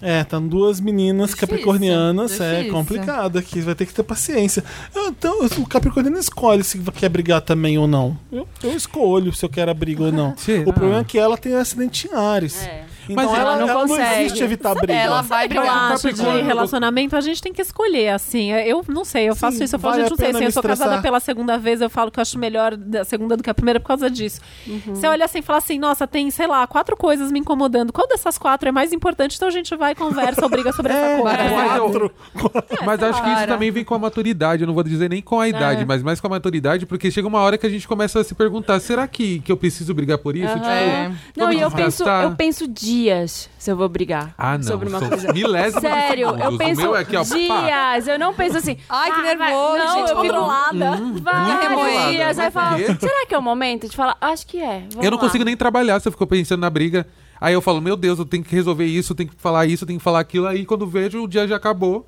É, estão duas meninas Difícil, capricornianas, é difícil. complicado aqui, vai ter que ter paciência. Então, o capricorniano escolhe se quer brigar também ou não. Eu, eu escolho se eu quero a briga ou não. Será? O problema é que ela tem acidente em Ares. É. Então Mas ela, ela não ela não consegue. existe evitar briga. Ela vai Eu brigar. acho de relacionamento, a gente tem que escolher, assim. Eu não sei, eu faço Sim, isso. Eu falo, vale gente, não sei, assim, eu sou casada pela segunda vez, eu falo que eu acho melhor da segunda do que a primeira por causa disso. Você olha assim e fala assim, nossa, tem, sei lá, quatro coisas me incomodando. Qual dessas quatro é mais importante? Então a gente vai, conversa, ou briga sobre essa coisa. mas eu- Quatro. Mas acho que isso também vem com a maturidade. Eu não vou dizer nem com a idade, É. mas mais com a maturidade, porque chega uma hora que a gente começa a se perguntar: será que, que eu preciso brigar por isso? Tipo, É. Não, e eu penso, eu penso dias se eu vou brigar Ah, não. sobre uma coisa. milésimos Sério, eu O penso meu é aqui, ó, dias. Eu não penso assim. Ai, que ah, vai- nervoso, não, gente eu fico controlada. vários dias. Aí Vai falo, quê? será que é o momento de falar? Acho que é. vamos Eu não lá. consigo nem trabalhar se eu fico pensando na briga. Aí eu falo, meu Deus, eu tenho que resolver isso, eu tenho que falar isso, eu tenho que falar aquilo. Aí quando vejo, o dia já acabou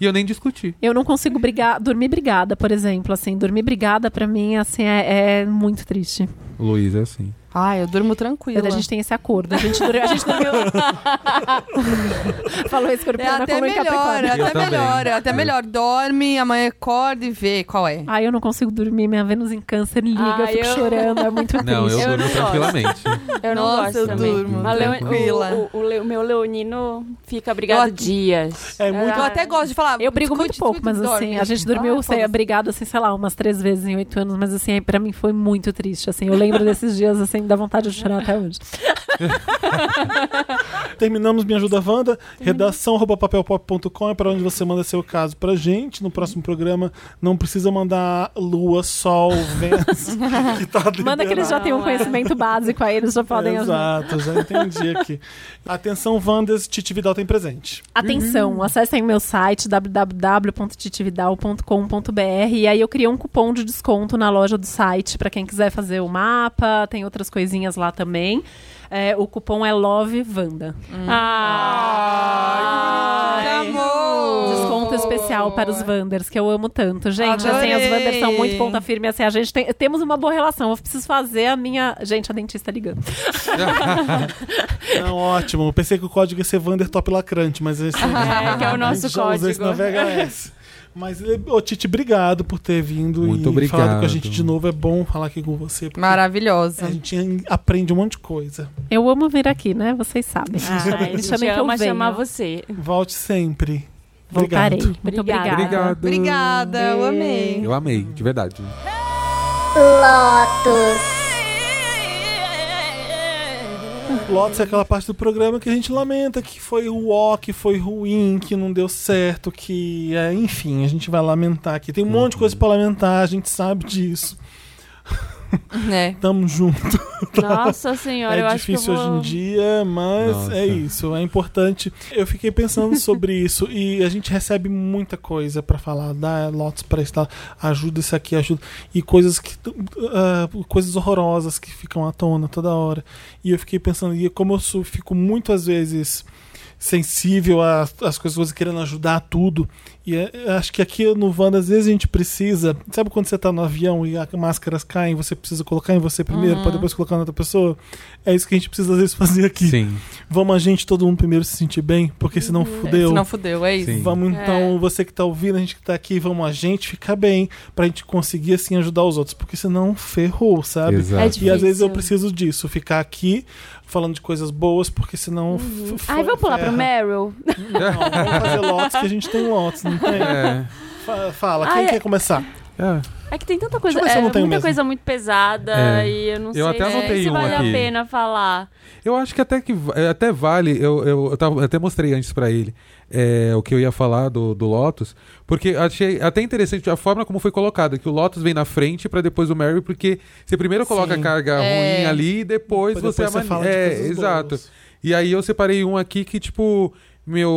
e eu nem discuti. Eu não consigo brigar, dormir brigada, por exemplo, assim, dormir brigada pra mim, assim, é, é muito triste. Luiz é assim. Ai, eu durmo tranquila. A gente tem esse acordo. A gente, dur- a gente dormiu. Falou É escorpiana até melhor, é Eu até também. melhor, é até melhor. Dorme, amanhã acorda e vê qual é. Ai, eu não consigo dormir. Minha Vênus em câncer liga, eu Ai, fico eu- chorando, é muito triste. Não, eu, Eu durmo não tranquilamente. Eu não Nossa, gosto eu também. durmo Mas tranquila. o, o, o meu leonino fica brigado Eu- dias. É muito- Eu até gosto de falar. Eu brigo muito pouco, mas assim, dorme. a gente dormiu Ah, sei, foda-se. brigado, assim, sei lá, umas três vezes em oito anos, mas assim, pra mim foi muito triste, assim. Eu lembro desses dias, assim, dá vontade de chorar até hoje. Terminamos Me Ajuda Wanda. Redação arroba papelpop.com é para onde você manda seu caso pra gente. No próximo programa não precisa mandar lua, sol, que tá Manda que eles já têm um conhecimento básico, aí eles já podem ajudar. Exato, já entendi aqui. Atenção, Wandas, Titi Vidal tem presente. Atenção, acessem meu site www.titividal.com.br e aí eu criei um cupom de desconto na loja do site pra quem quiser fazer o mapa, tem outras coisinhas lá também. É, o cupom é LoveVanda. Ah, Que amor! Desconto especial para os Wanders, que eu amo tanto. Gente, assim, Adorei. as Wanders são muito ponta firme. Assim, a gente tem, temos uma boa relação. Eu preciso fazer a minha. Gente, a dentista ligando. Não, ótimo. Eu pensei que o código ia ser Vander Top Lacrante, mas esse É, que é o nosso a gente já usa isso na código. VHS. Mas, ô Titi, obrigado por ter vindo Muito e obrigado. falado com a gente de novo. É bom falar aqui com você. Maravilhosa. A gente aprende um monte de coisa. Eu amo vir aqui, né? Vocês sabem. Ai, a Me gente chamem que eu ama venho. chamar você. Volte sempre. Voltarei. Obrigado. Muito Obrigada. obrigada. Obrigado. Obrigada, eu amei. Eu amei, de verdade. Lotus. Lotus é aquela parte do programa que a gente lamenta que foi o que foi ruim, que não deu certo, que. É, enfim, a gente vai lamentar aqui. Tem um monte de coisa pra lamentar, a gente sabe disso. É. Tamo junto. Nossa senhora, eu é acho que eu difícil vou... hoje em dia, mas Nossa. é isso, é importante. Eu fiquei pensando sobre isso e a gente recebe muita coisa pra falar, dá lotes pra estar, ajuda isso aqui, ajuda e coisas que ah, coisas horrorosas que ficam à tona toda hora. E eu fiquei pensando, e como eu fico muito às vezes sensível às, coisas, coisas querendo ajudar a tudo. E é, eu acho que aqui no Wanda, às vezes a gente precisa. Sabe quando você tá no avião e as máscaras caem, você precisa colocar em você primeiro, pra depois colocar na outra pessoa? É isso que a gente precisa às vezes fazer aqui. Sim. Vamos a gente, todo mundo primeiro se sentir bem, porque senão fudeu. Se não fudeu, é isso. Sim. Vamos então, É. você que tá ouvindo, a gente que tá aqui, vamos a gente ficar bem, pra gente conseguir assim ajudar os outros, porque senão ferrou, sabe? Exato. É E às vezes eu preciso disso, ficar aqui falando de coisas boas, porque senão. f- Ai, vamos pular pro ferra. Meryl. Não, vamos fazer lotes que a gente tem lotes, não tem? É. Fa- Fala, quem é- quer começar? É. É que tem tanta coisa, é, muita mesmo. coisa muito pesada É. e eu não Eu sei até se- um vale aqui. a pena falar. Eu acho que até que é, até vale, eu, eu, eu tava- eu até mostrei antes pra ele é, o que eu ia falar do, do Lotus, porque achei até interessante a forma como foi colocado, que o Lotus vem na frente pra depois o Mary, porque você primeiro coloca Sim. a carga É. ruim ali e depois, Depois você, você amani- fala de é, exato. boas. E aí eu separei um aqui que tipo meu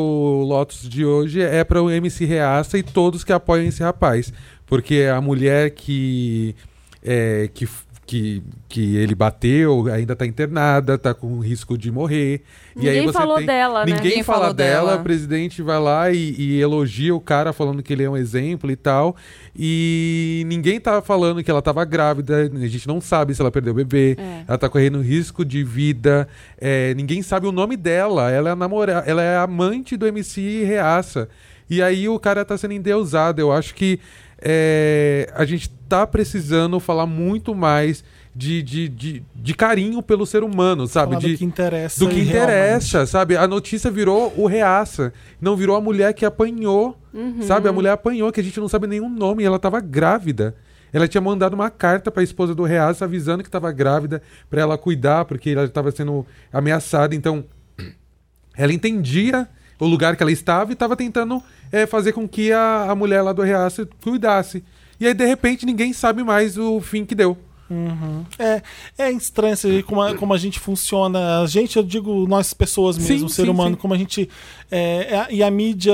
Lotus de hoje é para o MC Reaça e todos que apoiam esse rapaz, porque é a mulher que é, que, que, que ele bateu ainda tá internada, tá com risco de morrer. e aí Ninguém você falou tem- dela, né? Ninguém Ninguém fala falou dela, dela. o presidente vai lá e, e elogia o cara falando que ele é um exemplo e tal. E ninguém tá falando que ela tava grávida, a gente não sabe se ela perdeu o bebê, É. ela tá correndo risco de vida, é, ninguém sabe o nome dela, ela é a namorada, ela é a amante do MC Reaça. E aí o cara tá sendo endeusado. Eu acho que é, a gente tá precisando falar muito mais de, de, de, de carinho pelo ser humano, sabe? Falar De, do que interessa. do que realmente. interessa, sabe? A notícia virou o reaça, não virou a mulher que apanhou, sabe? A mulher apanhou, que a gente não sabe nenhum nome, e ela tava grávida. Ela tinha mandado uma carta para a esposa do reaça avisando que estava grávida, para ela cuidar, porque ela estava sendo ameaçada. Então, ela entendia o lugar que ela estava e estava tentando é, fazer com que a, a mulher lá do reaça cuidasse. E aí, de repente, ninguém sabe mais o fim que deu. É, é estranho como a, como a gente funciona. A gente, eu digo nós pessoas mesmo, Sim, o ser sim, humano, sim. como a gente. é, é- e a mídia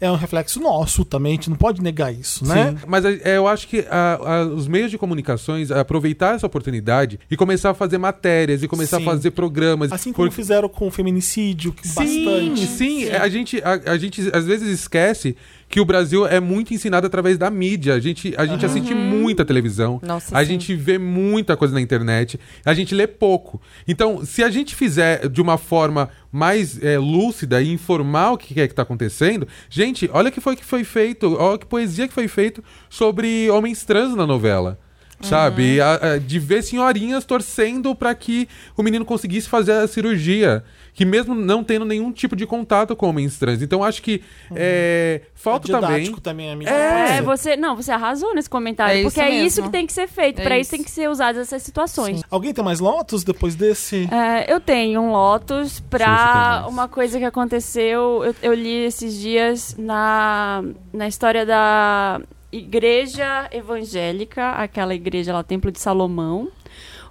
é um reflexo nosso também, a gente não pode negar isso, né? Sim, mas é, eu acho que a- a- os meios de comunicações aproveitar essa oportunidade e começar a fazer matérias e começar a fazer programas. Assim como porque- fizeram com o feminicídio, que Sim, bastante. sim. A, gente, a, a gente às vezes esquece que o Brasil é muito ensinado através da mídia. A gente, a gente assiste muita televisão. Nossa, a sim. gente vê muita coisa na internet. A gente lê pouco. Então, se a gente fizer de uma forma mais é, lúcida e informar o que é que está acontecendo, gente, olha o que foi que foi feito, olha que poesia que foi feito sobre homens trans na novela. Sabe? Uhum. A- a- de ver senhorinhas torcendo para que o menino conseguisse fazer a cirurgia. Que mesmo não tendo nenhum tipo de contato com homens trans. Então acho que é, falta é também. didático também, amiga. É. É, você, não, você arrasou nesse comentário, É isso porque é isso mesmo. que tem que ser feito, É pra isso isso. tem que ser usadas essas situações. Alguém tem mais lotos depois desse? É, eu tenho um Lotus Sim, mais. uma coisa que aconteceu. Eu, eu li esses dias na, na história da Igreja Evangélica, aquela igreja lá, Templo de Salomão.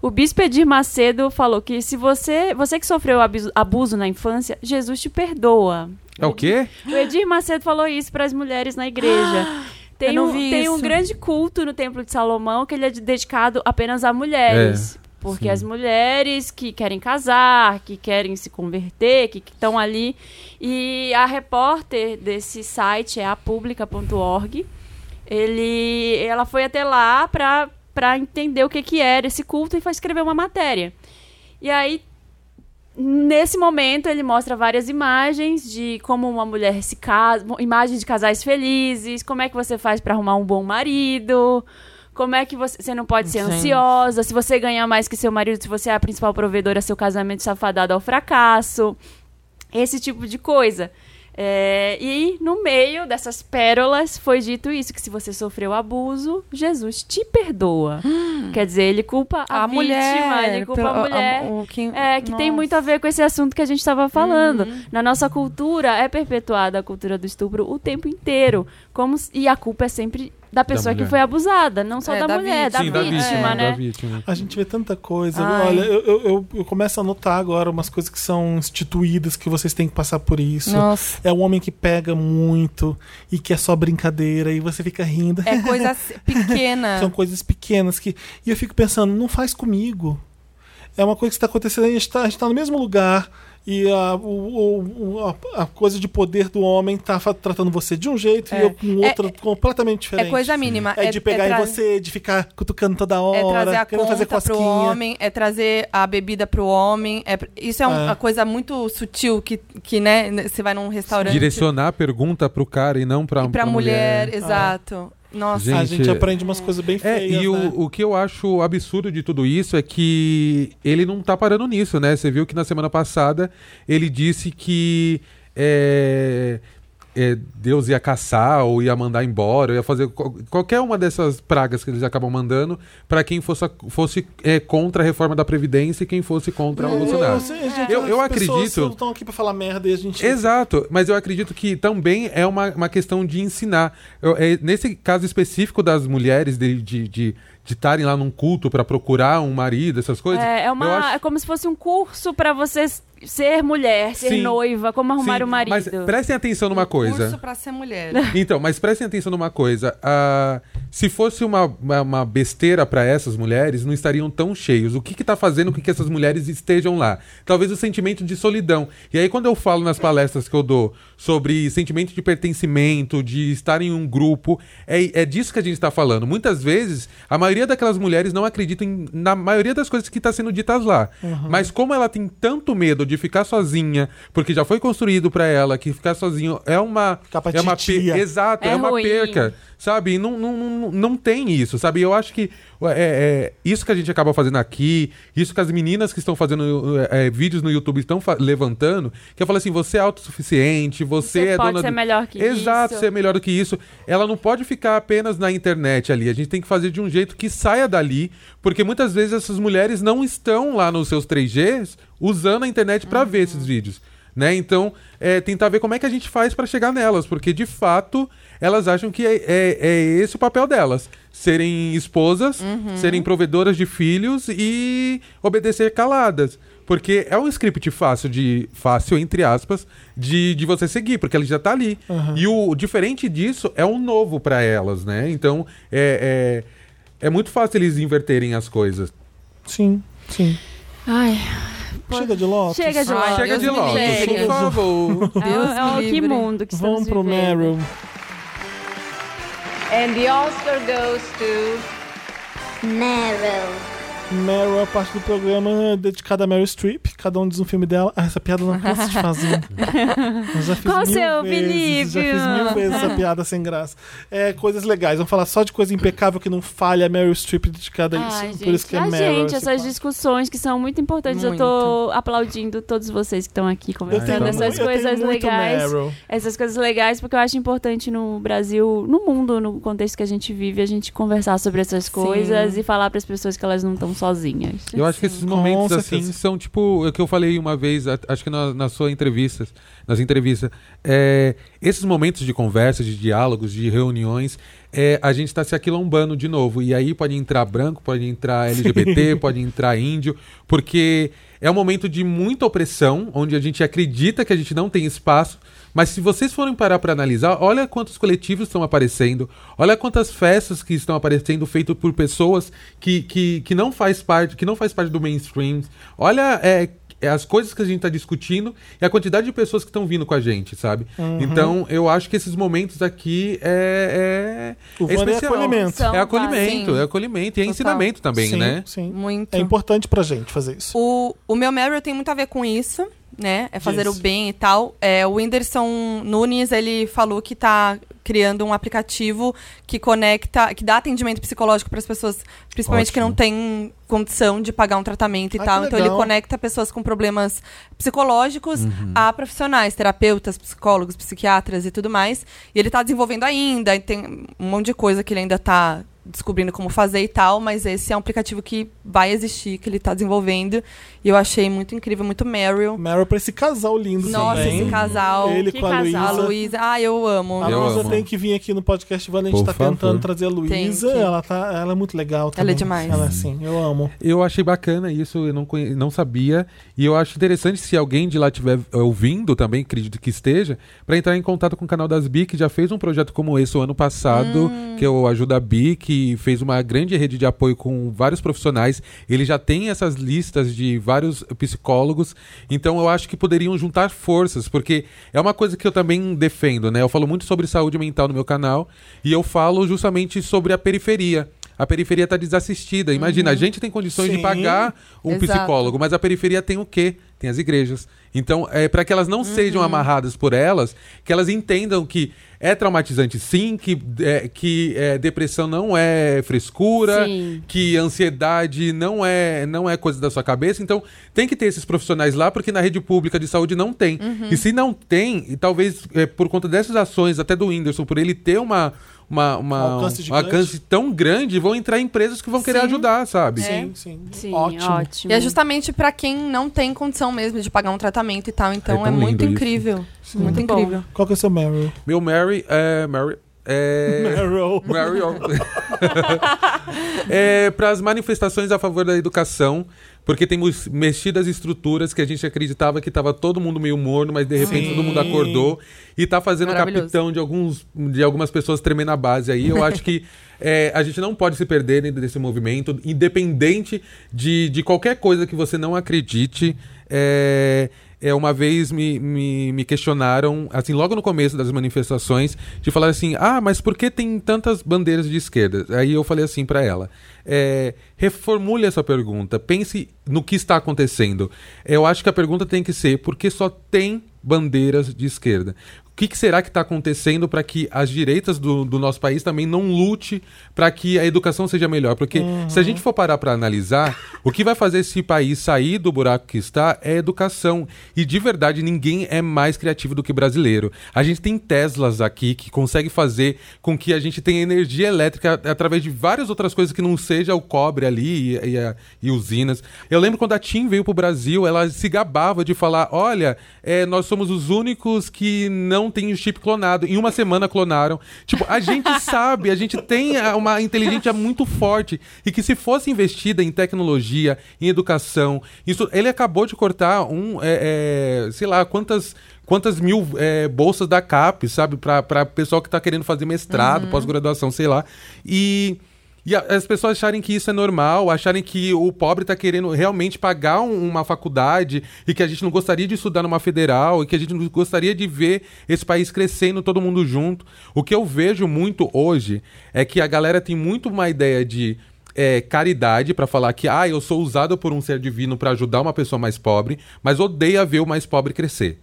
O bispo Edir Macedo falou que se você, você que sofreu abuso, abuso na infância, Jesus te perdoa. É o quê? O Edir Macedo falou isso para as mulheres na igreja. Tem, um, tem um grande culto no Templo de Salomão que ele é dedicado apenas a mulheres. porque sim. as mulheres que querem casar, que querem se converter, que estão ali. E a repórter desse site é a publica.org. Ele, ela foi até lá para para entender o que, que era esse culto e foi escrever uma matéria. E aí Nesse momento, ele mostra várias imagens de como uma mulher se casa, imagens de casais felizes, como é que você faz para arrumar um bom marido, como é que você, você não pode ser Gente. ansiosa, se você ganhar mais que seu marido, se você é a principal provedora, seu casamento está fadado ao fracasso, esse tipo de coisa. É, e no meio dessas pérolas foi dito isso: que se você sofreu abuso, Jesus te perdoa. Quer dizer, ele culpa a, A, vítima, mulher. ele culpa pelo- a mulher. o que- É, que tem muito a ver com esse assunto que a gente estava falando. Na nossa cultura, é perpetuada a cultura do estupro o tempo inteiro. Como e a culpa é sempre da pessoa que mulher. foi abusada, não só É, da, da mulher, da vítima. Sim, vítima, da vítima, né? da vítima. A gente vê tanta coisa. Ai. Olha, eu, eu, eu- começo a notar agora umas coisas que são instituídas, que vocês têm que passar por isso. Nossa. É um homem que pega muito e que é só brincadeira e você fica rindo. É coisa pequena. São coisas pequenas que. E eu fico pensando, não faz comigo. É uma coisa que está acontecendo, a gente está no mesmo lugar e a, o- o- a, a coisa de poder do homem tá tratando você de um jeito É. e eu com É- outra completamente É diferente. coisa mínima. É de pegar é em tra- você, de ficar cutucando toda hora, É trazer a querendo fazer conta pro cosquinha. homem, é trazer a bebida pro homem. É, isso é, um- É. uma coisa muito sutil que, que né, você vai num restaurante Direcionar a pergunta pro cara e não pra, e pra, mulher, exato. Nossa. Gente, a gente aprende umas coisas bem É, feias, e o, né? o que eu acho absurdo de tudo isso é que ele não tá parando nisso, né? Você viu que na semana passada ele disse que é, é, Deus ia caçar ou ia mandar embora, ia fazer qual- qualquer uma dessas pragas que eles acabam mandando pra quem fosse, fosse é, contra a reforma da Previdência e quem fosse contra o Bolsonaro. Eu, sei, gente, Eu- eu acredito- estão aqui pra falar merda e a gente. Exato, mas eu acredito que também é uma, uma questão de ensinar. Eu- é, nesse caso específico das mulheres de de de de estarem lá num culto pra procurar um marido, essas coisas. É, é, uma, acho- é como se fosse um curso pra você s- ser mulher, ser Sim. noiva, como arrumar Sim, o marido. Mas prestem atenção numa coisa. Curso pra ser mulher. Então, mas prestem atenção numa coisa. ah, se fosse uma, uma, uma besteira para essas mulheres, não estariam tão cheios. O que que tá fazendo com que essas mulheres estejam lá? Talvez o sentimento de solidão. E aí, quando eu falo nas palestras que eu dou sobre sentimento de pertencimento, de estar em um grupo, é, é disso que a gente está falando. Muitas vezes, a maioria daquelas mulheres não acreditam em- na maioria das coisas que está sendo ditas lá. Mas como ela tem tanto medo de ficar sozinha, porque já foi construído para ela que ficar sozinho é uma é uma exato, é, É uma ruim. perca, sabe? Não, não, não, não tem isso, sabe? Eu acho que é, é, isso que a gente acaba fazendo aqui, isso que as meninas que estão fazendo é, vídeos no YouTube estão levantando, que eu falo assim, você é autossuficiente, você, Você é pode dona ser melhor que Exato, isso. ser melhor do que isso. Ela não pode ficar apenas na internet ali. A gente tem que fazer de um jeito que saia dali, porque muitas vezes essas mulheres não estão lá nos seus 3Gs usando a internet para ver esses vídeos. Né? Então, é, tentar ver como é que a gente faz para chegar nelas, porque de fato elas acham que é, é- é esse o papel delas: serem esposas, serem provedoras de filhos e obedecer caladas. Porque é um script fácil de. fácil, entre aspas, de, de você seguir, porque ele já tá ali. E o diferente disso é um novo para elas, né? Então é, é, é muito fácil eles inverterem as coisas. Sim, sim. Ai, Chega de Lotus. Chega de Lotus. Chega Deus de Lotus, por favor. é, Deus é o que mundo que estamos Vamos pro vivendo. Meryl. And the Oscar goes to. Meryl. Meryl é a parte do programa dedicada a Meryl Streep. Cada um diz um filme dela. Ah, essa piada eu não canso de fazer. Eu já fiz Qual mil seu, vezes, Já Felipe? fiz mil vezes essa piada sem graça. É, coisas legais. Vamos falar só de coisa impecável que não falha. A Meryl Streep dedicada a isso. Ai, Por isso que é a Meryl. gente, esse essas quadro. discussões que são muito importantes. Eu tô aplaudindo todos vocês que estão aqui conversando Então, essas coisas muito legais. Meryl. Essas coisas legais, porque eu acho importante no Brasil, no mundo, no contexto que a gente vive, a gente conversar sobre essas coisas e falar para as pessoas que elas não estão sozinhas. Eu acho que esses momentos assim certeza. são tipo o que eu falei uma vez, acho que na, na sua entrevista, nas entrevistas, é, esses momentos de conversa, de diálogos, de reuniões, é, a gente está se aquilombando de novo. E aí pode entrar branco, pode entrar LGBT, pode entrar índio, porque é um momento de muita opressão, onde a gente acredita que a gente não tem espaço. Mas se vocês forem parar para analisar, olha quantos coletivos estão aparecendo, olha quantas festas que estão aparecendo feitas por pessoas que, que, que não faz parte, que não faz parte do mainstream. Olha é, é as coisas que a gente está discutindo e a quantidade de pessoas que estão vindo com a gente, sabe? Uhum. Então eu acho que esses momentos aqui é, é, O é é especial. acolhimento. São É acolhimento, Sim. é acolhimento e é Total. ensinamento também, sim, né? Sim. Muito. É importante pra gente fazer isso. O, o meu Meryl tem muito a ver com isso, né? É fazer Diz. o bem e tal. É, o Whindersson Nunes, ele falou que tá criando um aplicativo que conecta, que dá atendimento psicológico para as pessoas, principalmente que não Ótimo. têm condição de pagar um tratamento e Ah, tal. Então ele conecta pessoas com problemas psicológicos Uhum. a profissionais, terapeutas, psicólogos, psiquiatras e tudo mais. E ele tá desenvolvendo ainda, e tem um monte de coisa que ele ainda tá descobrindo como fazer e tal, mas esse é um aplicativo que vai existir, que ele tá desenvolvendo. E eu achei muito incrível, muito Meryl. Meryl pra esse casal lindo Nossa, também. esse casal. Ele Que com a casal. A Luísa. Luísa. Ah, eu amo. A Luísa tem que vir aqui no podcast Vânia. A gente Por tá favor. tentando trazer a Luísa. que. Ela, tá, ela é muito legal também. Ela é demais. Ela é assim, eu amo. Eu achei bacana isso, eu não, conhe- não sabia. E eu acho interessante se alguém de lá estiver ouvindo também, acredito que esteja, para entrar em contato com o canal das Bi, que já fez um projeto como esse o ano passado, que eu ajudo a Bi, que fez uma grande rede de apoio com vários profissionais. Ele já tem essas listas de vários psicólogos. Então eu acho que poderiam juntar forças, porque é uma coisa que eu também defendo, né? Eu falo muito sobre saúde mental no meu canal e eu falo justamente sobre a periferia. A periferia está desassistida. Imagina, a gente tem condições de Sim. pagar um Exato. psicólogo, mas a periferia tem o quê? Tem as igrejas. Então, é para que elas não sejam amarradas por elas, que elas entendam que é traumatizante sim, que, é, que é, depressão não é frescura, Sim. que ansiedade não é, não é coisa da sua cabeça. Então, tem que ter esses profissionais lá, porque na rede pública de saúde não tem. E se não tem, e talvez é, por conta dessas ações, até do Whindersson, por ele ter uma. Uma, uma- Um alcance um alcance tão grande, vão entrar empresas que vão querer Sim. ajudar, sabe? Sim, sim. Sim, Ótimo. ótimo. E é justamente pra quem não tem condição mesmo de pagar um tratamento e tal. Então É é, muito incrível. Muito Muito bom. incrível. Qual que é o seu Meryl? Meu Mary é. Mary. É. Meryl. Mary. é, para as manifestações a favor da educação, porque temos mexidas estruturas que a gente acreditava que estava todo mundo meio morno, mas de repente Sim. todo mundo acordou e tá fazendo capitão de, alguns, de algumas pessoas tremer na base aí. Eu acho que é, a gente não pode se perder dentro desse movimento, independente de, de qualquer coisa que você não acredite. É, é, uma vez me, me, me questionaram, assim, logo no começo das manifestações, de falar assim: ah, mas por que tem tantas bandeiras de esquerda? Aí eu falei assim pra ela: é, reformule essa pergunta. Pense no que está acontecendo. Eu acho que a pergunta tem que ser por que só tem bandeiras de esquerda? O que, que será que está acontecendo para que as direitas do, do, nosso país também não lute para que a educação seja melhor? Porque uhum. se a gente for parar para analisar, o que vai fazer esse país sair do buraco que está é a educação. E de verdade, ninguém é mais criativo do que brasileiro. A gente tem Teslas aqui que consegue fazer com que a gente tenha energia elétrica através de várias outras coisas que não seja o cobre ali e, e, e usinas. Eu lembro quando a TIM veio para o Brasil, ela se gabava de falar: olha, é, nós somos os únicos que não tem o chip clonado. Em uma semana clonaram. Tipo, a gente sabe, a gente tem uma inteligência muito forte e que se fosse investida em tecnologia, em educação, isso, ele acabou de cortar um, é, é, sei lá, quantas quantas mil é, bolsas da CAP, sabe, para pessoal que está querendo fazer mestrado, uhum. pós-graduação, sei lá. E e as pessoas acharem que isso é normal, acharem que o pobre está querendo realmente pagar um, uma faculdade e que a gente não gostaria de estudar numa federal e que a gente não gostaria de ver esse país crescendo todo mundo junto. O que eu vejo muito hoje é que a galera tem muito uma ideia de é, caridade para falar que ah, eu sou usado por um ser divino para ajudar uma pessoa mais pobre, mas odeia ver o mais pobre crescer.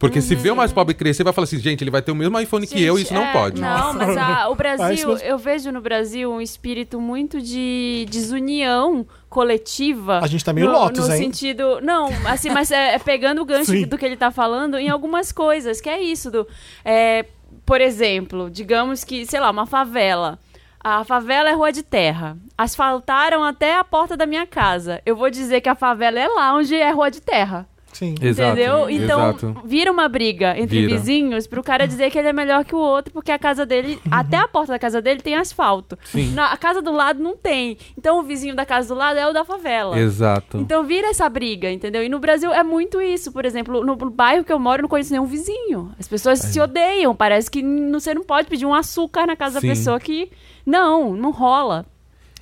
Porque uhum. se vê o mais pobre crescer, vai falar assim, gente, ele vai ter o mesmo iPhone gente, que eu e isso é, não pode. Não, mas a, o Brasil, eu vejo no Brasil um espírito muito de desunião coletiva. A gente tá meio no, Lotus, no hein? sentido. Não, assim, mas é, é pegando o gancho Sim. do que ele tá falando em algumas coisas, que é isso do. É, por exemplo, digamos que, sei lá, uma favela. A favela é rua de terra. Asfaltaram até a porta da minha casa. Eu vou dizer que a favela é lá onde é rua de terra. Sim. Exato, Entendeu? Então, exato. vira uma briga entre Vira. vizinhos pro cara dizer que ele é melhor que o outro, porque a casa dele, até a porta da casa dele tem asfalto. Sim. Na, a casa do lado não tem. Então o vizinho da casa do lado é o da favela. Exato. Então vira essa briga, entendeu? E no Brasil é muito isso. Por exemplo, no, no bairro que eu moro, eu não conheço nenhum vizinho. As pessoas se odeiam. Parece que você não pode pedir um açúcar na casa Sim. da pessoa que. Não, não rola.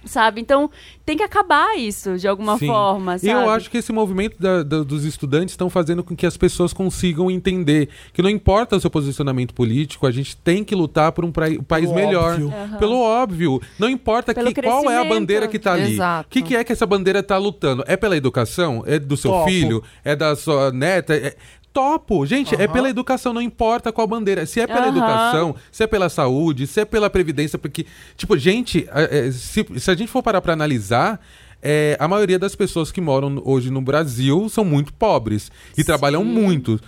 Sabe? Então tem que acabar isso de alguma Sim. forma. E Sabe? eu acho que esse movimento da- da- dos estudantes estão fazendo com que as pessoas consigam entender que não importa o seu posicionamento político, a gente tem que lutar por um pra- país Pelo melhor. óbvio. Pelo óbvio. Não importa Pelo que, qual é a bandeira que tá ali. O que, que é que essa bandeira tá lutando? É pela educação? É do seu Topo. filho? É da sua neta? É- Topo, gente, é Aham. pela educação, não importa qual bandeira. Se é pela Aham. educação, se é pela saúde, se é pela previdência, porque, tipo, gente, é, é, se, se a gente for parar pra analisar, é, a maioria das pessoas que moram hoje no Brasil são muito pobres e trabalham muito.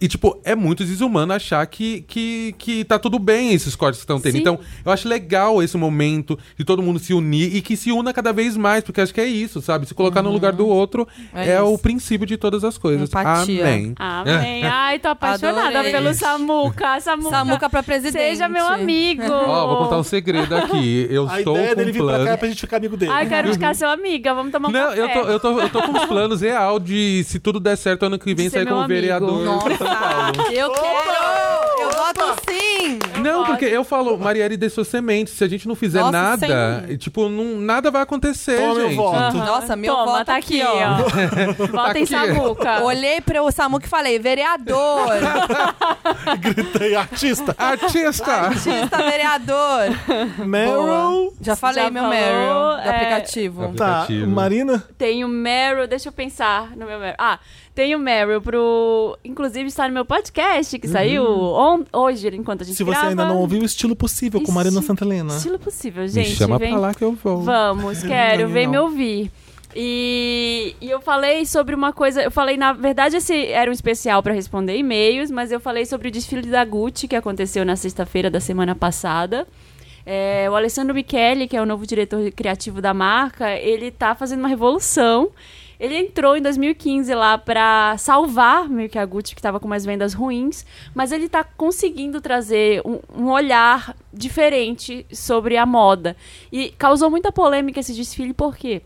E, e, tipo, é muito desumano achar que, que, que tá tudo bem esses cortes que estão tendo. Sim. Então, eu acho legal esse momento de todo mundo se unir e que se una cada vez mais, porque acho que é isso, sabe? Se colocar no lugar do outro é, É o princípio de todas as coisas. Empatia. Amém. Amém. Ai, tô apaixonada Adorei. pelo Samuca. Samuca. Samuca pra presidente. Seja meu amigo. Ó, vou contar um segredo aqui. Eu A estou ideia com dele um vir pra cá é plano. pra gente ficar amigo dele. Ai, quero ficar sua amiga. Vamos tomar um Não, café. eu tô, eu, tô, eu tô com uns planos real de, se tudo der certo, ano que vem De ser sair meu como amigo. vereador em São Paulo. Eu quero! Eu voto sim! Não, porque eu falo, Marielle deixou semente. Se a gente não fizer Nossa, nada, sim. tipo, não, nada vai acontecer, Toma meu gente. voto. Aham. Nossa, meu Toma, voto tá aqui, aqui, ó. Vota em aqui. Samuca. Olhei pro Samuca e falei, vereador! Gritei, artista. Artista! Artista vereador! Meryl. Já falei Já meu falou, Meryl do é, aplicativo. Tá, Aplicativo. Marina? Tenho Meryl, deixa eu pensar no meu Meryl. Ah, tenho Meryl pro. Inclusive está no meu podcast que saiu on- hoje, enquanto a gente Se você grava. ainda não ouviu, Estilo Possível, com Marina Santelena. Estilo possível, Me gente. chama vem... pra lá que eu vou. Vamos, quero, vem não. me ouvir. E, e eu falei sobre uma coisa. Eu falei, na verdade, esse era um especial para responder e-mails, mas eu falei sobre o desfile da Gucci que aconteceu na sexta-feira da semana passada. É, o Alessandro Michele, que é o novo diretor criativo da marca, ele tá fazendo uma revolução. Ele entrou em 2015 lá para salvar meio que a Gucci, que estava com umas vendas ruins, mas ele tá conseguindo trazer um, um olhar diferente sobre a moda. E causou muita polêmica esse desfile, por quê?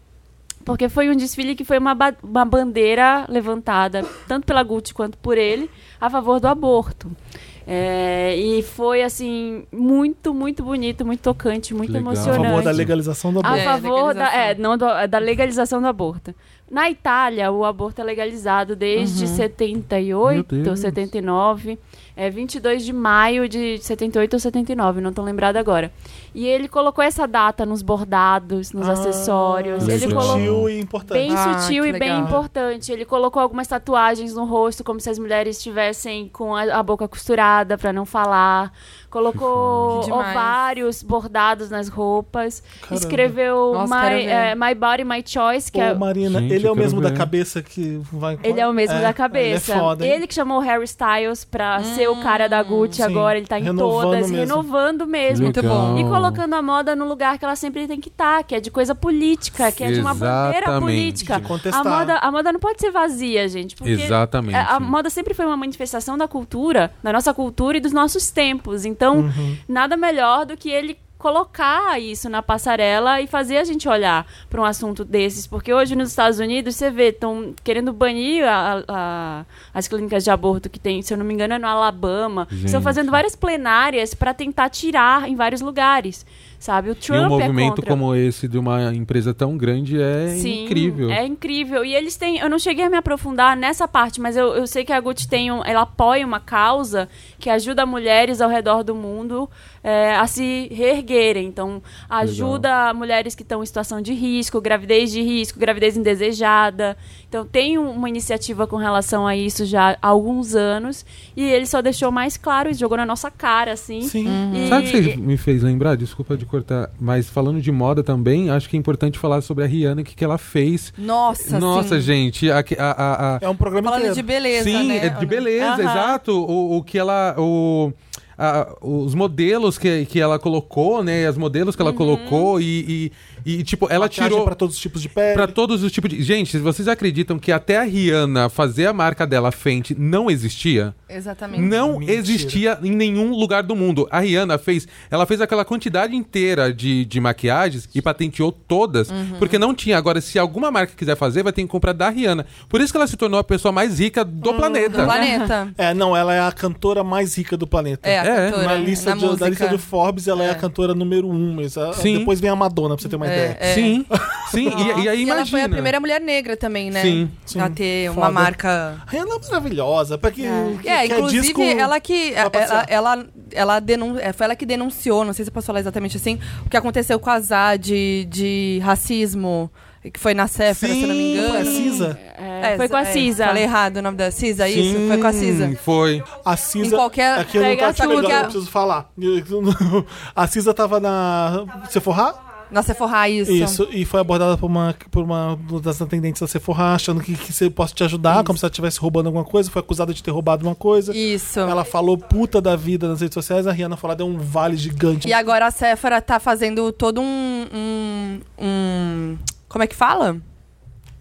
Porque foi um desfile que foi uma, ba- uma bandeira levantada, tanto pela Gucci quanto por ele, a favor do aborto. É, e foi, assim, muito, muito bonito, muito tocante, muito Legal. A emocionante. favor da legalização do A aborto. É, favor da, legalização. é, não do- da legalização do aborto. Na Itália, o aborto é legalizado desde Uhum. 78 Meu ou Deus. 79. É 22 de maio de 78 ou 79, não tô lembrada agora. E ele colocou essa data nos bordados, nos Ah, acessórios. Ele legal. colocou Sutil e importante. bem Ah, sutil e bem legal. importante. Ele colocou algumas tatuagens no rosto, como se as mulheres estivessem com a, a boca costurada pra não falar. Colocou ovários bordados nas roupas. Caramba. Escreveu Nossa, my, eh, my Body, My Choice, que Ô, é Marina, Gente, ele é o mesmo da ver. cabeça que vai. Ele é o mesmo da cabeça. Ele é foda? Ele que chamou o Harry Styles pra ser o cara da Gucci Sim, agora. Ele tá em renovando todas, mesmo. renovando mesmo. Muito bom. E colocando a moda no lugar que ela sempre tem que estar, que é de coisa política, que é de uma bandeira política. A moda, a moda não pode ser vazia, gente. Porque Exatamente. a, a moda sempre foi uma manifestação da cultura, da nossa cultura e dos nossos tempos. Então, Uhum. nada melhor do que ele colocar isso na passarela e fazer a gente olhar para um assunto desses, porque hoje nos Estados Unidos você vê estão querendo banir a- a- as clínicas de aborto que tem, se eu não me engano, é no Alabama. Estão Gente. fazendo várias plenárias para tentar tirar em vários lugares, sabe? O E Trump um movimento é como esse de uma empresa tão grande é Sim, incrível. É incrível. E eles têm. Eu não cheguei a me aprofundar nessa parte, mas eu, eu sei que a Gucci tem um, ela apoia uma causa que ajuda mulheres ao redor do mundo é, a se reerguerem. Então, ajuda mulheres que estão em situação de risco, gravidez de risco, gravidez indesejada. Então, tem um- uma iniciativa com relação a isso já há alguns anos. E ele só deixou mais claro e jogou na nossa cara, assim. Sim. E- Sabe o que você me fez lembrar? Desculpa de cortar, mas falando de moda também, acho que é importante falar sobre a Rihanna, o que, que ela fez. Nossa, Nossa, sim. gente, a, a, a- a- É um programa Falando inteiro. de beleza, Sim, né? é de beleza, Aham. exato. O, o que ela. O, a- os modelos que, que ela colocou, né? As modelos que ela Uhum. colocou e, e, e, tipo, ela Maquiagem tirou. pra todos os tipos de pele. Pra todos os tipos de. Gente, vocês acreditam que até a Rihanna fazer a marca dela Fenty não existia? Exatamente. Não Mentira. existia em nenhum lugar do mundo. A Rihanna fez. Ela fez aquela quantidade inteira de, de maquiagens e patenteou todas. Uhum. Porque não tinha. Agora, se alguma marca quiser fazer, vai ter que comprar da Rihanna. Por isso que ela se tornou a pessoa mais rica do Do planeta. planeta. É, não, ela é a cantora mais rica do planeta. É, a É, cantora. Na lista, na de, da lista de Forbes, ela é, É. a cantora número um. Mas a- Sim. depois vem a Madonna, pra você ter uma É, ideia. É. Sim, sim. E, e aí E imagina. ela foi a primeira mulher negra também, né? Sim. Sim. A ter uma Foda. marca. A Rihanna é maravilhosa. Pra que, que, É, que inclusive, disco ela que. Ela, ela, ela denun... é, foi ela que denunciou, não sei se eu posso falar exatamente assim, o que aconteceu com a Zá de, de racismo, que foi na Céfara, se eu não me engano. foi a Cisa. É, foi com a é, Cisa. Falei errado o nome da Cisa, Sim, isso? Foi com a Cisa. Foi. A Cisa. Em qualquer- Aqui eu não tá tudo. eu preciso falar. A Cisa tava na Sephora? Na Sephora, isso. Isso, e foi abordada por uma, por uma das atendentes da Sephora, achando que, que você possa te ajudar, como se ela estivesse roubando alguma coisa, foi acusada de ter roubado uma coisa. Isso. Ela falou puta da vida nas redes sociais, a Rihanna falou, deu um vale gigante. E agora a Sephora tá fazendo todo um, um, um- Como é que fala?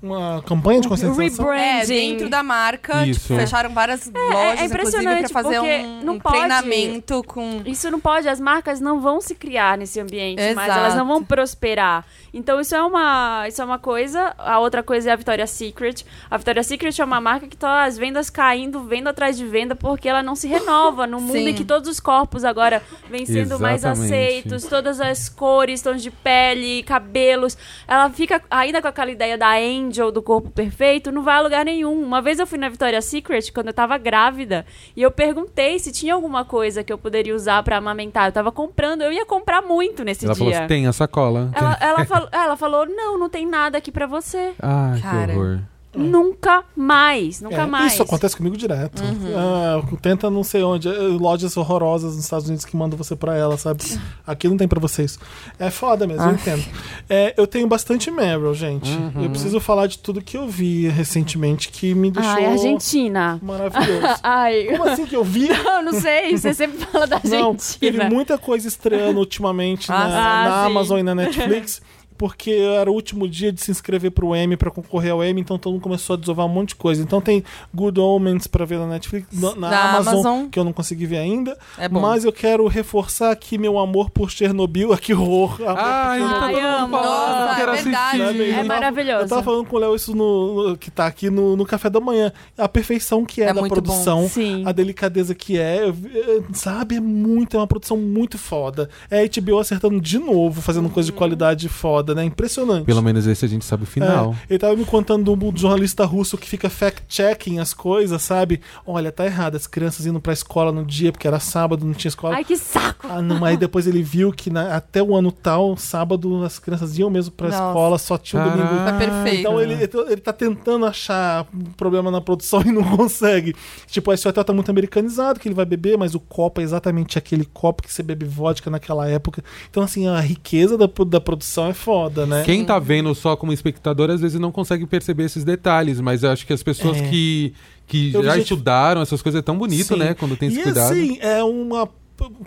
Uma campanha de conscientização. Rebranding. É, dentro da marca, Isso. tipo, fecharam várias lojas, é inclusive, impressionante, pra fazer um, não um pode- treinamento com... Isso não pode, as marcas não vão se criar nesse ambiente, mas Exato. elas não vão prosperar. Então isso é uma, isso é uma coisa, a outra coisa é a Victoria's Secret. A Victoria's Secret é uma marca que tá as vendas caindo, venda atrás de venda, porque ela não se renova no mundo em que todos os corpos agora vêm sendo mais Exatamente. aceitos, todas as cores, tons de pele, cabelos. Ela fica ainda com aquela ideia da angel do corpo perfeito, não vai a lugar nenhum. Uma vez eu fui na Victoria's Secret quando eu tava grávida e eu perguntei se tinha alguma coisa que eu poderia usar pra amamentar. Eu tava comprando, eu ia comprar muito nesse Ela dia. falou: tem a sacola. Ela, ela, falou, ela falou: não, não tem nada aqui pra você. Ai, Cara. que horror. Nunca mais, nunca É, mais. Isso acontece comigo direto. Uhum. Ah, tenta não sei onde. eh, Lojas horrorosas nos Estados Unidos que mandam você pra ela, sabe? Aqui não tem pra vocês. É foda mesmo, eu entendo. É, eu tenho bastante Meryl, gente. Uhum. Eu preciso falar de tudo que eu vi recentemente que me deixou Ai, Argentina. maravilhoso. Ai, Como assim que eu vi? eu não sei, você sempre fala da Não, teve Argentina. muita coisa estreando ultimamente Ah, na, na Ah, sim. Amazon e na Netflix. Porque era o último dia de se inscrever pro Emmy, pra concorrer ao Emmy, então todo mundo começou a desovar um monte de coisa. Então tem Good Omens pra ver na Netflix, na, na Amazon, Amazon. que eu não consegui ver ainda. É bom. Mas eu quero reforçar aqui meu amor por Chernobyl. Ah, que horror! Chernobyl. tá todo mundo amo. falando, Nossa, eu quero é verdade. assistir. É Eu maravilhoso. Eu tava falando com o Léo isso no, no- que tá aqui no, no café da manhã. A perfeição que é, É da produção, a delicadeza que é, eu é, sabe? É muito, é uma produção muito foda. É a HBO acertando de novo, fazendo coisa de Uhum. qualidade foda. Foda, né? Impressionante. Pelo menos esse a gente sabe o final. É, ele tava me contando do jornalista russo que fica fact-checking as coisas, sabe? Olha, tá errado, as crianças indo pra escola no dia, porque era sábado, não tinha escola. Ai, que saco! Ah, não, aí depois ele viu que na- até o ano tal, sábado, as crianças iam mesmo pra Nossa. escola, só tinha o domingo. Foi perfeito. Então ele, ele tá tentando achar um problema na produção e não consegue. Tipo, esse hotel tá muito americanizado, que ele vai beber, mas o copo é exatamente aquele copo que você bebe vodka naquela época. Então, assim, a riqueza da, da produção é foda, né? Quem tá vendo só como espectador às vezes não consegue perceber esses detalhes, mas eu acho que as pessoas É. que, que Eu já gente- estudaram essas coisas é tão bonito, Sim. né? Quando tem esse e cuidado. assim, é uma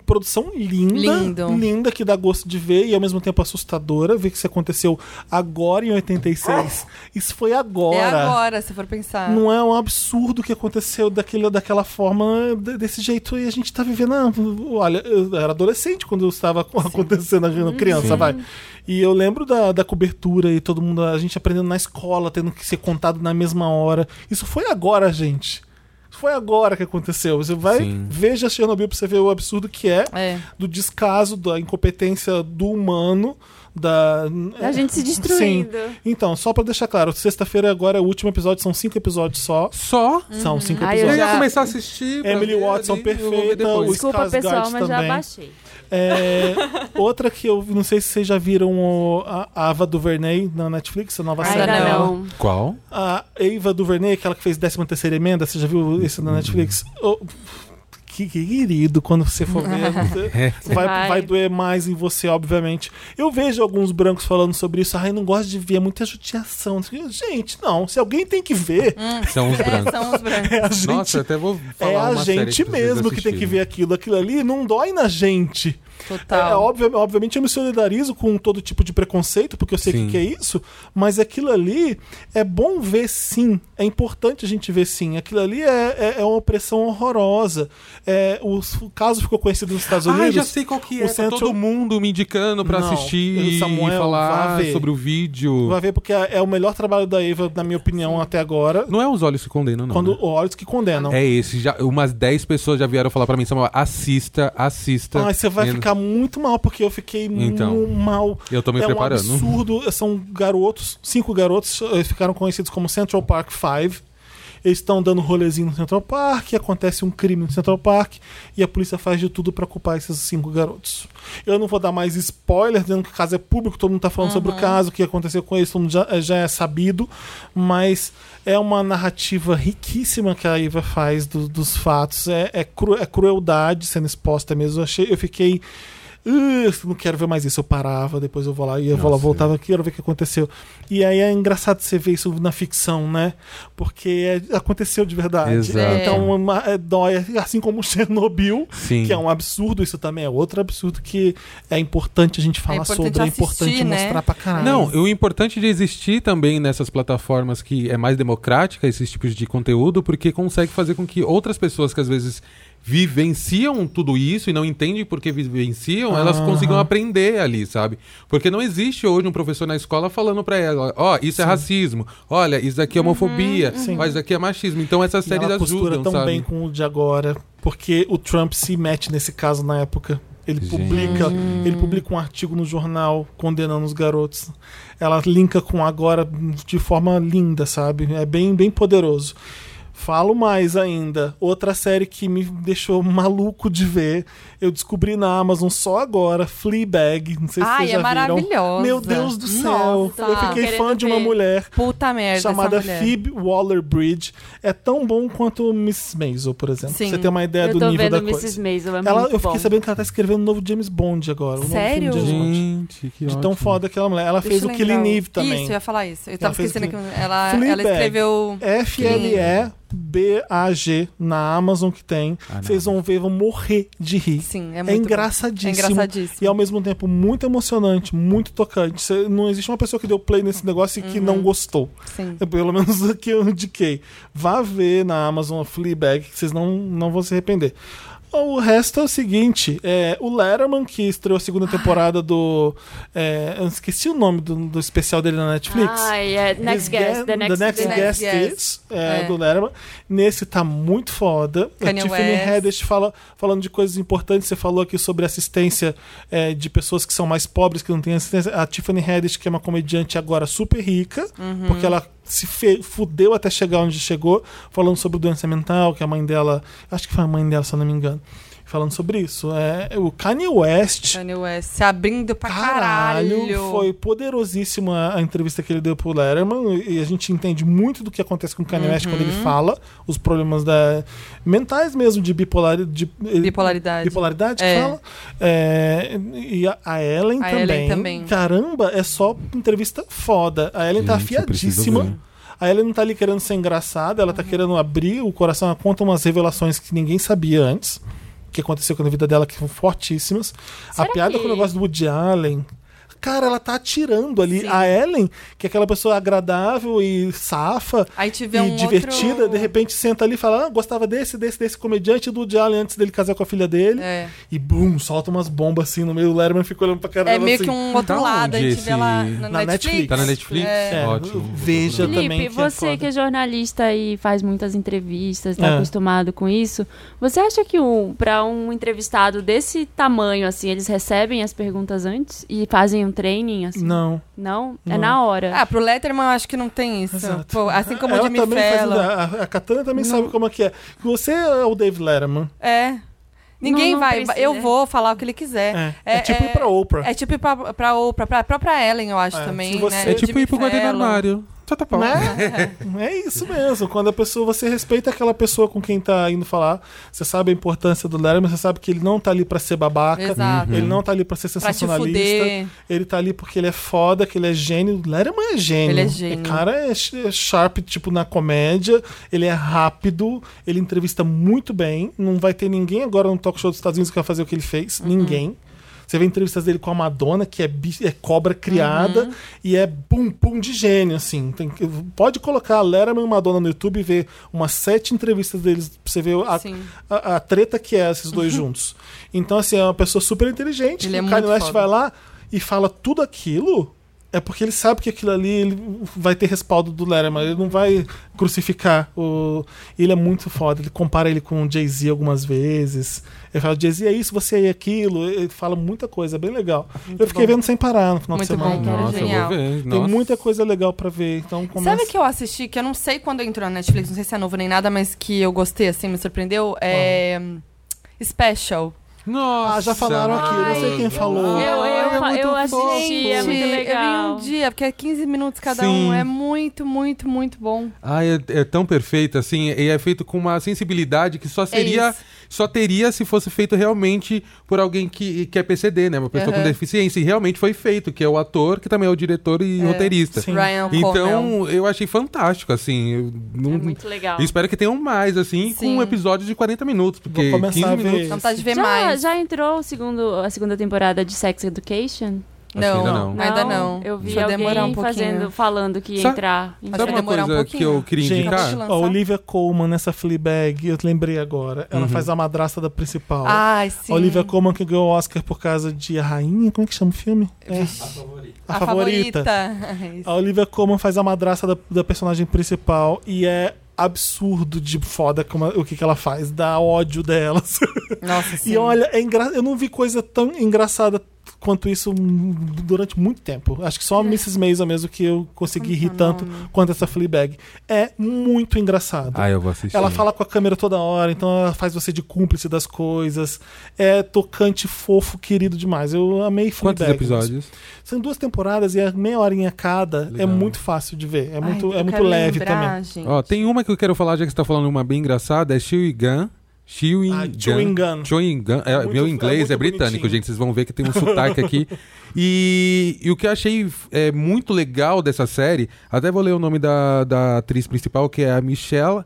produção linda, Lindo. linda, que dá gosto de ver e ao mesmo tempo assustadora, ver que isso aconteceu agora em 86. Isso foi agora. É agora, se for pensar. Não é um absurdo que aconteceu daquele, daquela forma, de- desse jeito, e a gente tá vivendo. ah, olha, eu era adolescente quando estava acontecendo, a criança, vai. E eu lembro da, da cobertura e todo mundo, a gente aprendendo na escola, tendo que ser contado na mesma hora. Isso foi agora, gente. Foi agora que aconteceu. Você vai, Sim. veja Chernobyl pra você ver o absurdo que é, É. do descaso, da incompetência do humano, da. A gente se destruindo. Sim. Então, só pra deixar claro, sexta-feira agora é o último episódio, são cinco episódios só. Só? São cinco Ai, eu Eu episódios. ia já- começar a assistir. Emily Watson ali, eu perfeita, o Desculpa, Skarsgård pessoal, mas já também. baixei. É, outra que eu não sei se vocês já viram o- a Ava DuVernay na Netflix, a nova série não. Qual? A Ava DuVernay, aquela que fez 13 terceira emenda, você já viu isso na Netflix? Oh, que querido, quando você for ver, você- É. vai, Vai. vai doer mais em você, obviamente. Eu vejo alguns brancos falando sobre isso. Ai, não gosto de ver, é muita judiação. Gente, não, se alguém tem que ver, São os É, brancos. são os brancos. é a gente Nossa, eu até vou falar é a gente mesmo que tem que ver aquilo. Aquilo ali não dói na gente. É, Total. óbvio- obviamente eu me solidarizo com todo tipo de preconceito, porque eu sei o que, que é isso, mas aquilo ali é bom ver sim. É importante a gente ver sim. Aquilo ali é, é- é uma opressão horrorosa. É, o, o caso ficou conhecido nos Estados Unidos. Ah, já sei qual que é. O Tá Central- todo mundo me indicando pra Não, assistir Samuel, e falar sobre o vídeo. Vai ver, porque é, é o melhor trabalho da Eva, na minha opinião, até agora. Não é os olhos que condenam, não. Quando né? olhos que condenam. É esse. Já, umas 10 pessoas já vieram falar pra mim, Samuel, assista, assista. Ai, você vai E- ficar muito mal, porque eu fiquei Então, mal. Eu tô me é preparando. um absurdo. São garotos, cinco garotos, eles ficaram conhecidos como Central Park Five. Eles estão dando rolezinho no Central Park, acontece um crime no Central Park e a polícia faz de tudo pra culpar esses cinco garotos. Eu não vou dar mais spoiler, dizendo que o caso é público, todo mundo tá falando sobre o caso, o que aconteceu com eles, todo mundo já, já é sabido, mas é uma narrativa riquíssima que a Iva faz do- dos fatos. É, é, cru- é crueldade sendo exposta mesmo. Eu, achei, eu fiquei. "Ugh, não quero ver mais isso. Eu parava, depois eu vou lá, ia vou lá, voltava, quero ver o que aconteceu. E aí é engraçado você ver isso na ficção, né? Porque é- aconteceu de verdade. Exato. Então uma- é, dói, assim como Chernobyl, Sim. que é um absurdo, isso também é outro absurdo que é importante a gente falar importante sobre, é assistir, importante né? mostrar pra caralho. Não, o importante de existir também nessas plataformas que é mais democrática, esses tipos de conteúdo, porque consegue fazer com que outras pessoas que às vezes vivenciam tudo isso e não entendem por que vivenciam, elas Aham. consigam aprender ali, sabe? Porque não existe hoje um professor na escola falando pra ela, ó, isso é racismo, olha, isso aqui é homofobia, Sim. ó, isso aqui é machismo. Então essas séries ela costura ajudam, tão sabe? bem com o de agora, porque o Trump se mete nesse caso na época. Ele Gente. publica, ele publica um artigo no jornal condenando os garotos. Ela linka com agora de forma linda, sabe? É bem, bem poderoso. Falo mais ainda. Outra série que me deixou maluco de ver. Eu descobri na Amazon só agora, Fleabag. Não sei se Ai, vocês já é viram. maravilhosa. Meu Deus do céu. Nossa. eu fiquei fã de uma ver. mulher Puta merda. chamada mulher. Phoebe Waller-Bridge. É tão bom quanto Mrs. Maisel, por exemplo. Sim. Você tem uma ideia Eu do nível da vendo coisa. Mrs. Maisel, é Ela, muito eu fiquei bom. sabendo que ela tá escrevendo um novo James Bond agora. Um novo Sério? filme de James Bond. Gente, que De ótimo. tão foda aquela mulher. Ela Deixa fez o Killing. Eve também. Isso, eu ia falar isso. Eu tava fez esquecendo que ela, Fleabag. ela escreveu. F-L-E-B-A-G na Amazon que tem. Ah. Vocês vão ver, vão morrer de rir. Sim, é É, muito bom. engraçadíssimo. É engraçadíssimo. E ao mesmo tempo muito emocionante, muito tocante. Cê- não existe uma pessoa que deu play nesse negócio e que Uhum. não gostou. Sim. É pelo menos o que eu indiquei. Vá ver na Amazon Fleabag, que vocês não, não vão se arrepender. O resto é o seguinte: é, o Letterman, que estreou a segunda temporada do. é, eu esqueci o nome do, do especial dele na Netflix. Ai, é Next Guest. The Next, Next Guest. Guest Guest. is, é, É. do Letterman. Nesse tá muito foda. Kanye a Tiffany West. Haddish fala, falando de coisas importantes. Você falou aqui sobre assistência é, de pessoas que são mais pobres, que não têm assistência. A Tiffany Haddish, que é uma comediante agora super rica, Uhum. porque ela se fudeu até chegar onde chegou, falando sobre doença mental, que a mãe dela. Acho que foi a mãe dela, se eu não me engano. Falando sobre isso. É, o Kanye West. Kanye West se abrindo pra Caralho, caralho. foi poderosíssima a entrevista que ele deu pro Letterman e a gente entende muito do que acontece com o Kanye West quando ele Uhum. fala os problemas da, mentais mesmo de bipolaridade. De, Bipolaridade. Bipolaridade que É. fala. É, e a, a Ellen A também. Ellen também. Caramba, é só entrevista foda. A Ellen tá Gente, preciso afiadíssima. A Ellen não tá ali querendo ser engraçada, ela tá querendo abrir o coração. Ela conta umas revelações que ninguém sabia antes. Que aconteceu com a vida dela, que são fortíssimas. Será a piada que- com o negócio do Woody Allen. Cara, ela tá atirando ali. Sim. A Ellen, que é aquela pessoa agradável e safa e um divertida, outro... de repente senta ali e fala: ah, gostava desse, desse, desse comediante do Allen antes dele casar com a filha dele. É. E bum, solta umas bombas assim no meio. O Letterman fica olhando pra cara É meio assim. que um outro Da lado. Aí onde tive esse- ela na, Na Netflix. Netflix. Tá na Netflix? É, Ótimo. veja Felipe, também. que é você que é jornalista e faz muitas entrevistas, tá É. acostumado com isso, você acha que um, para um entrevistado desse tamanho, assim, eles recebem as perguntas antes e fazem um training, assim? Não. Não? É Não. na hora. Ah, pro Letterman eu acho que não tem isso. Exato. Pô, assim como o Ela Jimmy também faz- Fallon. a, a Katana também sabe como é que é. Você é o Dave Letterman. É. Ninguém Não- não vai. precisa. Eu vou falar o que ele quiser. É, é tipo ir pra Oprah. É tipo ir pra, pra Oprah, pra própria Ellen, eu acho É, também. você- né? É O tipo ir pro guarda Só tá pau. Né? É isso mesmo. Quando a pessoa, você respeita aquela pessoa com quem tá indo falar, você sabe a importância do Letterman, você sabe que ele não tá ali pra ser babaca, Exato. ele não tá ali pra ser Pra sensacionalista. fuder. Ele tá ali porque ele é foda, que ele é gênio. O Letterman é gênio. Ele é gênio. O cara é é sharp, tipo, na comédia. Ele é rápido. Ele entrevista muito bem. Não vai ter ninguém agora no talk show dos Estados Unidos que vai fazer o que ele fez. Uhum. Ninguém. Você vê entrevistas dele com a Madonna, que é, é cobra criada Uhum. e é pum pum de gênio, assim. Tem pode colocar Letterman e Madonna no YouTube e ver umas sete entrevistas deles pra você ver a, a, a treta que é esses dois juntos. Então, assim, é uma pessoa super inteligente. Ele é o Kanye West foda. vai lá e fala tudo aquilo. É porque ele sabe que aquilo ali ele vai ter respaldo do Letterman. Ele não vai crucificar o. Ele é muito foda. Ele compara ele com o Jay-Z algumas vezes. Ele fala, Jay-Z é isso, você é aquilo. Ele fala muita coisa, é bem legal. eu fiquei bom. vendo sem parar no final Muito de semana. bom. Nossa, eu Genial. vou ver. Tem Nossa. muita coisa legal pra ver. Então começa. Sabe que eu assisti, que eu não sei quando entrou na Netflix, não sei se é novo nem nada, mas que eu gostei, assim, me surpreendeu? É. Special. Nossa. Ah, já falaram aqui, eu não sei quem falou. Eu, eu, é muito eu assisti, é muito legal. Eu vi um dia, porque é 15 minutos cada Sim. um. É muito, muito, muito bom. Ah, é, é tão perfeito, assim, e é feito com uma sensibilidade que só seria, isso. Só teria se fosse feito realmente por alguém que, que é PCD, né? Uma pessoa com Aham. deficiência. E realmente foi feito, que é o ator, que também é o diretor e É. roteirista. Sim. Ryan. Então, eu achei fantástico, assim. Eu, não, É muito legal. eu espero que tenham mais, assim, Sim. com episódios de 40 minutos, porque Vou começar 15 a ver minutos. vontade de ver já, mais. já entrou o segundo, a segunda temporada de Sex Education? Que ainda não, não. ainda não. Eu vi Deixa eu alguém demorar um pouquinho. fazendo, falando que ia Sabe- entrar. Sabe uma demorar um coisa que eu queria Gente, indicar? A Olivia Colman nessa Fleabag, eu lembrei agora. Ela Uhum. faz a madrasta da principal. Ai, sim. A Olivia Colman que ganhou o Oscar por causa de A Rainha, como é que chama o filme? É. A, A favorita. favorita. A Olivia Colman faz a madrasta da, da personagem principal e é absurdo de foda como, o que, que ela faz, dá ódio delas. Nossa, sim. E olha, é engra... eu não vi coisa tão engraçada quanto isso durante muito tempo. Acho que só a Mrs. Maisel mesmo que eu consegui rir tanto quanto essa Fleabag. É muito engraçado. Ah, eu vou assistir. Ela fala com a câmera toda hora, então ela faz você de cúmplice das coisas. É tocante, fofo, querido demais. Eu amei Quantos Fleabag. episódios? São duas temporadas e é meia horinha cada. É Legal. muito fácil de ver. É Ai, muito, é eu muito leve lembrar, também. gente. Ó, tem uma que eu quero falar, já que você tá falando uma bem engraçada, é Chewing Gun. Chewing Ah, Gun. Chewing Gun. Chewing Gun. É, Muito- meu é inglês muito é, britânico, bonitinho. gente. Vocês vão ver que tem um sotaque aqui. E, e o que eu achei é, muito legal dessa série, até vou ler o nome da, da atriz principal, que é a Michelle,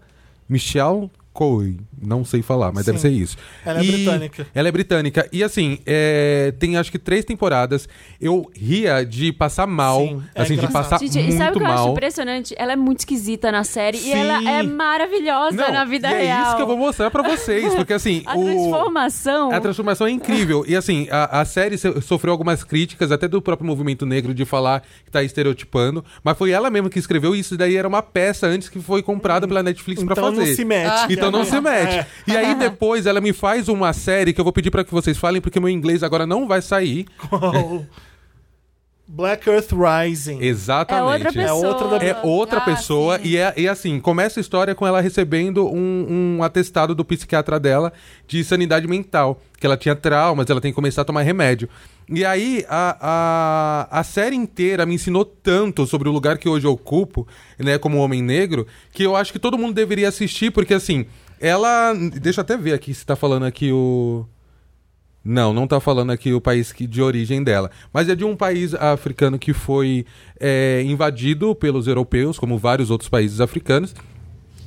Michelle Coy, não sei falar, mas deve Sim. ser isso. Ela é E- britânica. Ela é britânica. E assim, é, tem acho que três temporadas. Eu ria de passar mal. Sim, é assim, de engraçado. passar Gente, e muito sabe o que eu acho mal. impressionante? Ela é muito esquisita na série Sim. e ela é maravilhosa Não, na vida e é real. isso que eu vou mostrar pra vocês. Porque assim, A o. transformação. A transformação é incrível. E assim, a, a série so- sofreu algumas críticas, até do próprio movimento negro, de falar que tá estereotipando. Mas foi ela mesma que escreveu isso. Daí era uma peça antes que foi comprada pela Netflix pra Então fazer. não se mete. Então não se mete. É. E aí depois ela me faz uma série que eu vou pedir pra que vocês falem, porque meu inglês agora não vai sair. Qual? Black Earth Rising. Exatamente. É outra pessoa. É outra da- É outra Ah, pessoa sim. e, é, e assim, começa a história com ela recebendo um, um atestado do psiquiatra dela de sanidade mental, que ela tinha traumas, ela tem que começar a tomar remédio. E aí, a, a, a série inteira me ensinou tanto sobre o lugar que hoje eu ocupo, né, como homem negro, que eu acho que todo mundo deveria assistir, porque assim, ela... Deixa eu até ver aqui se tá falando aqui o... Não, não tá falando aqui o país que, de origem dela. Mas é de um país africano que foi é, invadido pelos europeus, como vários outros países africanos.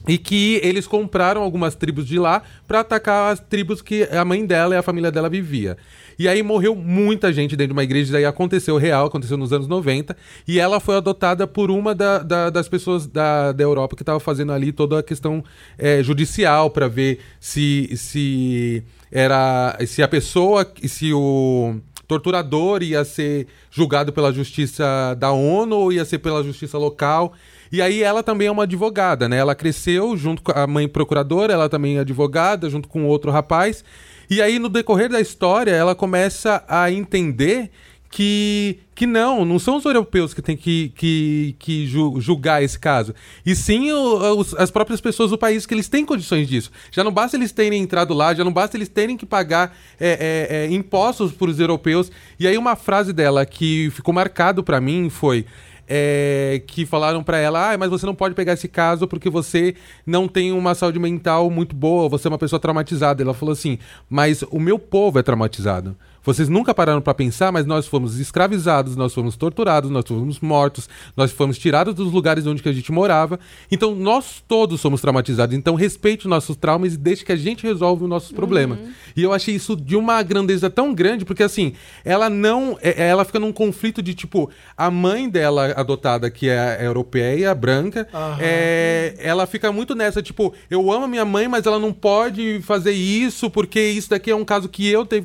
E que eles compraram algumas tribos de lá pra atacar as tribos que a mãe dela e a família dela vivia. E aí morreu muita gente dentro de uma igreja, isso aí aconteceu real, aconteceu nos anos 90. E ela foi adotada por uma da- da- das pessoas da, da Europa que estava fazendo ali toda a questão é, judicial pra ver se, se era se a pessoa, se o torturador ia ser julgado pela justiça da ONU ou ia ser pela justiça local. E aí ela também é uma advogada, né? Ela cresceu junto com a mãe procuradora, ela também é advogada, junto com outro rapaz. E aí no decorrer da história, ela começa a entender que, que não, não são os europeus que têm que, que, que ju- julgar esse caso. E sim os- as próprias pessoas do país que eles têm condições disso. Já não basta eles terem entrado lá, já não basta eles terem que pagar é, é, é, impostos para os europeus. E aí uma frase dela que ficou marcado para mim foi é, que falaram pra ela, ah, mas você não pode pegar esse caso porque você não tem uma saúde mental muito boa, você é uma pessoa traumatizada. Ela falou assim, mas o meu povo é traumatizado. Vocês nunca pararam pra pensar, mas nós fomos escravizados, nós fomos torturados, nós fomos mortos, nós fomos tirados dos lugares onde que a gente morava. Então nós todos somos traumatizados. Então respeite os nossos traumas e deixe que a gente resolve os nossos problemas. E eu achei isso de uma grandeza tão grande, porque assim, ela não. é- Ela fica num conflito de tipo, a mãe dela adotada, que é europeia, branca, Aham. é, ela fica muito nessa, tipo, eu amo a minha mãe, mas ela não pode fazer isso, porque isso daqui é um caso que eu tenho.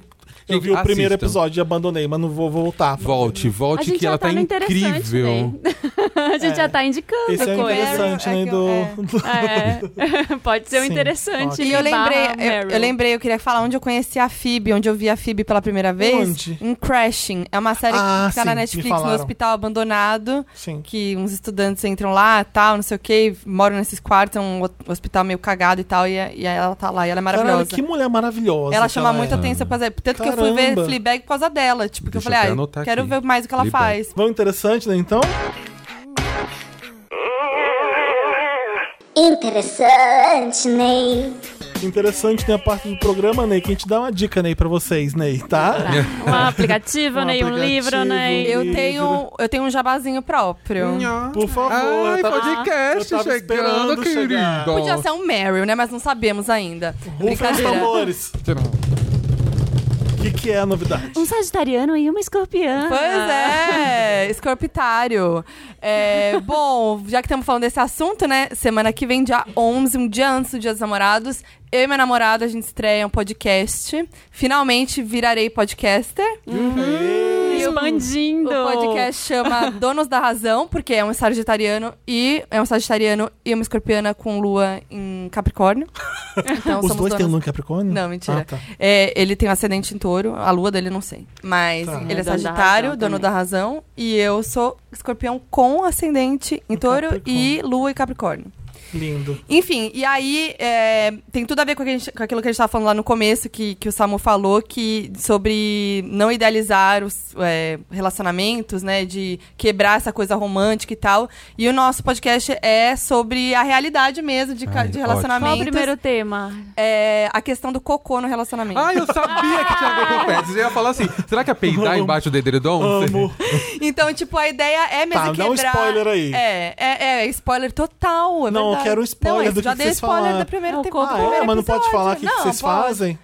Eu vi o primeiro assistam. episódio e abandonei, mas não vou voltar. Volte, volte, que ela tá tá incrível. né? A gente É. já tá indicando Esse é o coisa. interessante, É né? que Do... eu- É. Pode ser o interessante. E eu lembrei, eu, eu lembrei, eu queria falar onde eu conheci a Phoebe, onde eu vi a Phoebe pela primeira vez. Onde? Em Crashing. É uma série Ah, que tá na sim, me Netflix, no hospital abandonado. Sim. Que uns estudantes entram lá, tal, não sei o que, moram nesses quartos, é um ho- hospital meio cagado e tal, e, e aí ela tá lá, e ela é Caralho, maravilhosa. que mulher maravilhosa. Ela chama ela muita é. atenção pra. Tanto que eu fui ver. Fleabag por causa dela. Tipo, que eu falei, ah, quero aqui. ver mais o que ela Fleabag. faz. Vamos interessante, né? Então, Interessante, Ney. interessante tem a parte do programa, Ney, que a gente dá uma dica, Ney, pra vocês, Ney, tá? Um aplicativo, Um né? Um livro, né? Eu tenho, eu tenho um jabazinho próprio. Por favor. Ai, tava- podcast eu tava chegando, querido. Podia ser um Meryl, né? Mas não sabemos ainda. Rufem os Brincadeira. tambores. O que, que é a novidade? Um sagitariano e uma escorpiã. Pois é, escorpitário. É, bom, já que estamos falando desse assunto, né? Semana que vem, dia 11, um dia antes do Dia dos Namorados, eu e meu namorado, a gente estreia um podcast. Finalmente virarei podcaster. Expandindo. O podcast chama Donos da Razão, porque é um sagitariano e é um sagitariano e uma escorpiana com lua em Capricórnio. Então Os dois têm lua em Capricórnio? Não, mentira. Ah, tá. É, ele tem um ascendente em touro, a lua dele eu não sei. Mas Tá. ele é É dono da sagitário, razão dono também. da razão. E eu sou escorpião com ascendente em touro e lua e capricórnio. Lindo. Enfim, e aí é, tem tudo a ver com, o que a gente- com aquilo que a gente estava falando lá no começo, que, que o Samu falou, que sobre não idealizar os é, relacionamentos, né? De quebrar essa coisa romântica e tal. E o nosso podcast é sobre a realidade mesmo de, Ai, de ótimo. Qual relacionamentos. o primeiro tema? É, a questão do cocô no relacionamento. Ah, eu sabia que tinha a ver com pets. Você ia falar assim, será que é peidar embaixo do edredom? Amo. Então, tipo, a ideia é mesmo Tá, dá quebrar... um spoiler aí. É, é, é spoiler total, é Não, verdade. Quero um spoiler não, do que, já que dei vocês spoiler falaram. da primeira É o temporada. Ah, Cocô. é? Mas não pode falar o que, que Não, vocês pode. fazem?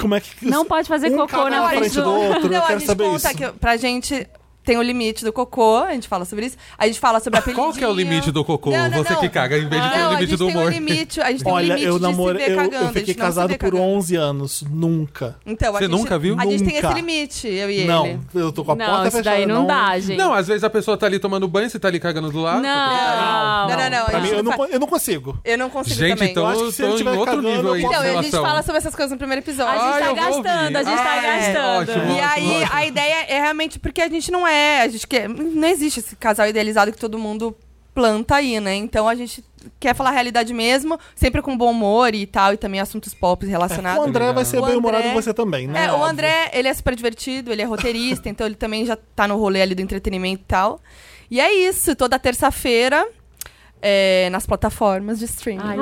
Como é que... Não pode fazer um cocô na frente do do... outro, eu Não, a quero gente saber conta isso. que pra gente tem o limite do cocô, a gente fala sobre isso. A gente fala sobre a Qual que é o limite do cocô? Não, não, Você não. que caga, em vez de ter Não, o a limite gente do tem um humor. limite, a gente tem um Olha, limite eu de namorei, se ver eu, cagando. eu a fiquei não casado por cagando. 11 anos, nunca. Então, Você gente, nunca viu? A gente tem Nunca. esse limite, eu e Não, ele. eu tô com a Não, porta fechada. daí não, dá, gente. Não, às vezes a pessoa tá ali tomando banho, você tá ali cagando do lado. Não. tá Não, não, não. Pra a mim, gente eu não, eu não consigo. Eu não consigo Gente, também. então Eu acho eu que se outro cagando, nível eu aí. Então, e a gente fala sobre essas coisas no primeiro episódio. A gente tá gastando, a gente tá é, gastando. E aí, a ideia é realmente porque a gente não é. A gente quer, não existe esse casal idealizado que todo mundo planta aí, né? Então a gente quer falar a realidade mesmo, sempre com bom humor e tal, e também assuntos pop É, relacionados. o André vai ser O bem humorado André- você também, né? É, o. André, ele é super divertido, ele é roteirista, então ele também já tá no rolê ali do entretenimento e tal. E é isso, toda terça-feira, é, nas plataformas de streaming. Ai,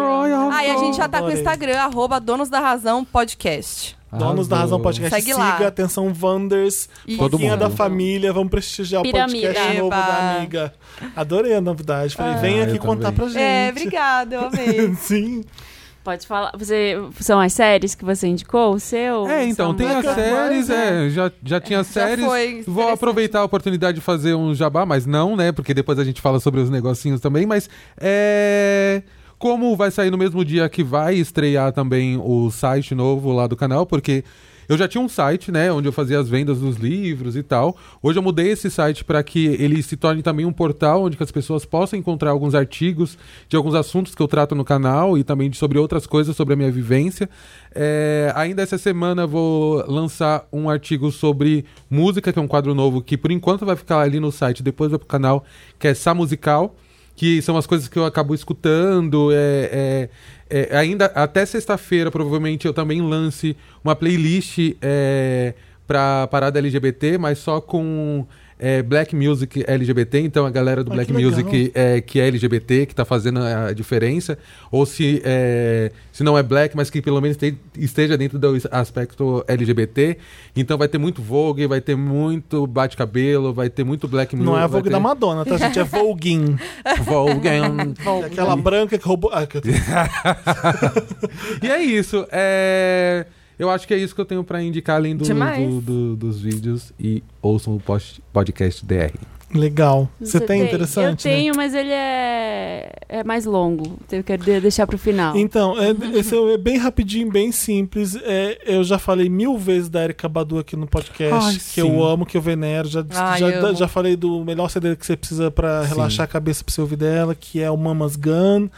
Ah, e a gente já tá com o. Instagram, arroba Donos da Razão Podcast. Donos da. Razão Podcast. Segue Siga, lá. atenção, Wanders, mundo. da família. Vamos prestigiar Piramida. o podcast novo Eba. da amiga. Adorei a novidade. Falei, vem Ah, aqui eu contar também. pra gente. É, obrigada, eu amei. Sim. Pode falar. Você, são as séries que você indicou? O seu? É, então, tem as séries, é, já, já tinha séries. foi Vou aproveitar a oportunidade de fazer um jabá, mas não, né? Porque depois a gente fala sobre os negocinhos também, mas é. Como vai sair no mesmo dia que vai estrear também o site novo lá do canal, porque eu já tinha um site, né, onde eu fazia as vendas dos livros e tal. Hoje eu mudei esse site para que ele se torne também um portal onde as pessoas possam encontrar alguns artigos de alguns assuntos que eu trato no canal e também sobre outras coisas sobre a minha vivência. É, ainda essa semana vou lançar um artigo sobre música, que é um quadro novo que por enquanto vai ficar ali no site, depois vai pro canal, que é Sá Musical que são as coisas que eu acabo escutando. É, é, é, ainda até sexta-feira, provavelmente, eu também lance uma playlist é, pra parada LGBT, mas só com é, Black Music LGBT. Então a galera do Ah, Black que. Music é, que é LGBT, que tá fazendo a diferença. Ou se, é, se não é black, mas que pelo menos te- esteja dentro do aspecto LGBT. Então vai ter muito Vogue, vai ter muito bate-cabelo, vai ter muito Black Music. Não é a Vogue ter... da Madonna, tá, gente? É Voguing. Vogue. Aquela branca que roubou. Ah, que E é isso. É... Eu acho que é isso que eu tenho pra indicar, além do, do- do- dos vídeos. E ouçam o post- podcast DR. Legal. Você tem interessante? Eu né? tenho, mas ele é, é mais longo. Eu quero de- deixar pro final. Então, é, esse é bem rapidinho, bem simples. É, eu já falei mil vezes da Erika Badu aqui no podcast, Ai, que sim. eu amo, que eu venero. Já, Ai, já, amo. já falei do melhor CD que você precisa pra Sim. relaxar a cabeça pra você ouvir dela, que é o Mama's Gun.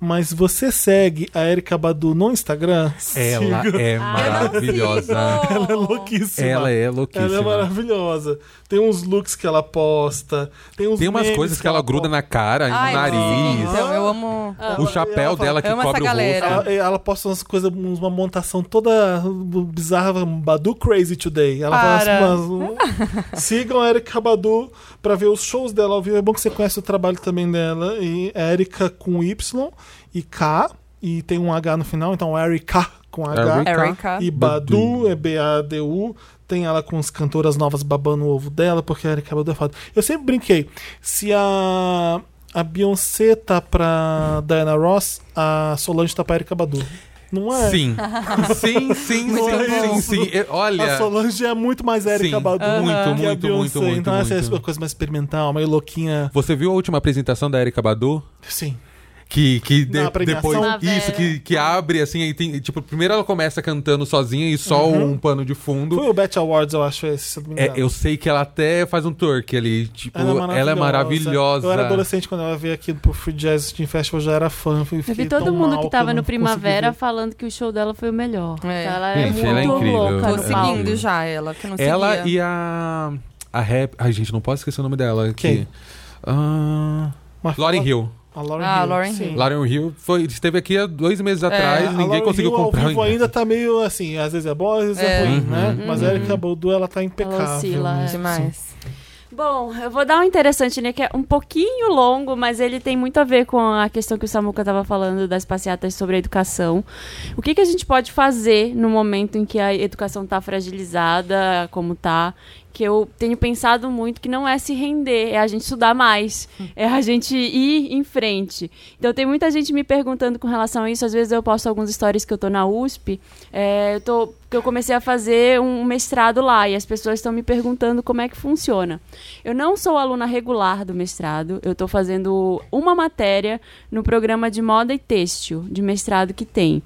Mas você segue a Erika Badu no Instagram? Ela Siga. é Ah, maravilhosa. Ela é louquíssima. Ela é louquíssima. Ela é maravilhosa. Tem uns looks que ela posta. Tem, uns Tem umas coisas que ela gruda posta. na cara, Ai, no nariz. Então, eu amo. O chapéu ela fala, dela que "Amo essa cobre o galera." rosto. Ela, ela posta umas coisas, uma montação toda bizarra, Badu Crazy Today. Ela Para. faz umas, um- Sigam a Erika Badu pra ver os shows dela ao vivo. É bom que você conhece o trabalho também dela. E é Erika com Y e K. E tem um H no final, então Erika com H. Erika. Erika. E Badu é B-A-D-U. Tem ela com as cantoras novas babando o ovo dela, porque a Erika Badu é foda. Eu sempre brinquei. Se a, a Beyoncé tá pra Diana Ross, a Solange tá pra Erika Badu. Não é? Sim. Sim, sim, sim, é sim, sim. Eu- Olha. A Solange é muito mais Erika Sim, Badu muito, que a muito, Beyoncé. muito, muito, Então essa é muito. a coisa mais experimental, meio louquinha. Você viu a última apresentação da Erika Badu? Sim. Que, que de- depois. Isso, que, que abre assim, aí tem. Tipo, primeiro ela começa cantando sozinha e só um pano de fundo. Foi o Bet Awards, eu acho, esse, se eu não me É, eu sei que ela até faz um twerk ali. Tipo, Ela ela é maravilhosa. Eu era adolescente quando ela veio aqui pro Free Jazz Team Festival, eu já era fã. Fui, Eu vi todo mundo que tava eu no Primavera ver. falando que o show dela foi o melhor. É. Ela é Gente, muito ela é incrível. louca Tô Tô seguindo já ela, que não Ela seguia. e a. A rap. Ai, gente, não posso esquecer o nome dela. Quem? Que, Mas- Lauren Hill. A Lauren Ah, Hill. Lauren sim. Hill. Lauren Hill foi, esteve aqui há dois meses atrás, A ninguém Lauren conseguiu Hill comprar. ao vivo ainda tá meio assim, às vezes é bom, às vezes é, É. ruim, Uhum. né? Mas a Uhum. Erika Badu, ela tá impecável. oscila, é. nisso. Demais. Bom, eu vou dar um interessante, né? Que é um pouquinho longo, mas ele tem muito a ver com a questão que o Samuca estava falando das passeatas sobre a educação. O que, que a gente pode fazer no momento em que a educação está fragilizada, como tá, que eu tenho pensado muito que não é se render, é a gente estudar mais, é a gente ir em frente. Então tem muita gente me perguntando com relação a isso. Às vezes eu posto alguns stories que eu tô na USP, é, eu tô que eu comecei a fazer um mestrado lá e as pessoas estão me perguntando como é que funciona. Eu não sou aluna regular do mestrado, eu estou fazendo uma matéria no programa de moda e têxtil de mestrado que tem.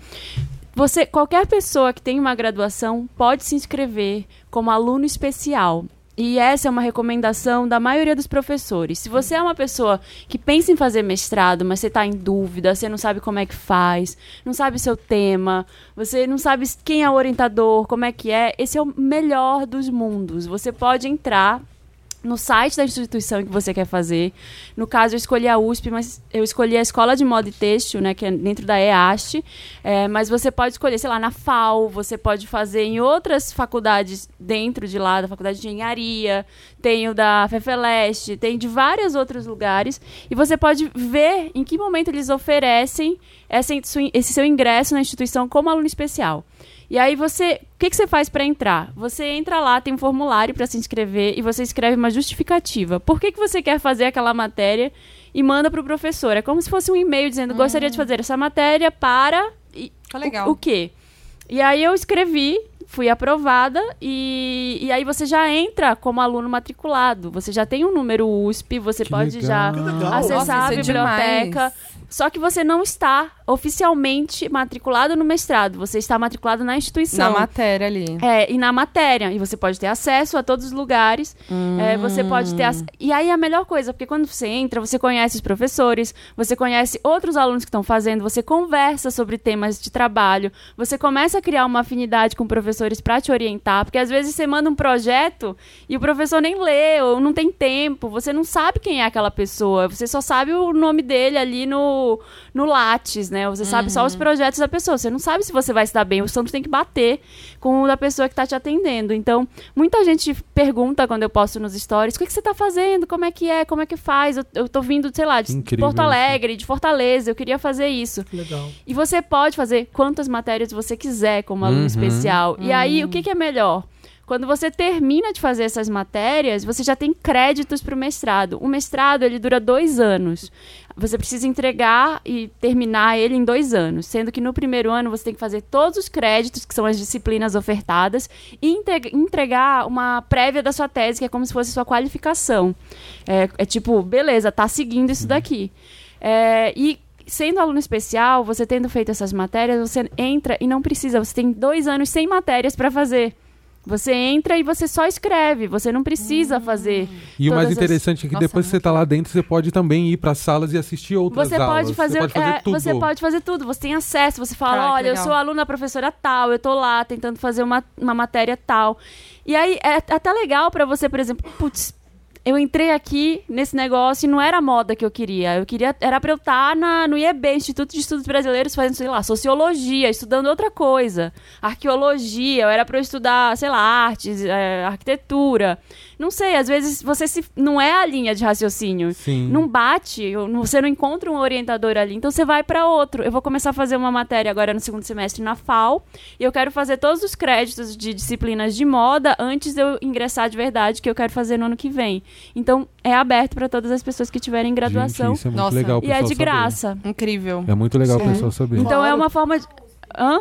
Você, qualquer pessoa que tem uma graduação pode se inscrever como aluno especial. E essa é uma recomendação da maioria dos professores. Se você é uma pessoa que pensa em fazer mestrado, mas você está em dúvida, você não sabe como é que faz, não sabe seu tema, você não sabe quem é o orientador, como é que é, esse é o melhor dos mundos. Você pode entrar no site da instituição que você quer fazer. No caso, eu escolhi a USP, mas eu escolhi a Escola de Moda e Têxtil, né, que é dentro da EAST. É, mas você pode escolher, sei lá, na FAO, você pode fazer em outras faculdades dentro de lá, da Faculdade de Engenharia, tem o da FEFELEST, tem de vários outros lugares. E você pode ver em que momento eles oferecem essa, esse seu ingresso na instituição como aluno especial. E aí você, o que, que você faz para entrar? Você entra lá, tem um formulário para se inscrever e você escreve uma justificativa. Por que, que você quer fazer aquela matéria e manda para o professor? É como se fosse um e-mail dizendo: gostaria de fazer essa matéria para e, Tá legal. O, o quê? E aí eu escrevi, fui aprovada e, e aí você já entra como aluno matriculado. Você já tem um número USP, você Que pode legal. já acessar Nossa, a é biblioteca. demais. Só que você não está oficialmente matriculado no mestrado, você está matriculado na Na instituição. matéria ali. É, e na matéria. E você pode ter acesso a todos os lugares. É, você pode ter. ac- E aí é a melhor coisa, porque quando você entra, você conhece os professores, você conhece outros alunos que estão fazendo, você conversa sobre temas de trabalho, você começa a criar uma afinidade com professores para te orientar, porque às vezes você manda um projeto e o professor nem lê, ou não tem tempo, você não sabe quem é aquela pessoa, você só sabe o nome dele ali no, no Lattes, né? Você sabe só os projetos da pessoa, você não sabe se você vai se dar bem, o santo tem que bater com o da pessoa que está te atendendo. Então, muita gente pergunta quando eu posto nos stories, o que, que você está fazendo, como é que é, como é que faz, eu, eu tô vindo, sei lá, de, Incrível Porto. Alegre, de Fortaleza, eu queria fazer isso. Legal. E você pode fazer quantas matérias você quiser como aluno Uhum. especial. E aí, o que, que é melhor? Quando você termina de fazer essas matérias, você já tem créditos para o mestrado. O mestrado, ele dura dois anos. Você precisa entregar e terminar ele em dois anos. Sendo que no primeiro ano você tem que fazer todos os créditos, que são as disciplinas ofertadas, e entregar uma prévia da sua tese, que é como se fosse sua qualificação. É, é tipo, beleza, tá seguindo isso daqui. É, e sendo aluno especial, você tendo feito essas matérias, você entra e não precisa. Você tem dois anos sem matérias para fazer. Você entra e você só escreve. Você não precisa fazer. E o mais todas as- interessante é que Nossa, depois que você tá lá dentro, você pode também ir para salas e assistir outras Você aulas. pode fazer, você pode fazer é, tudo. você pode fazer tudo. Você tem acesso. Você fala, Caraca, olha, eu sou aluna da professora tal, eu tô lá tentando fazer uma, uma matéria tal. E aí é até legal pra você, por exemplo, putz, eu entrei aqui nesse negócio e não era a moda que eu queria. Eu queria era pra eu estar na, no IEB, Instituto de Estudos Brasileiros, fazendo, sei lá, sociologia, estudando outra coisa. Arqueologia, eu era pra eu estudar, sei lá, artes, é, arquitetura. Não sei, às vezes você se, não é a linha de raciocínio. Sim. Não bate, você não encontra um orientador ali, então você vai pra outro. Eu vou começar a fazer uma matéria agora no segundo semestre na FAO, e eu quero fazer todos os créditos de disciplinas de moda antes de eu ingressar de verdade, que eu quero fazer no ano que vem. Então, é aberto pra todas as pessoas que tiverem graduação Gente, isso é muito Nossa. legal o e é de saber. graça. Incrível. É muito legal o Sim. pessoal saber. Então é uma forma de. Hã?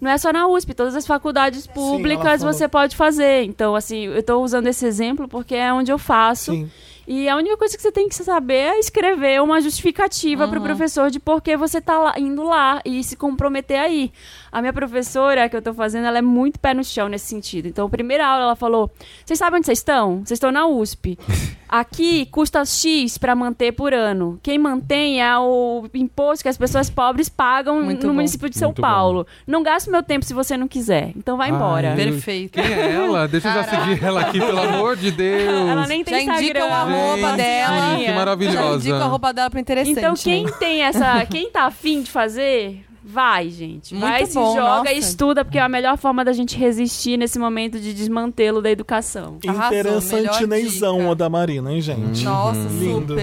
Não é só na USP, todas as faculdades públicas falou. você pode fazer. Então, assim, eu tô usando esse exemplo porque é onde eu faço. Sim. E a única coisa que você tem que saber é escrever uma justificativa para o professor de por que você tá lá, indo lá e se comprometer aí. A minha professora que eu tô fazendo, ela é muito pé no chão nesse sentido. Então, a primeira aula ela falou: "Vocês sabem onde vocês estão? Vocês estão na USP. Aqui custa X para manter por ano. Quem mantém é o imposto que as pessoas pobres pagam Muito no bom. município de São Muito bom. Paulo. Não gaste meu tempo se você não quiser. Então vai embora." Ai, Perfeito. Quem é ela? Deixa eu já seguir ela aqui, pelo amor de Deus. Ela nem tem Já indica Instagram. o arroba Gente, dela. que Já maravilhosa. indica a roupa dela pro interessante. Então, quem né? tem essa. Quem tá afim de fazer, vai, gente. Vai, Muito se bom, joga nossa. e estuda, porque é a melhor forma da gente resistir nesse momento de desmantelo da educação. Interessante Neizão o da Marina, hein, gente? Nossa, Lindo.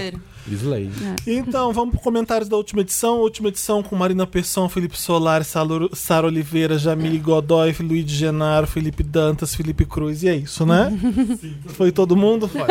Super. Slay. Então, vamos para comentários da última edição. Última edição com Marina Pesson, Felipe Solar, Sara Oliveira, Jamile Godoy, Luiz Genaro, Felipe Dantas, Felipe Cruz. E é isso, né? Foi todo mundo? Foi.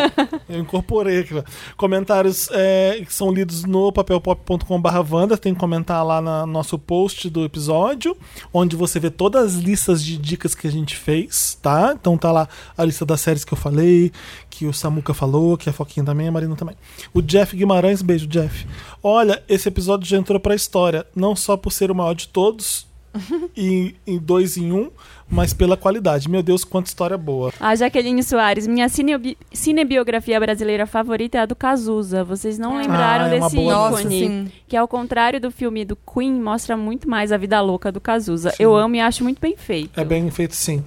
Eu incorporei aqui. Comentários é, que são lidos no papelpop.com.br. Tem que comentar lá no nosso post do episódio, onde você vê todas as listas de dicas que a gente fez, tá? Então tá lá a lista das séries que eu falei, que o Samuca falou, que a Foquinha também, a Marina também. O Jeff Guimarães, beijo, Jeff. Olha, esse episódio já entrou pra história, não só por ser o maior de todos, e em dois em um, mas pela qualidade. Meu Deus, quanta história boa. A Jaqueline Soares, minha cinebi- cinebiografia brasileira favorita é a do Cazuza. Vocês não lembraram Ah, é uma desse Nossa, ícone? sim. Que ao contrário do filme do Queen, mostra muito mais a vida louca do Cazuza. Eu amo e acho muito bem feito. É bem feito sim.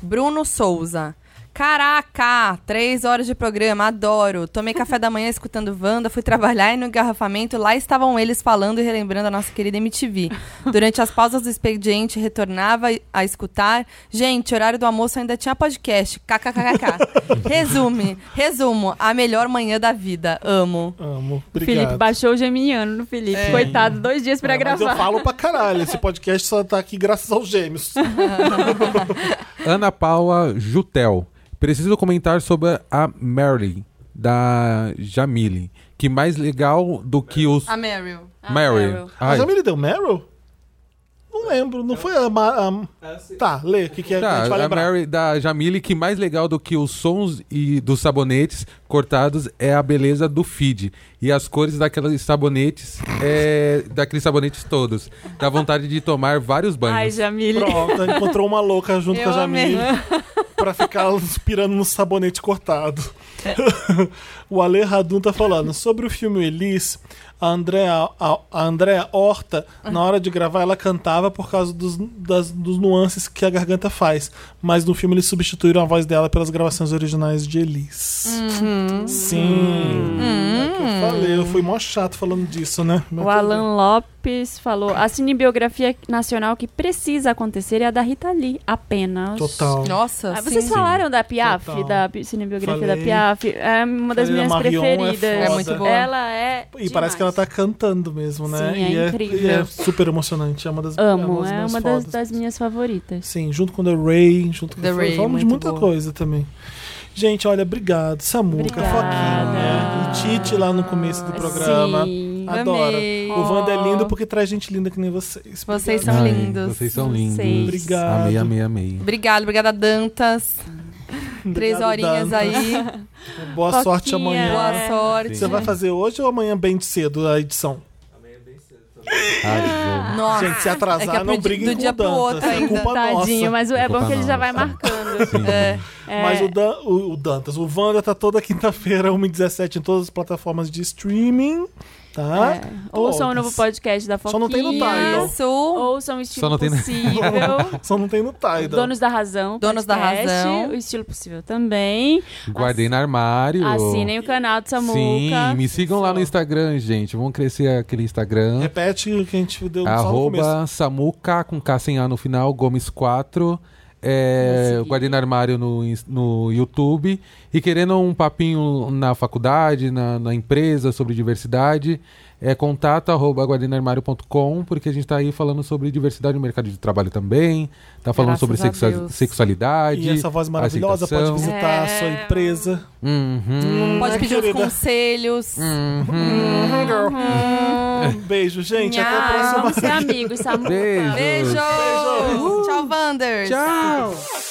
Bruno Souza. Caraca, três horas de programa, adoro. Tomei café da manhã escutando Wanda, fui trabalhar e no engarrafamento lá estavam eles falando e relembrando a nossa querida MTV. Durante as pausas do expediente, retornava a escutar. Gente, horário do almoço ainda tinha podcast. KKKK. Resume, resumo, a melhor manhã da vida. Amo. Amo. O Felipe Obrigado. baixou o geminiano no Felipe. Coitado, dois dias pra É, mas gravar. eu falo pra caralho. Esse podcast só tá aqui graças aos gêmeos. Ana Paula Jutel. Preciso comentar sobre a Mary, da Jamile. Que mais legal do que os. A Meryl. Ah, Mary. Meryl. A Jamile deu Meryl? Não lembro. Não foi a... Ma- a- Tá, lê. O que, que é que a Tá, gente vai a lembrar? Mary da Jamile, que mais legal do que os sons e dos sabonetes cortados é a beleza do feed. E as cores daqueles sabonetes, é, daqueles sabonetes todos. Dá vontade de tomar vários Ai, banhos. Jamile. Pronto, encontrou uma louca junto Eu com a Jamile amei. pra ficar inspirando no sabonete cortado. o Ale Radun tá falando sobre o filme Elis. A Andrea, a, a Andrea Horta, na hora de gravar, ela cantava por causa dos, das, dos nuances que a garganta faz. Mas no filme eles substituíram a voz dela pelas gravações originais de Elis. Sim. É que eu falei, eu fui mó chato falando disso, né? Mas O Alan Lopes falou: a cinebiografia nacional que precisa acontecer é a da Rita Lee, apenas. Total. Nossa, Ah, vocês sim. falaram da Piaf, Total. da cinebiografia Falei. da Piaf? É uma das Falei minhas é preferidas. foda. É muito boa. Ela é. E parece que ela tá cantando mesmo, né? Sim, é e, incrível. e é super emocionante. É uma das Amo, é uma das, fodas. das minhas favoritas. Sim, junto com The Ray, junto com The Ray, Falamos de muita boa. coisa também. Gente, olha, obrigado. Samuca, Obrigada. Foquinha, e Tite lá no começo do programa. Sim. Adoro. Amei. O Wanda é lindo porque traz gente linda que nem vocês. Vocês Obrigado. são Ai, lindos. Vocês são lindos. Vocês. Obrigado. Amei, amei, amei. Obrigada, obrigada, Dantas. Três Obrigado, horinhas aí. Boa Foquinha. sorte amanhã. Boa sorte. Você vai fazer hoje ou amanhã bem cedo a edição? Arrasou. Nossa. Gente, se atrasar, É é não briguem do com dia o Dantas. outro é culpa Tadinho, nossa. mas o- é bom que ele já vai nossa. marcando. É. É. Mas o, Dan- o- o Dantas, o Wanda tá toda quinta-feira, 1h17 em todas as plataformas de streaming. Tá? É. Ouçam o novo podcast da Foquinha. Só não tem no Tidal. Isso. Ouçam o Estilo Só não tem no- Possível. Só não tem no Tidal. Donos da Razão. Donos da podcast, Razão. O Estilo Possível também. Guardei no armário. Assinem o canal do Samuca. Sim, me sigam lá no Instagram, gente. Vamos crescer aquele Instagram. Repete o que a gente deu só no começo. Arroba Samuca com K sem A no final, Gomes 4. É, guardei no armário no, no YouTube. E querendo um papinho na faculdade, na, na empresa, sobre diversidade, é contato arroba guardenarmário.com, porque a gente tá aí falando sobre diversidade no mercado de trabalho também. Tá falando Graças sobre a sexualidade. E essa voz maravilhosa pode aceitação. visitar a É. sua empresa. Uhum. Pode pedir os conselhos. Uhum. Um beijo, gente. Até a próxima. Vamos ser amigos, Samuca. Beijo. Beijo. Beijo. Tchau, Wanders. Tchau.